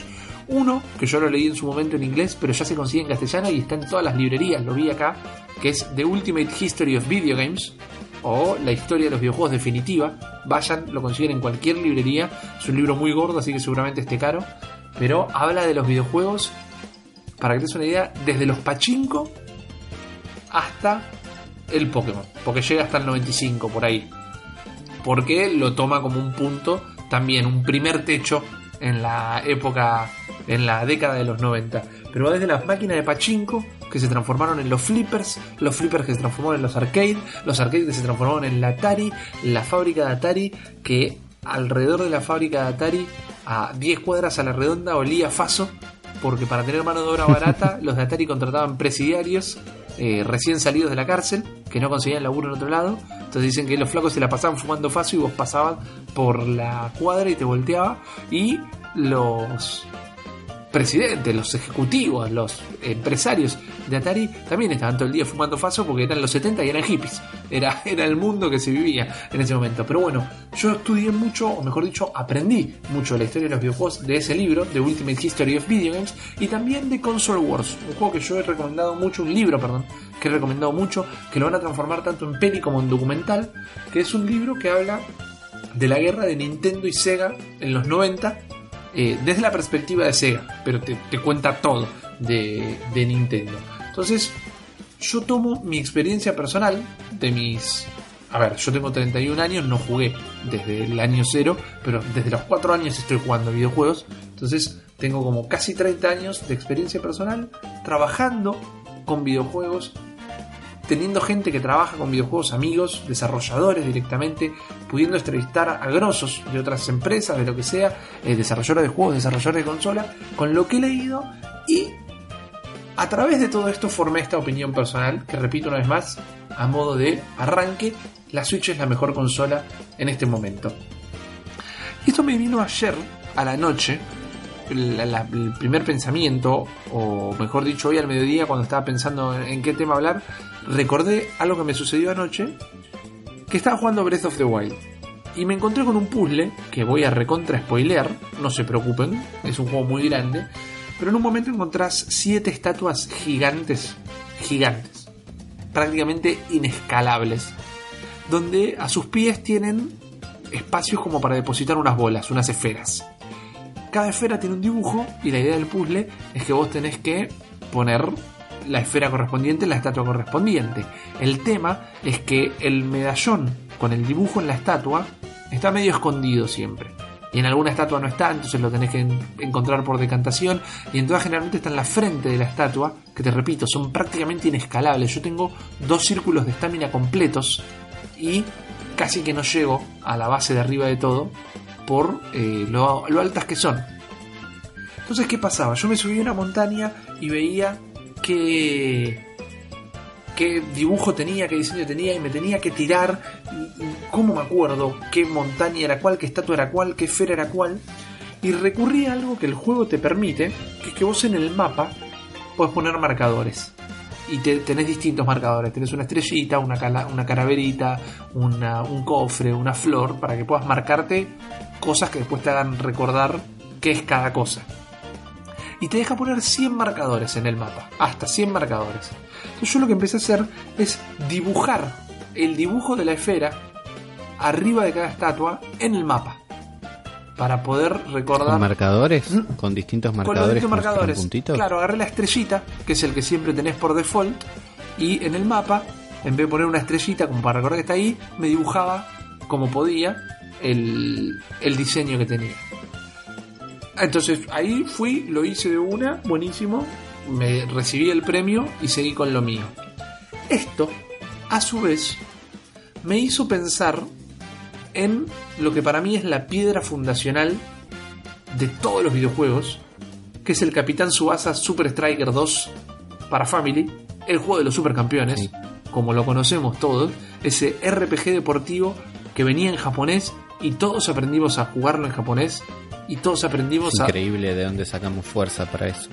Uno, que yo lo leí en su momento en inglés, pero ya se consigue en castellano y está en todas las librerías, lo vi acá, que es The Ultimate History of Video Games, o La historia de los videojuegos definitiva. Vayan, lo consiguen en cualquier librería. Es un libro muy gordo, así que seguramente esté caro. Pero habla de los videojuegos, para que te des una idea, desde los pachinko hasta el Pokémon. Porque llega hasta el 95 por ahí. Porque lo toma como un punto, también un primer techo en la época, en la década de los 90. Pero desde las máquinas de pachinko que se transformaron en los flippers, los flippers que se transformaron en los arcades, los arcades que se transformaron en la Atari, la fábrica de Atari que alrededor de la fábrica de Atari a 10 cuadras a la redonda olía faso porque para tener mano de obra barata los de Atari contrataban presidiarios eh, recién salidos de la cárcel que no conseguían laburo en otro lado. Entonces dicen que los flacos se la pasaban fumando faso y vos pasabas por la cuadra y te volteaba. Y los presidentes, los ejecutivos, los empresarios de Atari también estaban todo el día fumando faso porque eran los 70 y eran hippies. Era, era el mundo que se vivía en ese momento. Pero bueno, yo estudié mucho, o mejor dicho, aprendí mucho la historia de los videojuegos de ese libro, The Ultimate History of Video Games, y también de Console Wars, un juego que yo he recomendado mucho, un libro, perdón, que he recomendado mucho, que lo van a transformar tanto en peli como en documental, que es un libro que habla de la guerra de Nintendo y Sega en los 90 eh, desde la perspectiva de Sega, pero te, cuenta todo de, de Nintendo. Entonces, yo tomo mi experiencia personal de mis... A ver, yo tengo 31 años, no jugué desde el año cero, pero desde los 4 años estoy jugando videojuegos. Entonces, tengo como casi 30 años de experiencia personal trabajando con videojuegos teniendo gente que trabaja con videojuegos, amigos, desarrolladores directamente, pudiendo entrevistar a grosos de otras empresas, de lo que sea, eh, desarrolladores de juegos, desarrolladores de consola, con lo que he leído y a través de todo esto formé esta opinión personal, que repito una vez más, a modo de arranque, la Switch es la mejor consola en este momento. Y esto me vino ayer a la noche, el primer pensamiento, o mejor dicho, hoy al mediodía, cuando estaba pensando en, en qué tema hablar, recordé algo que me sucedió anoche, que estaba jugando Breath of the Wild. Y me encontré con un puzzle que voy a recontra spoilear, no se preocupen, es un juego muy grande, pero en un momento encontrás siete estatuas gigantes, gigantes, prácticamente inescalables, donde a sus pies tienen espacios como para depositar unas bolas, unas esferas. Cada esfera tiene un dibujo y la idea del puzzle es que vos tenés que poner la esfera correspondiente en la estatua correspondiente. El tema es que el medallón con el dibujo en la estatua está medio escondido siempre. Y en alguna estatua no está, entonces lo tenés que en- encontrar por decantación. Y en todas generalmente está en la frente de la estatua, que te repito, son prácticamente inescalables. Yo tengo dos círculos de estamina completos y casi que no llego a la base de arriba de todo por eh, lo, altas que son. Entonces, ¿qué pasaba? Yo me subí a una montaña y veía que qué dibujo tenía, qué diseño tenía y me tenía que tirar. ¿Cómo me acuerdo qué montaña era cuál, qué estatua era cuál, qué esfera era cuál? Y recurrí a algo que el juego te permite, que es que vos en el mapa puedes poner marcadores. y te- tenés distintos marcadores. Tenés una estrellita, una, cala- una calaverita, una- un cofre, una flor, para que puedas marcarte cosas que después te hagan recordar qué es cada cosa. Y te deja poner 100 marcadores en el mapa, hasta 100 marcadores. Entonces yo lo que empecé a hacer es dibujar el dibujo de la esfera arriba de cada estatua en el mapa. Para poder recordar
Con marcadores,
¿Mm?
con distintos
con
marcadores,
distintos
si fueran
marcadores.
puntitos.
Claro, agarré la estrellita, que es el que siempre tenés por default, y en el mapa, en vez de poner una estrellita como para recordar que está ahí, me dibujaba como podía el, el diseño que tenía. Entonces ahí fui, lo hice de una, buenísimo, me recibí el premio y seguí con lo mío. Esto, a su vez, me hizo pensar en lo que para mí es la piedra fundacional de todos los videojuegos, que es el Capitán Subasa Super Striker 2 para Family, el juego de los supercampeones,
Sí.
como lo conocemos todos, ese RPG deportivo que venía en japonés y todos aprendimos a jugarlo en japonés y todos aprendimos
Es
a
increíble de dónde sacamos fuerza para eso.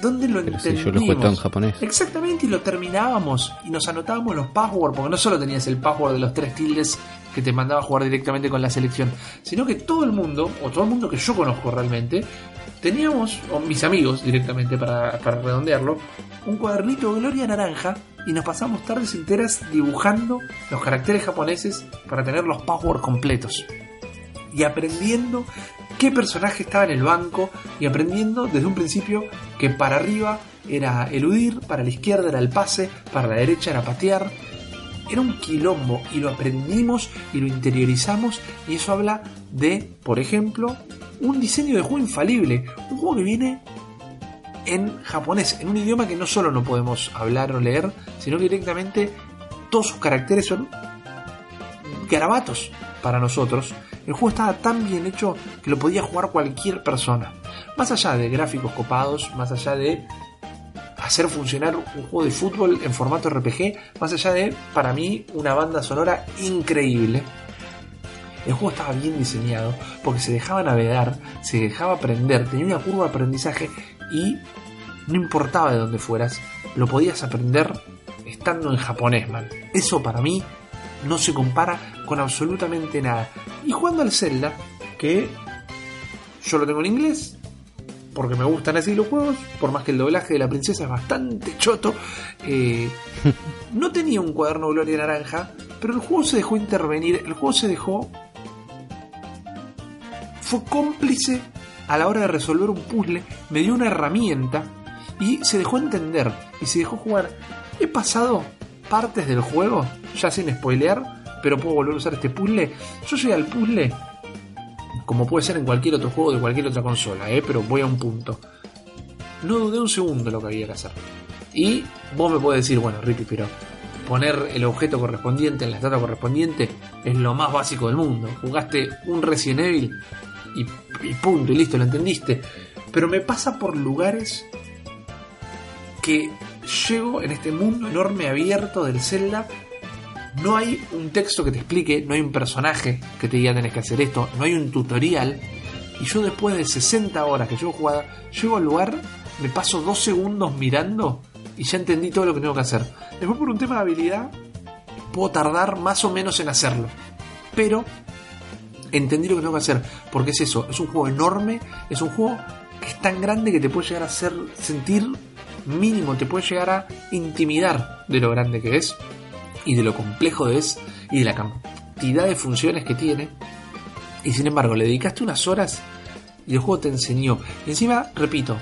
dónde lo
Pero
entendimos.
yo lo jugué todo en japonés.
Exactamente, y lo terminábamos y nos anotábamos los passwords, porque no solo tenías el password de los tres tildes que te mandaba a jugar directamente con la selección, sino que todo el mundo, o todo el mundo que yo conozco realmente, teníamos, o mis amigos directamente para, para redondearlo, un cuadernito de gloria naranja y nos pasamos tardes enteras dibujando los caracteres japoneses para tener los passwords completos y aprendiendo qué personaje estaba en el banco y aprendiendo desde un principio que para arriba era eludir, para la izquierda era el pase, para la derecha era patear. Era un quilombo y lo aprendimos y lo interiorizamos y eso habla de, por ejemplo, un diseño de juego infalible, un juego que viene en japonés, en un idioma que no solo no podemos hablar o leer, sino que directamente todos sus caracteres son garabatos para nosotros. El juego estaba tan bien hecho que lo podía jugar cualquier persona. Más allá de gráficos copados, más allá de hacer funcionar un juego de fútbol en formato RPG, más allá de, para mí, una banda sonora increíble. El juego estaba bien diseñado porque se dejaba navegar, se dejaba aprender, tenía una curva de aprendizaje y no importaba de dónde fueras, lo podías aprender estando en japonés, man. Eso para mí no se compara con absolutamente nada. Y jugando al Zelda, que yo lo tengo en inglés, porque me gustan así los juegos, por más que el doblaje de la princesa es bastante choto, eh, no tenía un cuaderno Gloria Naranja, pero el juego se dejó intervenir, el juego se dejó... Fue cómplice a la hora de resolver un puzzle, me dio una herramienta y se dejó entender y se dejó jugar. He pasado partes del juego, ya sin spoilear, pero puedo volver a usar este puzzle. Yo llegué al puzzle como puede ser en cualquier otro juego de cualquier otra consola, ¿eh? pero voy a un punto. No dudé un segundo lo que había que hacer. Y vos me podés decir, bueno, Rippy, pero poner el objeto correspondiente en la estatua correspondiente es lo más básico del mundo. Jugaste un Resident Evil y punto, y listo, lo entendiste. Pero me pasa por lugares que llego en este mundo enorme abierto del Zelda. No hay un texto que te explique, no hay un personaje que te diga tenés que hacer esto, no hay un tutorial. Y yo después de 60 horas que llevo jugada, llego al lugar, me paso dos segundos mirando y ya entendí todo lo que tengo que hacer. Después por un tema de habilidad, puedo tardar más o menos en hacerlo. Pero entendí lo que tengo que hacer. Porque es eso, es un juego enorme, es un juego que es tan grande que te puede llegar a hacer sentir mínimo, te puede llegar a intimidar de lo grande que es y de lo complejo que es y de la cantidad de funciones que tiene. Y sin embargo, le dedicaste unas horas y el juego te enseñó. Y encima, repito,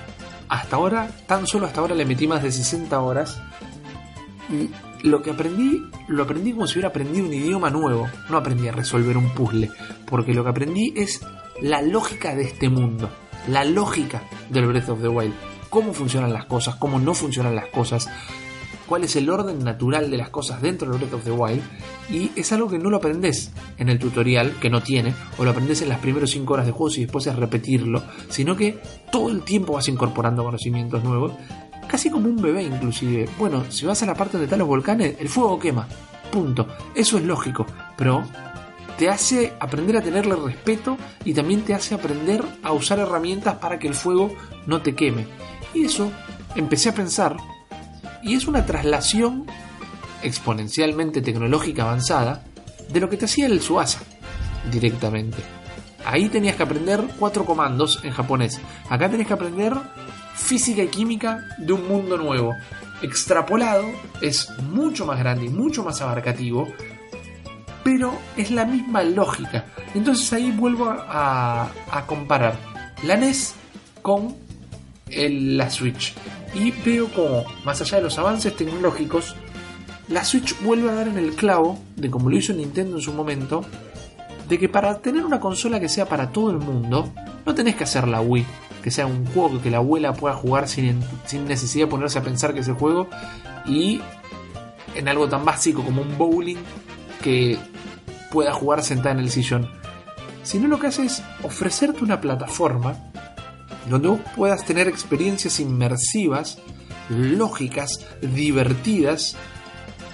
hasta ahora, tan solo hasta ahora le metí más de 60 horas. Y lo que aprendí, lo aprendí como si hubiera aprendido un idioma nuevo. No aprendí a resolver un puzzle. Porque lo que aprendí es la lógica de este mundo. La lógica del Breath of the Wild. Cómo funcionan las cosas, cómo no funcionan las cosas. Cuál es el orden natural de las cosas dentro del Breath of the Wild. Y es algo que no lo aprendes en el tutorial, que no tiene, o lo aprendes en las primeras 5 horas de juego y después es repetirlo, sino que todo el tiempo vas incorporando conocimientos nuevos, casi como un bebé inclusive. Bueno, si vas a la parte donde están los volcanes, el fuego quema, punto. Eso es lógico, pero te hace aprender a tenerle respeto y también te hace aprender a usar herramientas para que el fuego no te queme. Y eso empecé a pensar y es una traslación exponencialmente tecnológica avanzada de lo que te hacía el Suasa directamente. Ahí tenías que aprender cuatro comandos en japonés. Acá tenés que aprender física y química de un mundo nuevo. Extrapolado es mucho más grande y mucho más abarcativo, pero es la misma lógica. Entonces ahí vuelvo a, a comparar la NES con el- la Switch. Y veo como, más allá de los avances tecnológicos, la Switch vuelve a dar en el clavo de como lo hizo Nintendo en su momento, de que para tener una consola que sea para todo el mundo, no tenés que hacer la Wii, que sea un juego que la abuela pueda jugar sin, sin necesidad de ponerse a pensar que es el juego, y en algo tan básico como un bowling que pueda jugar sentada en el sillón. Sino lo que hace es ofrecerte una plataforma donde vos puedas tener experiencias inmersivas, lógicas, divertidas,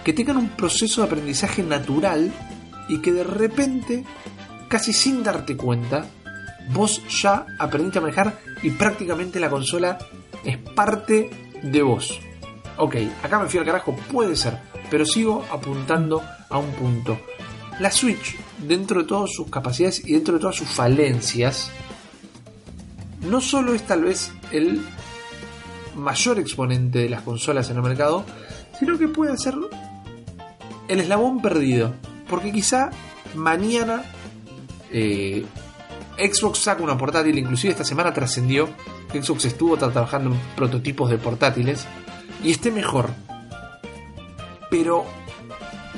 que tengan un proceso de aprendizaje natural y que de repente, casi sin darte cuenta, vos ya aprendiste a manejar y prácticamente la consola es parte de vos. Ok, acá me fui al carajo, puede ser, pero sigo apuntando a un punto. La Switch, dentro de todas sus capacidades y dentro de todas sus falencias, no solo es tal vez el mayor exponente de las consolas en el mercado, sino que puede ser el eslabón perdido. Porque quizá mañana eh, Xbox saca una portátil, inclusive esta semana trascendió Xbox estuvo tra- trabajando en prototipos de portátiles y esté mejor. Pero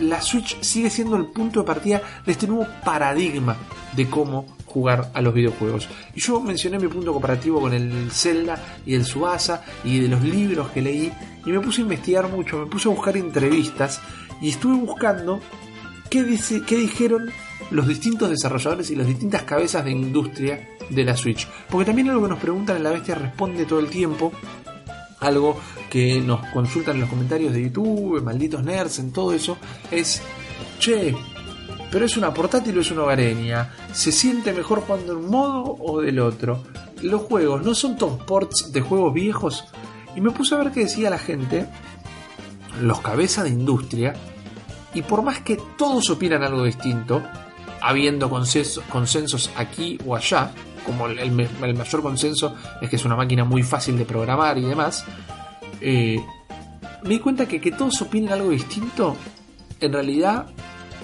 la Switch sigue siendo el punto de partida de este nuevo paradigma de cómo jugar a los videojuegos. Y yo mencioné mi punto comparativo con el Zelda y el Suasa y de los libros que leí y me puse a investigar mucho, me puse a buscar entrevistas y estuve buscando qué, dice, qué dijeron los distintos desarrolladores y las distintas cabezas de industria de la Switch. Porque también algo que nos preguntan en la bestia responde todo el tiempo algo que nos consultan en los comentarios de YouTube, malditos nerds, en todo eso, es, che, pero es una portátil o es una hogareña, se siente mejor jugando en un modo o del otro. Los juegos no son todos ports de juegos viejos. Y me puse a ver qué decía la gente, los cabezas de industria, y por más que todos opinan algo distinto, habiendo consenso- consensos aquí o allá, como el mayor consenso es que es una máquina muy fácil de programar y demás, eh, me di cuenta que que todos opinen algo distinto, en realidad,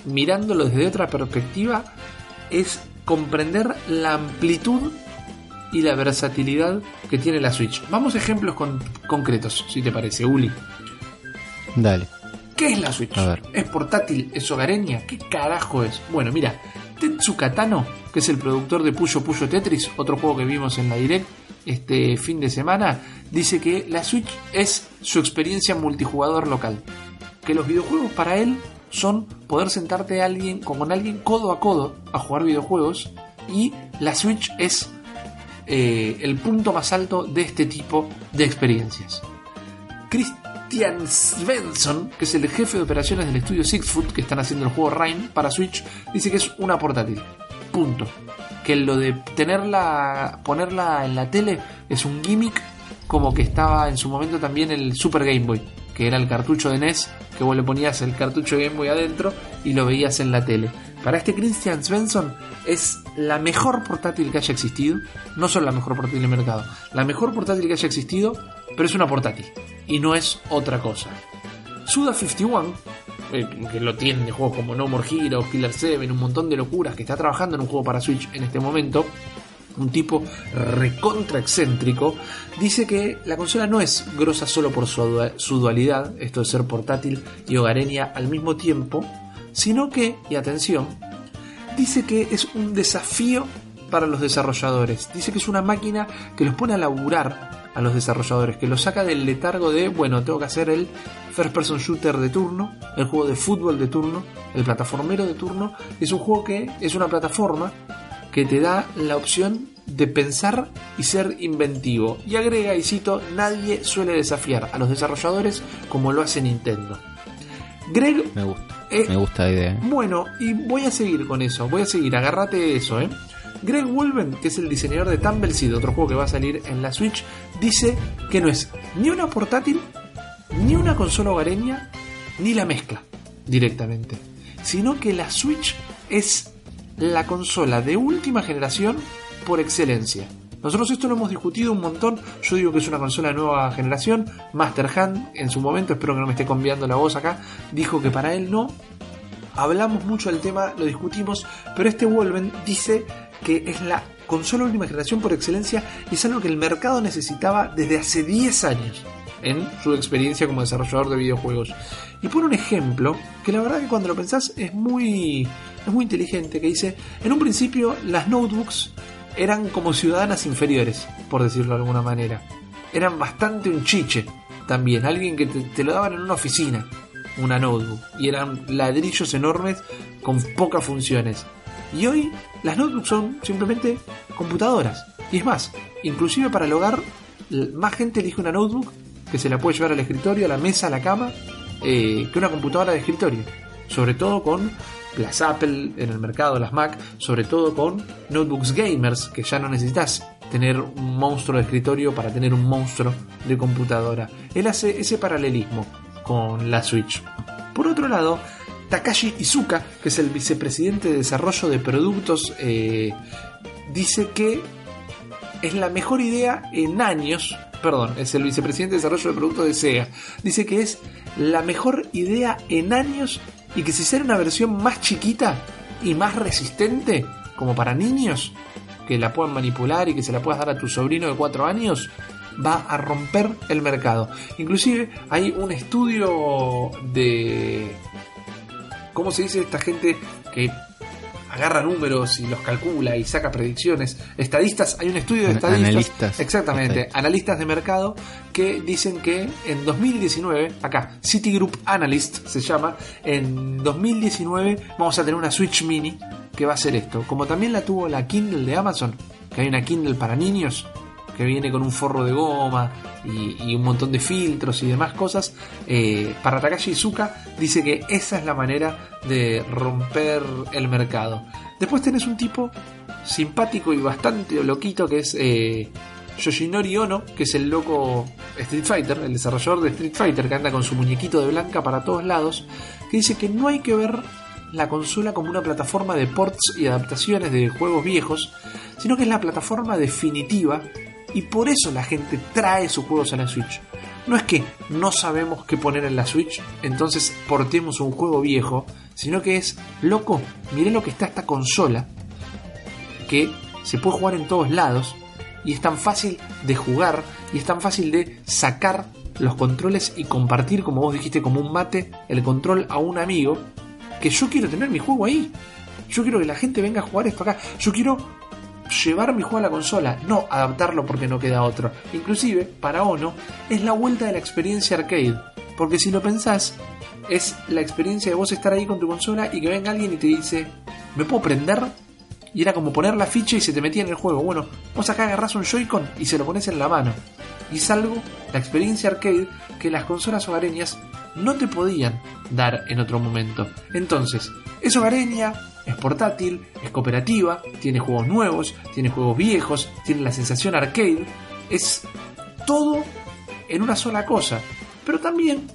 mirándolo desde otra perspectiva, es comprender la amplitud y la versatilidad que tiene la Switch. Vamos a ejemplos con- concretos, si te parece, Uli.
Dale.
¿Qué es la Switch?
A ver.
¿Es portátil? ¿Es hogareña? ¿Qué carajo es? Bueno, mira, Tetsuka Tano, que es el productor de Puyo Puyo Tetris, otro juego que vimos en la Direct este fin de semana, dice que la Switch es su experiencia multijugador local. Que los videojuegos para él son poder sentarte a alguien, con alguien codo a codo a jugar videojuegos y la Switch es eh, el punto más alto de este tipo de experiencias. Christian Svensson, que es el jefe de operaciones del estudio Sixfoot que están haciendo el juego Rhyme para Switch, dice que es una portátil. Punto. Que lo de tenerla, ponerla en la tele es un gimmick como que estaba en su momento también el Super Game Boy, que era el cartucho de NES, que vos le ponías el cartucho de Game Boy adentro y lo veías en la tele. Para este Christian Svensson es la mejor portátil que haya existido, no solo la mejor portátil del mercado, la mejor portátil que haya existido, pero es una portátil y no es otra cosa. Suda 51, eh, que lo tienen de juegos como No More Heroes, Killer 7, un montón de locuras, que está trabajando en un juego para Switch en este momento, un tipo recontra excéntrico, dice que la consola no es grosa solo por su, su dualidad, esto de ser portátil y hogareña al mismo tiempo, sino que, y atención, dice que es un desafío para los desarrolladores. Dice que es una máquina que los pone a laburar a los desarrolladores, que los saca del letargo de, bueno, tengo que hacer el first person shooter de turno, el juego de fútbol de turno, el plataformero de turno. Es un juego que es una plataforma que te da la opción de pensar y ser inventivo. Y agrega, y cito, nadie suele desafiar a los desarrolladores como lo hace Nintendo. Greg
Me gusta.
eh,
Me gusta la idea.
bueno, y voy a seguir con eso, voy a seguir, agárrate de eso, ¿eh? Greg Wolven, que es el diseñador de Tumbleseed, otro juego que va a salir en la Switch, dice que no es ni una portátil ni una consola hogareña ni la mezcla directamente, sino que la Switch es la consola de última generación por excelencia. Nosotros esto lo hemos discutido un montón. Yo digo que es una consola de nueva generación. Master Hand, en su momento, espero que no me esté cambiando la voz acá, dijo que para él no. Hablamos mucho del tema, lo discutimos, pero este Wolven dice que es la consola última generación por excelencia y es algo que el mercado necesitaba desde hace 10 años en su experiencia como desarrollador de videojuegos. Y por un ejemplo, que la verdad que cuando lo pensás es muy, es muy inteligente, que dice, en un principio las notebooks eran como ciudadanas inferiores, por decirlo de alguna manera. Eran bastante un chiche también, alguien que te, lo daban en una oficina, una notebook, y eran ladrillos enormes con pocas funciones. Y hoy las notebooks son simplemente computadoras. Y es más, inclusive para el hogar, más gente elige una notebook que se la puede llevar al escritorio, a la mesa, a la cama, eh, que una computadora de escritorio. Sobre todo con las Apple en el mercado, las Mac, sobre todo con notebooks gamers, que ya no necesitas tener un monstruo de escritorio para tener un monstruo de computadora. Él hace ese paralelismo con la Switch. Por otro lado, Takashi Izuka, que es el vicepresidente de desarrollo de productos, eh, dice que es la mejor idea en años. Perdón, es el vicepresidente de desarrollo de productos de SEGA. Dice que es la mejor idea en años y que si será una versión más chiquita y más resistente, como para niños, que la puedan manipular y que se la puedas dar a tu sobrino de 4 años, va a romper el mercado. Inclusive hay un estudio de... ¿Cómo se dice esta gente que agarra números y los calcula y saca predicciones? Estadistas, hay un estudio de estadistas.
analistas.
Exactamente, analistas de mercado que dicen que en 2019, acá, Citigroup Analyst se llama, en 2019 vamos a tener una Switch Mini que va a hacer esto. Como también la tuvo la Kindle de Amazon, que hay una Kindle para niños, que viene con un forro de goma y, un montón de filtros y demás cosas, eh, para Takashi Izuka dice que esa es la manera de romper el mercado. Después tenés un tipo simpático y bastante loquito que es eh, Yoshinori Ono, que es el loco Street Fighter, el desarrollador de Street Fighter que anda con su muñequito de blanca para todos lados, que dice que no hay que ver la consola como una plataforma de ports y adaptaciones de juegos viejos, sino que es la plataforma definitiva y por eso la gente trae sus juegos a la Switch. No es que no sabemos qué poner en la Switch, entonces portemos un juego viejo, sino que es, loco, miré lo que está esta consola, que se puede jugar en todos lados y es tan fácil de jugar y es tan fácil de sacar los controles y compartir, como vos dijiste, como un mate, el control a un amigo, que yo quiero tener mi juego ahí. Yo quiero que la gente venga a jugar esto acá. Yo quiero llevar mi juego a la consola, no adaptarlo porque no queda otro. Inclusive, para Ono, es la vuelta de la experiencia arcade. Porque si lo pensás, es la experiencia de vos estar ahí con tu consola y que venga alguien y te dice, ¿me puedo prender? Y era como poner la ficha y se te metía en el juego. Bueno, vos acá agarrás un Joy-Con y se lo pones en la mano. Y es algo, la experiencia arcade, que las consolas hogareñas no te podían dar en otro momento. Entonces, es hogareña, es portátil, es cooperativa, tiene juegos nuevos, tiene juegos viejos, tiene la sensación arcade. Es todo en una sola cosa. Pero también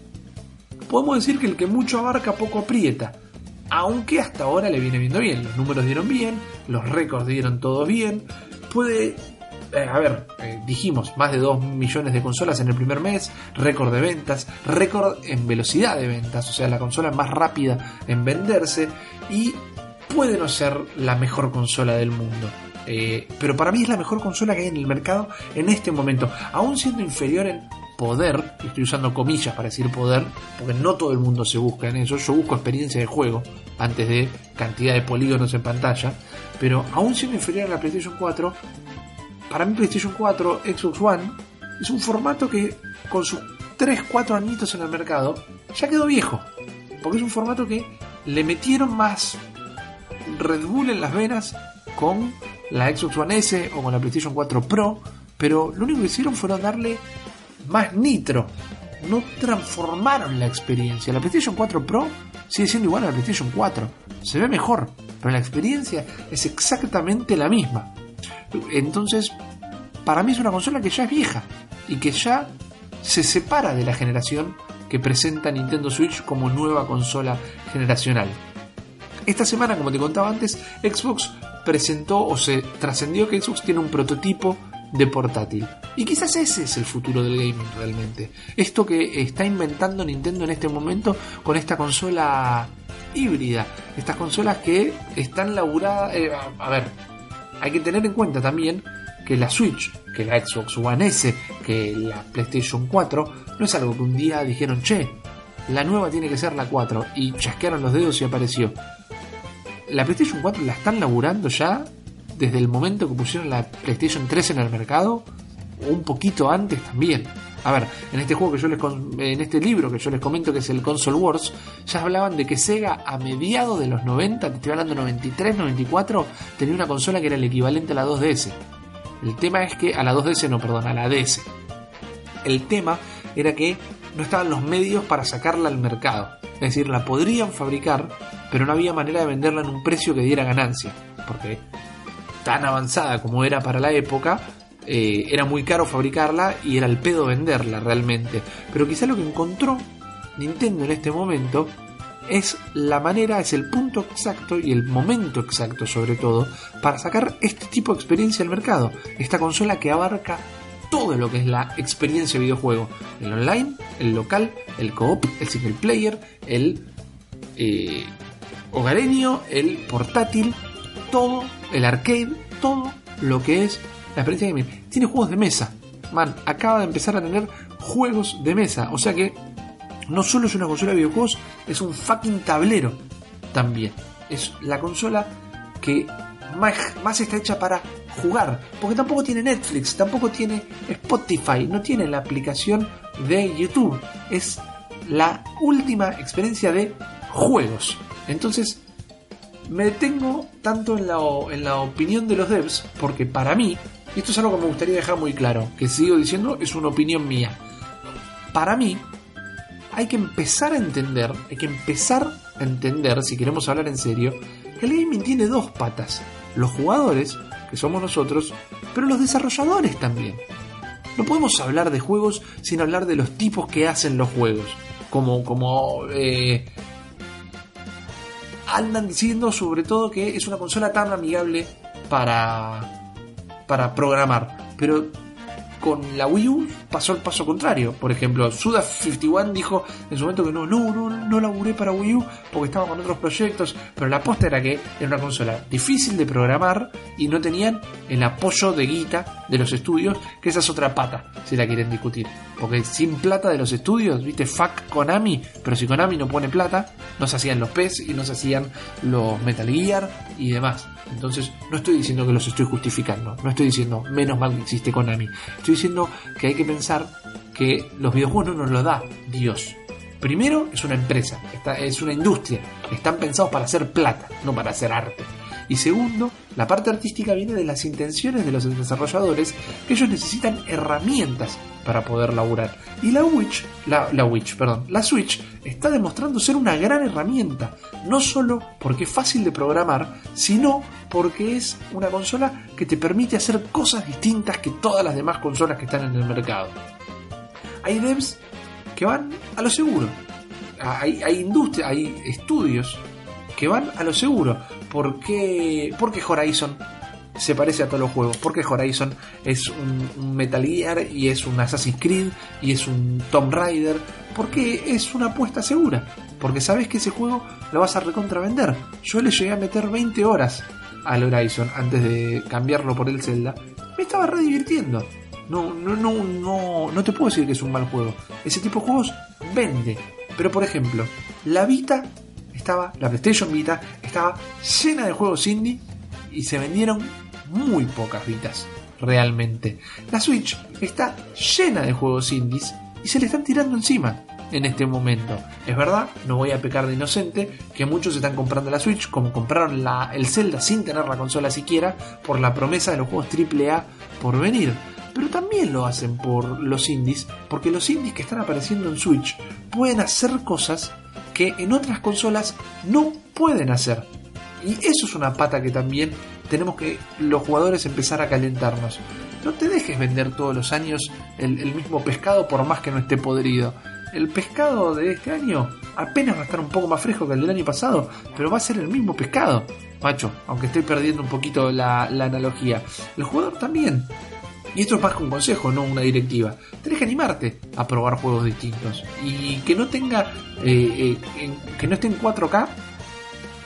podemos decir que el que mucho abarca poco aprieta. Aunque hasta ahora le viene viendo bien. Los números dieron bien, los récords dieron todos bien. Puede. eh, a ver, eh, dijimos, más de 2 millones de consolas en el primer mes, récord de ventas, récord en velocidad de ventas, o sea, la consola más rápida en venderse y puede no ser la mejor consola del mundo. Eh, pero para mí es la mejor consola que hay en el mercado en este momento, aún siendo inferior en poder, estoy usando comillas para decir poder, porque no todo el mundo se busca en eso, yo busco experiencia de juego antes de cantidad de polígonos en pantalla, pero aún siendo inferior a la PlayStation 4, para mí PlayStation 4, Xbox One, es un formato que con sus 3, 4 añitos en el mercado, ya quedó viejo, porque es un formato que le metieron más Red Bull en las venas con la Xbox One S o con la PlayStation 4 Pro, pero lo único que hicieron fueron darle más nitro. No transformaron la experiencia. La PlayStation 4 Pro sigue siendo igual a la PlayStation 4. Se ve mejor, pero la experiencia es exactamente la misma. Entonces, para mí es una consola que ya es vieja y que ya se separa de la generación que presenta Nintendo Switch como nueva consola generacional. Esta semana, como te contaba antes, Xbox presentó o se trascendió que Xbox tiene un prototipo de portátil. Y quizás ese es el futuro del gaming realmente. Esto que está inventando Nintendo en este momento con esta consola híbrida. Estas consolas que están laburadas... eh, a, ver, hay que tener en cuenta también que la Switch, que la Xbox One S, que la PlayStation 4, no es algo que un día dijeron, che, la nueva tiene que ser la 4 y chasquearon los dedos y apareció. La PlayStation 4 la están laburando ya desde el momento que pusieron la PlayStation 3 en el mercado, un poquito antes también. A ver, en este juego que yo les en este libro que yo les comento que es el Console Wars, ya hablaban de que Sega a mediados de los 90, te estoy hablando 93, 94, tenía una consola que era el equivalente a la 2DS. El tema es que a la 2DS no, perdón, a la DS. El tema era que no estaban los medios para sacarla al mercado. Es decir, la podrían fabricar, pero no había manera de venderla en un precio que diera ganancia. Porque tan avanzada como era para la época, eh, era muy caro fabricarla y era el pedo venderla realmente. Pero quizá lo que encontró Nintendo en este momento es la manera, es el punto exacto y el momento exacto sobre todo para sacar este tipo de experiencia al mercado. Esta consola que abarca todo lo que es la experiencia de videojuego. El online, el local, el co-op, el single player, el eh, hogareño, el portátil, todo, el arcade, todo lo que es la experiencia gaming. Tiene juegos de mesa. Man, acaba de empezar a tener juegos de mesa. O sea que no solo es una consola de videojuegos, es un fucking tablero también. Es la consola que más, más está hecha para jugar. Porque tampoco tiene Netflix, tampoco tiene Spotify, no tiene la aplicación de YouTube. Es la última experiencia de juegos. Entonces, me detengo tanto en la, en la opinión de los devs, porque para mí, y esto es algo que me gustaría dejar muy claro, que sigo diciendo, es una opinión mía. Para mí, hay que empezar a entender, hay que empezar a entender, si queremos hablar en serio, que el gaming tiene dos patas. Los jugadores, que somos nosotros, pero los desarrolladores también. No podemos hablar de juegos sin hablar de los tipos que hacen los juegos. Como, como eh, andan diciendo sobre todo que es una consola tan amigable para, para programar. Pero con la Wii U pasó el paso contrario. Por ejemplo, Suda51 dijo en su momento que no, no, no, no laburé para Wii U porque estaba con otros proyectos. Pero la posta era que era una consola difícil de programar y no tenían el apoyo de guita de los estudios, que esa es otra pata, si la quieren discutir. Porque sin plata de los estudios, viste, fuck Konami, pero si Konami no pone plata, no se hacían los PES y no se hacían los Metal Gear y demás. Entonces, no estoy diciendo que los estoy justificando, no estoy diciendo menos mal que existe Konami. Estoy diciendo que hay que pensar que los videojuegos no nos los da Dios. Primero, es una empresa, es una industria, están pensados para hacer plata, no para hacer arte. Y segundo, la parte artística viene de las intenciones de los desarrolladores, que ellos necesitan herramientas para poder laburar. Y la Witch, la, la Witch, perdón, la Switch está demostrando ser una gran herramienta, no solo porque es fácil de programar, sino porque es una consola que te permite hacer cosas distintas que todas las demás consolas que están en el mercado. Hay devs que van a lo seguro. Hay, hay industria, hay estudios que van a lo seguro. ¿Por qué, por qué Horizon se parece a todos los juegos? Porque Horizon es un, Metal Gear y es un Assassin's Creed y es un Tomb Raider. Porque es una apuesta segura. Porque sabes que ese juego lo vas a recontravender. Yo le llegué a meter 20 horas al Horizon antes de cambiarlo por el Zelda. Me estaba re divirtiendo. No, no, no, no, no te puedo decir que es un mal juego. Ese tipo de juegos vende. Pero por ejemplo, la Vita estaba, la PlayStation Vita estaba llena de juegos indie y se vendieron muy pocas Vitas, realmente. La Switch está llena de juegos indies y se le están tirando encima en este momento. Es verdad, no voy a pecar de inocente, que muchos están comprando la Switch como compraron la, el Zelda sin tener la consola siquiera por la promesa de los juegos AAA por venir. Pero también lo hacen por los indies, porque los indies que están apareciendo en Switch pueden hacer cosas que en otras consolas no pueden hacer. Y eso es una pata que también tenemos que los jugadores empezar a calentarnos. No te dejes vender todos los años el, mismo pescado por más que no esté podrido. El pescado de este año apenas va a estar un poco más fresco que el del año pasado, pero va a ser el mismo pescado, macho, aunque estoy perdiendo un poquito la, la analogía. El jugador también. Y esto es más que un consejo, no una directiva. Tenés que animarte a probar juegos distintos. Y que no tenga. eh, eh, que no esté en 4K.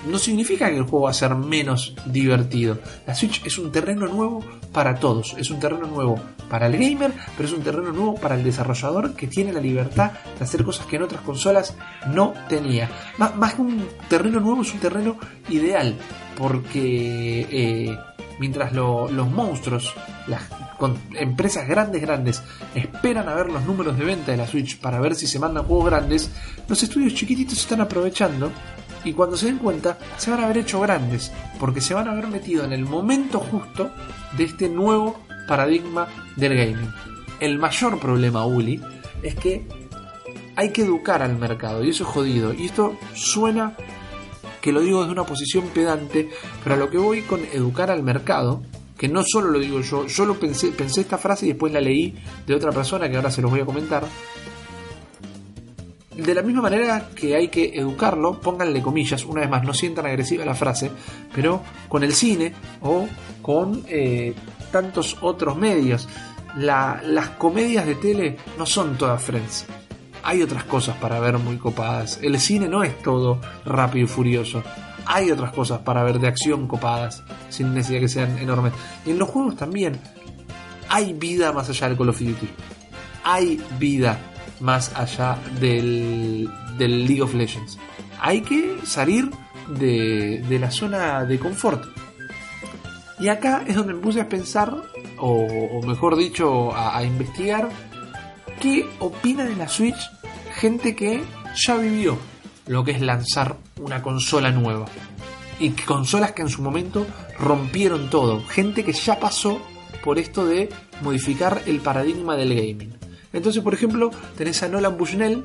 No significa que el juego va a ser menos divertido. La Switch es un terreno nuevo para todos. Es un terreno nuevo para el gamer, pero es un terreno nuevo para el desarrollador que tiene la libertad de hacer cosas que en otras consolas no tenía. Más, más que un terreno nuevo, es un terreno ideal. Porque eh, mientras lo- los monstruos, las con- empresas grandes, grandes, esperan a ver los números de venta de la Switch para ver si se mandan juegos grandes, los estudios chiquititos están aprovechando y cuando se den cuenta se van a haber hecho grandes, porque se van a haber metido en el momento justo de este nuevo paradigma del gaming. El mayor problema, Uli, es que hay que educar al mercado y eso es jodido. Y esto suena que lo digo desde una posición pedante, pero a lo que voy con educar al mercado, que no solo lo digo yo, yo lo pensé, pensé esta frase y después la leí de otra persona que ahora se los voy a comentar. De la misma manera que hay que educarlo, pónganle comillas, una vez más, no sientan agresiva la frase, pero con el cine o con eh, tantos otros medios. La- las comedias de tele no son todas Friends. Hay otras cosas para ver muy copadas. El cine no es todo rápido y furioso. Hay otras cosas para ver de acción copadas, sin necesidad que sean enormes. Y en los juegos también hay vida más allá del Call of Duty. Hay vida más allá del, League of Legends. Hay que salir de, la zona de confort. Y acá es donde me puse a pensar, o, o mejor dicho, a, a investigar, qué opina de la Switch gente que ya vivió lo que es lanzar una consola nueva. Y consolas que en su momento rompieron todo. Gente que ya pasó por esto de modificar el paradigma del gaming. Entonces, por ejemplo, tenés a Nolan Bushnell,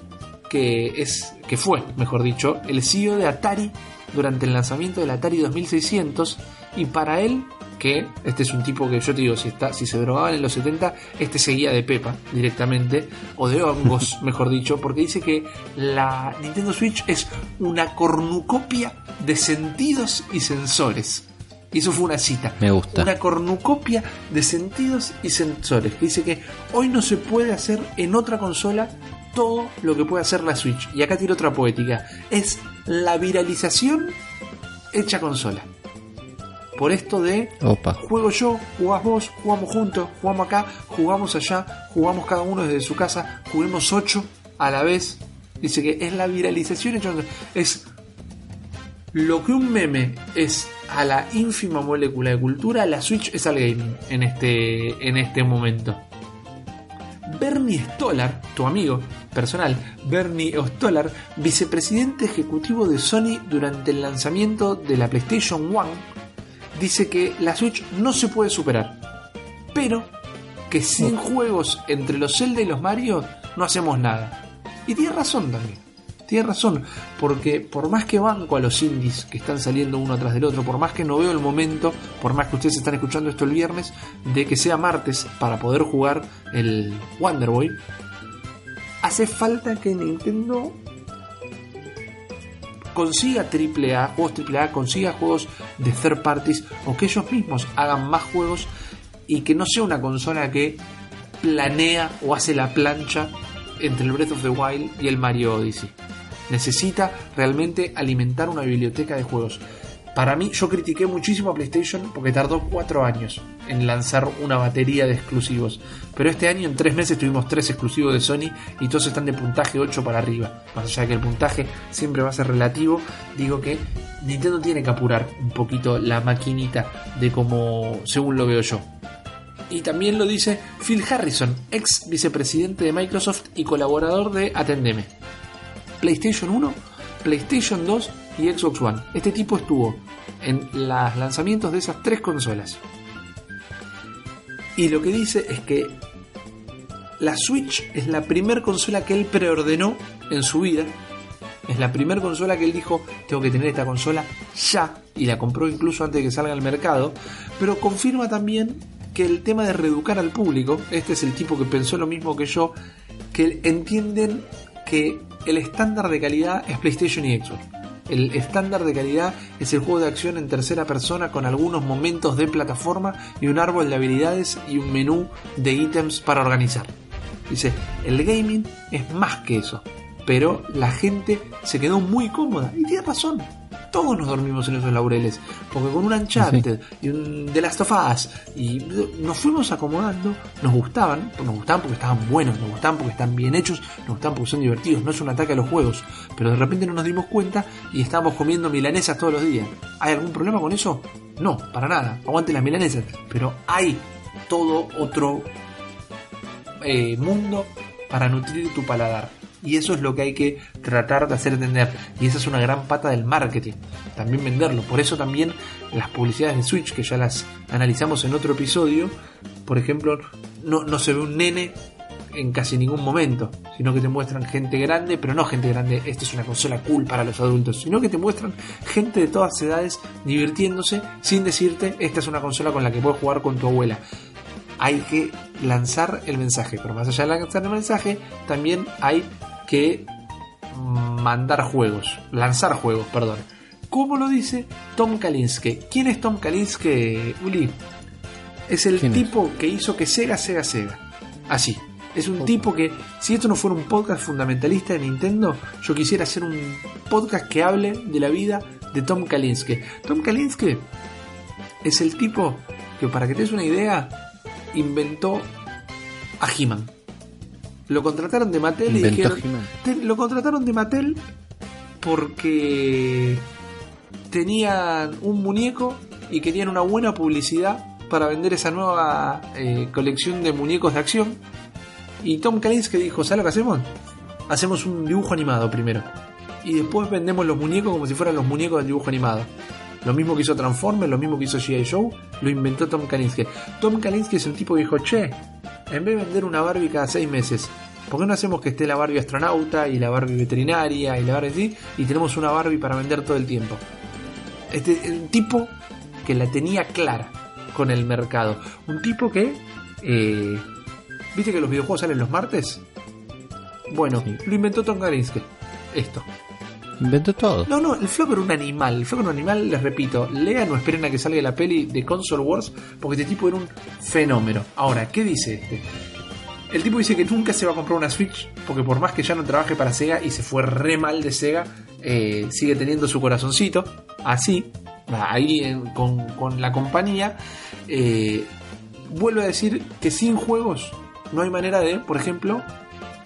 que es que fue, mejor dicho, el CEO de Atari durante el lanzamiento del Atari 2600 y para él que este es un tipo que yo te digo, si está si se drogaban en los 70, este seguía de Pepa directamente o de hongos, mejor dicho, porque dice que la Nintendo Switch es una cornucopia de sentidos y sensores. Y eso fue una cita.
Me gusta.
Una cornucopia de sentidos y sensores. Que dice que hoy no se puede hacer en otra consola todo lo que puede hacer la Switch. Y acá tiro otra poética. Es la viralización hecha consola. Por esto de
Opa.
juego yo, jugás vos, jugamos juntos, jugamos acá, jugamos allá, jugamos cada uno desde su casa, juguemos ocho a la vez. Dice que es la viralización. Es lo que un meme es a la ínfima molécula de cultura, la Switch es al gaming en este, en este momento. Bernie Stolar, tu amigo personal, Bernie Stolar, vicepresidente ejecutivo de Sony durante el lanzamiento de la PlayStation 1, dice que la Switch no se puede superar, pero que sin juegos entre los Zelda y los Mario no hacemos nada. Y tiene razón también. Tiene razón, porque por más que banco a los indies que están saliendo uno atrás del otro, por más que no veo el momento, por más que ustedes están escuchando esto el viernes, de que sea martes para poder jugar el Wonder Boy, hace falta que Nintendo consiga AAA, juegos AAA, consiga juegos de third parties o que ellos mismos hagan más juegos y que no sea una consola que planea o hace la plancha entre el Breath of the Wild y el Mario Odyssey. Necesita realmente alimentar una biblioteca de juegos. Para mí, yo critiqué muchísimo a PlayStation porque tardó 4 años en lanzar una batería de exclusivos. Pero este año, en 3 meses, tuvimos 3 exclusivos de Sony y todos están de puntaje 8 para arriba. Más allá de que el puntaje siempre va a ser relativo, digo que Nintendo tiene que apurar un poquito la maquinita de como, según lo veo yo. Y también lo dice Phil Harrison, ex vicepresidente de Microsoft y colaborador de Atendeme. PlayStation 1, PlayStation 2 y Xbox One. Este tipo estuvo en los lanzamientos de esas tres consolas. Y lo que dice es que la Switch es la primer consola que él preordenó en su vida Es la primera consola que él dijo, tengo que tener esta consola ya, y la compró incluso antes de que salga al mercado, pero confirma también que el tema de reeducar al público, este es el tipo que pensó lo mismo que yo, que entienden que el estándar de calidad es PlayStation y Xbox. El estándar de calidad es el juego de acción en tercera persona con algunos momentos de plataforma y un árbol de habilidades y un menú de ítems para organizar. Dice, el gaming es más que eso, pero la gente se quedó muy cómoda y tiene razón. Todos nos dormimos en esos laureles, porque con un Uncharted y un The Last of Us y nos fuimos acomodando, nos gustaban, nos gustaban porque estaban buenos, nos gustaban porque están bien hechos, nos gustaban porque son divertidos, no es un ataque a los juegos, pero de repente no nos dimos cuenta y estábamos comiendo milanesas todos los días. ¿Hay algún problema con eso? No, para nada, aguante las milanesas, pero hay todo otro eh, mundo para nutrir tu paladar. Y eso es lo que hay que tratar de hacer entender. Y esa es una gran pata del marketing. También venderlo. Por eso también las publicidades de Switch, que ya las analizamos en otro episodio, por ejemplo, no, no se ve un nene en casi ningún momento, sino que te muestran gente grande, pero no gente grande, esta es una consola cool para los adultos, sino que te muestran gente de todas edades divirtiéndose sin decirte, esta es una consola con la que puedes jugar con tu abuela hay que lanzar el mensaje. Pero más allá de lanzar el mensaje, también hay que mandar juegos, lanzar juegos, perdón. ¿Cómo lo dice Tom Kalinske? ¿Quién es Tom Kalinske, Uli? Es el tipo que hizo que Sega, Sega, Sega. Así. Es un tipo que, si esto no fuera un podcast fundamentalista de Nintendo, yo quisiera hacer un podcast que hable de la vida de Tom Kalinske. Tom Kalinske es el tipo que, para que te des una idea, inventó a He-Man. Lo contrataron de Mattel y dijeron. Te- lo contrataron de Mattel porque tenían un muñeco y querían una buena publicidad para vender esa nueva eh, colección de muñecos de acción. Y Tom Kalinske dijo: ¿Sabes lo que hacemos? Hacemos un dibujo animado primero. Y después vendemos los muñecos como si fueran los muñecos del dibujo animado. Lo mismo que hizo Transformers, lo mismo que hizo G.I. Joe, lo inventó Tom Kalinske. Tom Kalinske es un tipo que dijo, che, en vez de vender una Barbie cada seis meses, ¿por qué no hacemos que esté la Barbie astronauta y la Barbie veterinaria y la Barbie así? Y tenemos una Barbie para vender todo el tiempo. Este es un tipo que la tenía clara con el mercado. Un tipo que... eh, ¿Viste que los videojuegos salen los martes? Bueno,
Sí.
lo inventó Tom Kalinske. Esto.
Inventó todo.
No, no, el Flock era un animal. El Flock era un animal, les repito. Lean o esperen a que salga la peli de Console Wars, porque este tipo era un fenómeno. Ahora, ¿qué dice este? El tipo dice que nunca se va a comprar una Switch, porque por más que ya no trabaje para Sega y se fue re mal de Sega, eh, sigue teniendo su corazoncito, así, ahí en- con, con la compañía. Eh, vuelve a decir que sin juegos no hay manera de, por ejemplo,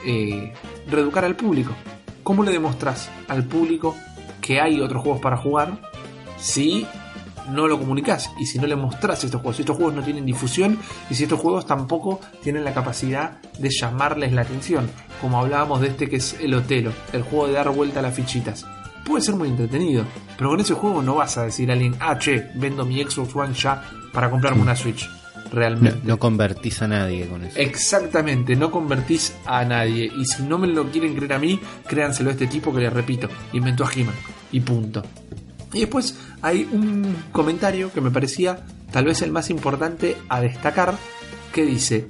eh, reeducar al público. ¿Cómo le demostrás al público que hay otros juegos para jugar si no lo comunicás y si no le mostrás estos juegos? Si estos juegos no tienen difusión y si estos juegos tampoco tienen la capacidad de llamarles la atención, como hablábamos de este que es el Otelo, el juego de dar vuelta a las fichitas. Puede ser muy entretenido, pero con ese juego no vas a decir a alguien, ah, che, vendo mi Xbox One ya para comprarme una Switch.
No,
Realmente.
no convertís a nadie con eso.
Exactamente, no convertís a nadie. Y si no me lo quieren creer a mí, créanselo a este tipo que les repito, inventó a He-Man. Y punto. Y después hay un comentario que me parecía tal vez el más importante a destacar, que dice,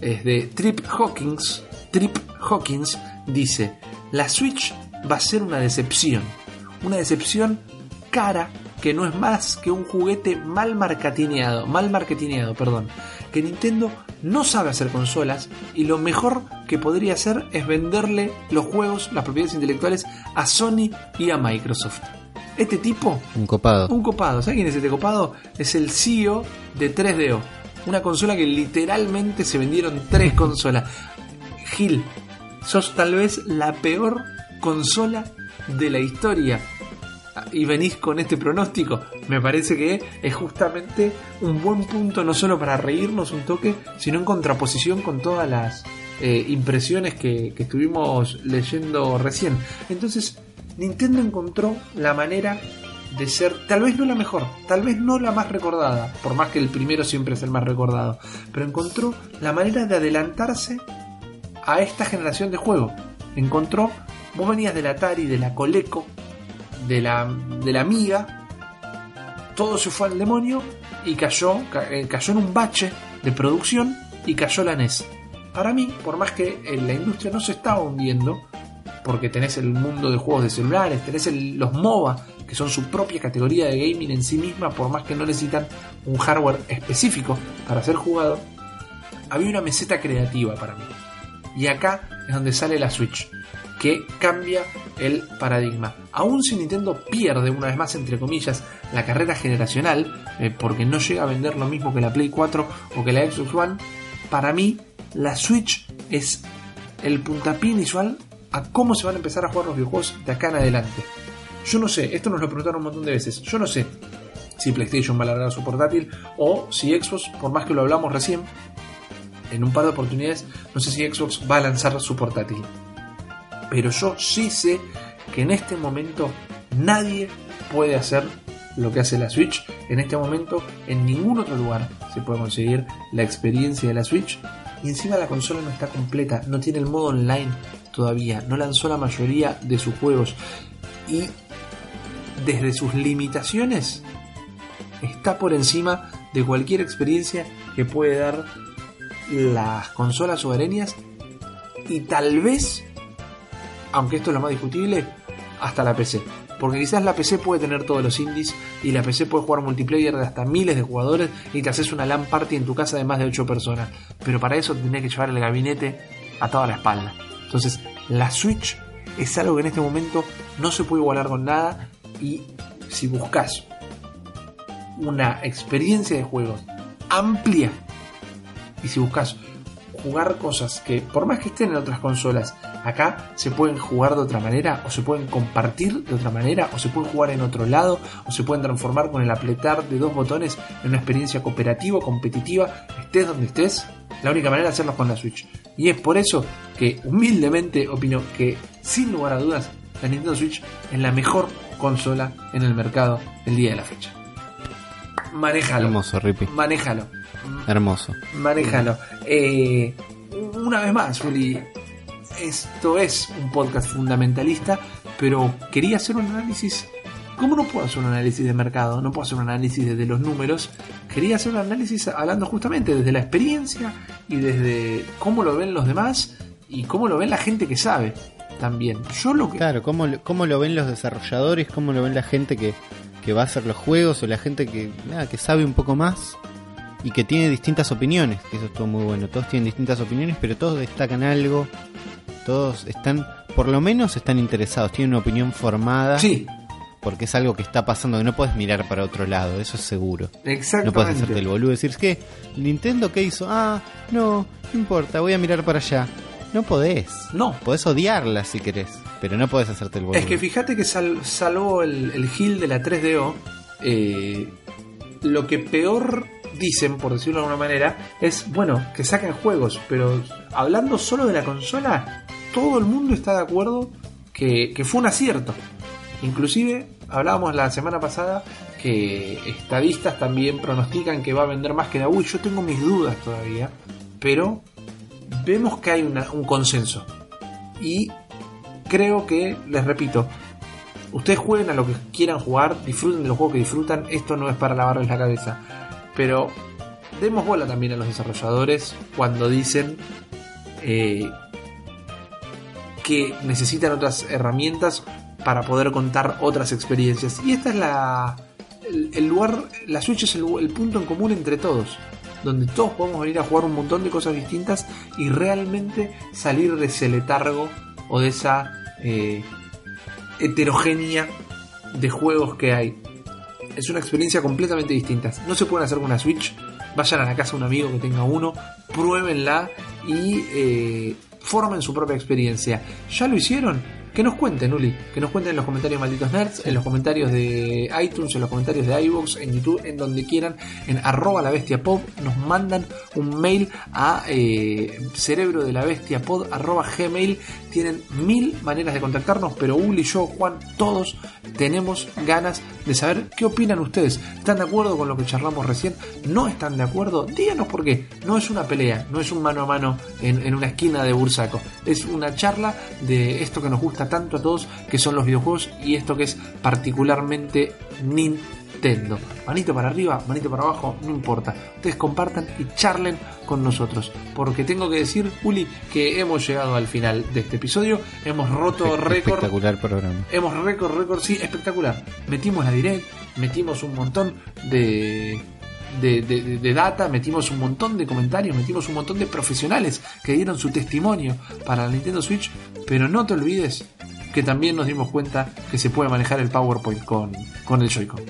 es de Trip Hawkins. Trip Hawkins dice, la Switch va a ser una decepción. Una decepción cara que no es más que un juguete mal marketineado, mal marketineado, perdón. Que Nintendo no sabe hacer consolas y lo mejor que podría hacer es venderle los juegos, las propiedades intelectuales a Sony y a Microsoft. Este tipo
Un copado.
un copado. ¿Sabes quién es este copado? Es el CEO de 3DO. Una consola que literalmente se vendieron tres consolas. Gil, sos tal vez la peor consola de la historia. Y venís con este pronóstico. Me parece que es justamente un buen punto no solo para reírnos un toque, sino en contraposición con todas las eh, impresiones que, que estuvimos leyendo recién. Entonces, Nintendo encontró la manera de ser, tal vez no la mejor, tal vez no la más recordada, por más que el primero siempre es el más recordado, pero encontró la manera de adelantarse a esta generación de juego. Encontró Vos venías de la Atari, de la Coleco, de la, de la Amiga, todo se fue al demonio y cayó, ca- eh, cayó en un bache de producción y cayó la NES. Para mí, por más que eh, la industria no se estaba hundiendo, porque tenés el mundo de juegos de celulares, tenés el- los MOBA, que son su propia categoría de gaming en sí misma, por más que no necesitan un hardware específico para ser jugado, había una meseta creativa para mí. Y acá es donde sale la Switch, que cambia el paradigma. Aún si Nintendo pierde una vez más, entre comillas, la carrera generacional, eh, porque no llega a vender lo mismo que la Play 4 o que la Xbox One, para mí la Switch es el puntapié inicial a cómo se van a empezar a jugar los videojuegos de acá en adelante. Yo no sé, esto nos lo preguntaron un montón de veces, yo no sé si PlayStation va a largar su portátil o si Xbox, por más que lo hablamos recién, en un par de oportunidades, no sé si Xbox va a lanzar su portátil. Pero yo sí sé que en este momento nadie puede hacer lo que hace la Switch. En este momento en ningún otro lugar se puede conseguir la experiencia de la Switch. Y encima la consola no está completa, no tiene el modo online todavía, no lanzó la mayoría de sus juegos. Y desde sus limitaciones está por encima de cualquier experiencia que puede dar las consolas hogareñas y tal vez, aunque esto es lo más discutible, hasta la PC. Porque quizás la PC puede tener todos los indies y la PC puede jugar multiplayer de hasta miles de jugadores y te haces una LAN party en tu casa de más de 8 personas. Pero para eso tendrías que llevar el gabinete atado a la espalda. Entonces, la Switch es algo que en este momento no se puede igualar con nada y si buscas una experiencia de juegos amplia y si buscas jugar cosas que por más que estén en otras consolas acá se pueden jugar de otra manera o se pueden compartir de otra manera o se pueden jugar en otro lado o se pueden transformar con el apretar de dos botones en una experiencia cooperativa competitiva estés donde estés. La única manera de hacerlo con la Switch. Y es por eso que humildemente opino que sin lugar a dudas la Nintendo Switch es la mejor consola en el mercado el día de la fecha. Manéjalo.
Hermoso, Rippy.
manéjalo
Hermoso.
manéjalo. Eh, una vez más, Juli, esto es un podcast fundamentalista, pero quería hacer un análisis. ¿Cómo no puedo hacer un análisis de mercado? No puedo hacer un análisis desde los números. Quería hacer un análisis hablando justamente desde la experiencia y desde cómo lo ven los demás y cómo lo ven la gente que sabe también. Yo lo que.
Claro, ¿cómo, lo- cómo lo ven los desarrolladores? ¿Cómo lo ven la gente que, que va a hacer los juegos? O la gente que, nada, que sabe un poco más y que tiene distintas opiniones. que Eso estuvo muy bueno. Todos tienen distintas opiniones, pero todos destacan algo. Todos están, por lo menos están interesados, tienen una opinión formada.
Sí,
Porque es algo que está pasando, que no puedes mirar para otro lado, eso es seguro. No
exactamente.
puedes hacerte el boludo y decir, ¿qué? ¿Nintendo qué hizo? Ah, no, no importa, voy a mirar para allá. No podés.
No.
Podés odiarla si querés, pero no podés hacerte el boludo.
Es que fíjate que sal- salvo el, el Gil de la 3DO, eh, lo que peor dicen, por decirlo de alguna manera, es, bueno, que saquen juegos, pero hablando solo de la consola, todo el mundo está de acuerdo que, fue un acierto. Inclusive, hablábamos la semana pasada que estadistas también pronostican que va a vender más que la Wii. Yo tengo mis dudas todavía, pero vemos que hay una- un consenso. Y creo que, les repito, ustedes jueguen a lo que quieran jugar, disfruten de los juegos que disfrutan, esto no es para lavarles la cabeza. Pero demos bola también a los desarrolladores cuando dicen eh, que necesitan otras herramientas para poder contar otras experiencias. Y esta es la el, lugar, la Switch es el, punto en común entre todos, donde todos podemos venir a jugar un montón de cosas distintas y realmente salir de ese letargo o de esa eh, de juegos que hay. Es una experiencia completamente distinta. No se pueden hacer con una Switch. Vayan a la casa de un amigo que tenga uno, pruébenla y eh, formen su propia experiencia. ¿Ya lo hicieron? Que nos cuenten, Uli. Que nos cuenten en los comentarios malditos nerds, en los comentarios de iTunes, en los comentarios de iVoox, en YouTube, en donde quieran, en arroba la bestia pop. Nos mandan un mail a eh, cerebro de la bestia pod arroba gmail. Tienen mil maneras de contactarnos, pero Uli, yo, Juan, todos tenemos ganas de saber qué opinan ustedes. ¿Están de acuerdo con lo que charlamos recién? ¿No están de acuerdo? Díganos por qué. No es una pelea, no es un mano a mano en, una esquina de Bursaco. Es una charla de esto que nos gusta tanto a todos, que son los videojuegos y esto que es particularmente Nintendo. Manito para arriba, manito para abajo, no importa. Ustedes compartan y charlen con nosotros. Porque tengo que decir, Uli, que hemos llegado al final de este episodio. Hemos roto récord.
Espectacular programa.
Hemos récord, récord, sí, espectacular. Metimos la direct, metimos un montón de, de, de- de- de data, metimos un montón de comentarios, metimos un montón de profesionales que dieron su testimonio para la Nintendo Switch. Pero no te olvides que también nos dimos cuenta que se puede manejar el PowerPoint con, con el Joy-Con.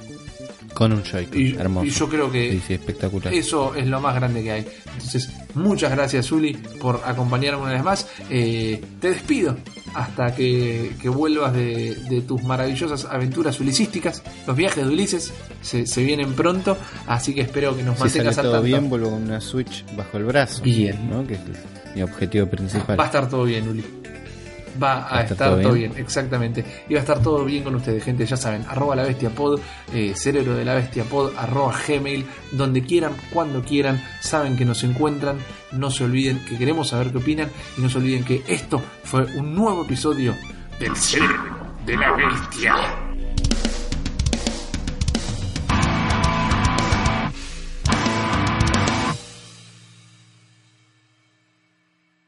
Con un Joy-Con.
Y,
Hermoso.
y yo creo que
Sí, sí, espectacular.
eso es lo más grande que hay. Entonces, muchas gracias, Uli, por acompañarme una vez más. Eh, te despido hasta que, que vuelvas de, de tus maravillosas aventuras ulisísticas. Los viajes de Ulises se, se vienen pronto, así que espero que nos
si sale
mantengas al
todo
tanto.
bien, vuelvo con una Switch bajo el brazo.
Bien.
¿no? Que es mi objetivo principal.
Va a estar todo bien, Uli. Va a, estar, todo bien? exactamente. Y va a estar todo bien con ustedes, gente. Ya saben, arroba la bestia pod, eh, cerebro de la bestia pod, arroba gmail, donde quieran, cuando quieran. Saben que nos encuentran. No se olviden que queremos saber qué opinan. Y no se olviden que esto fue un nuevo episodio del cerebro de la bestia.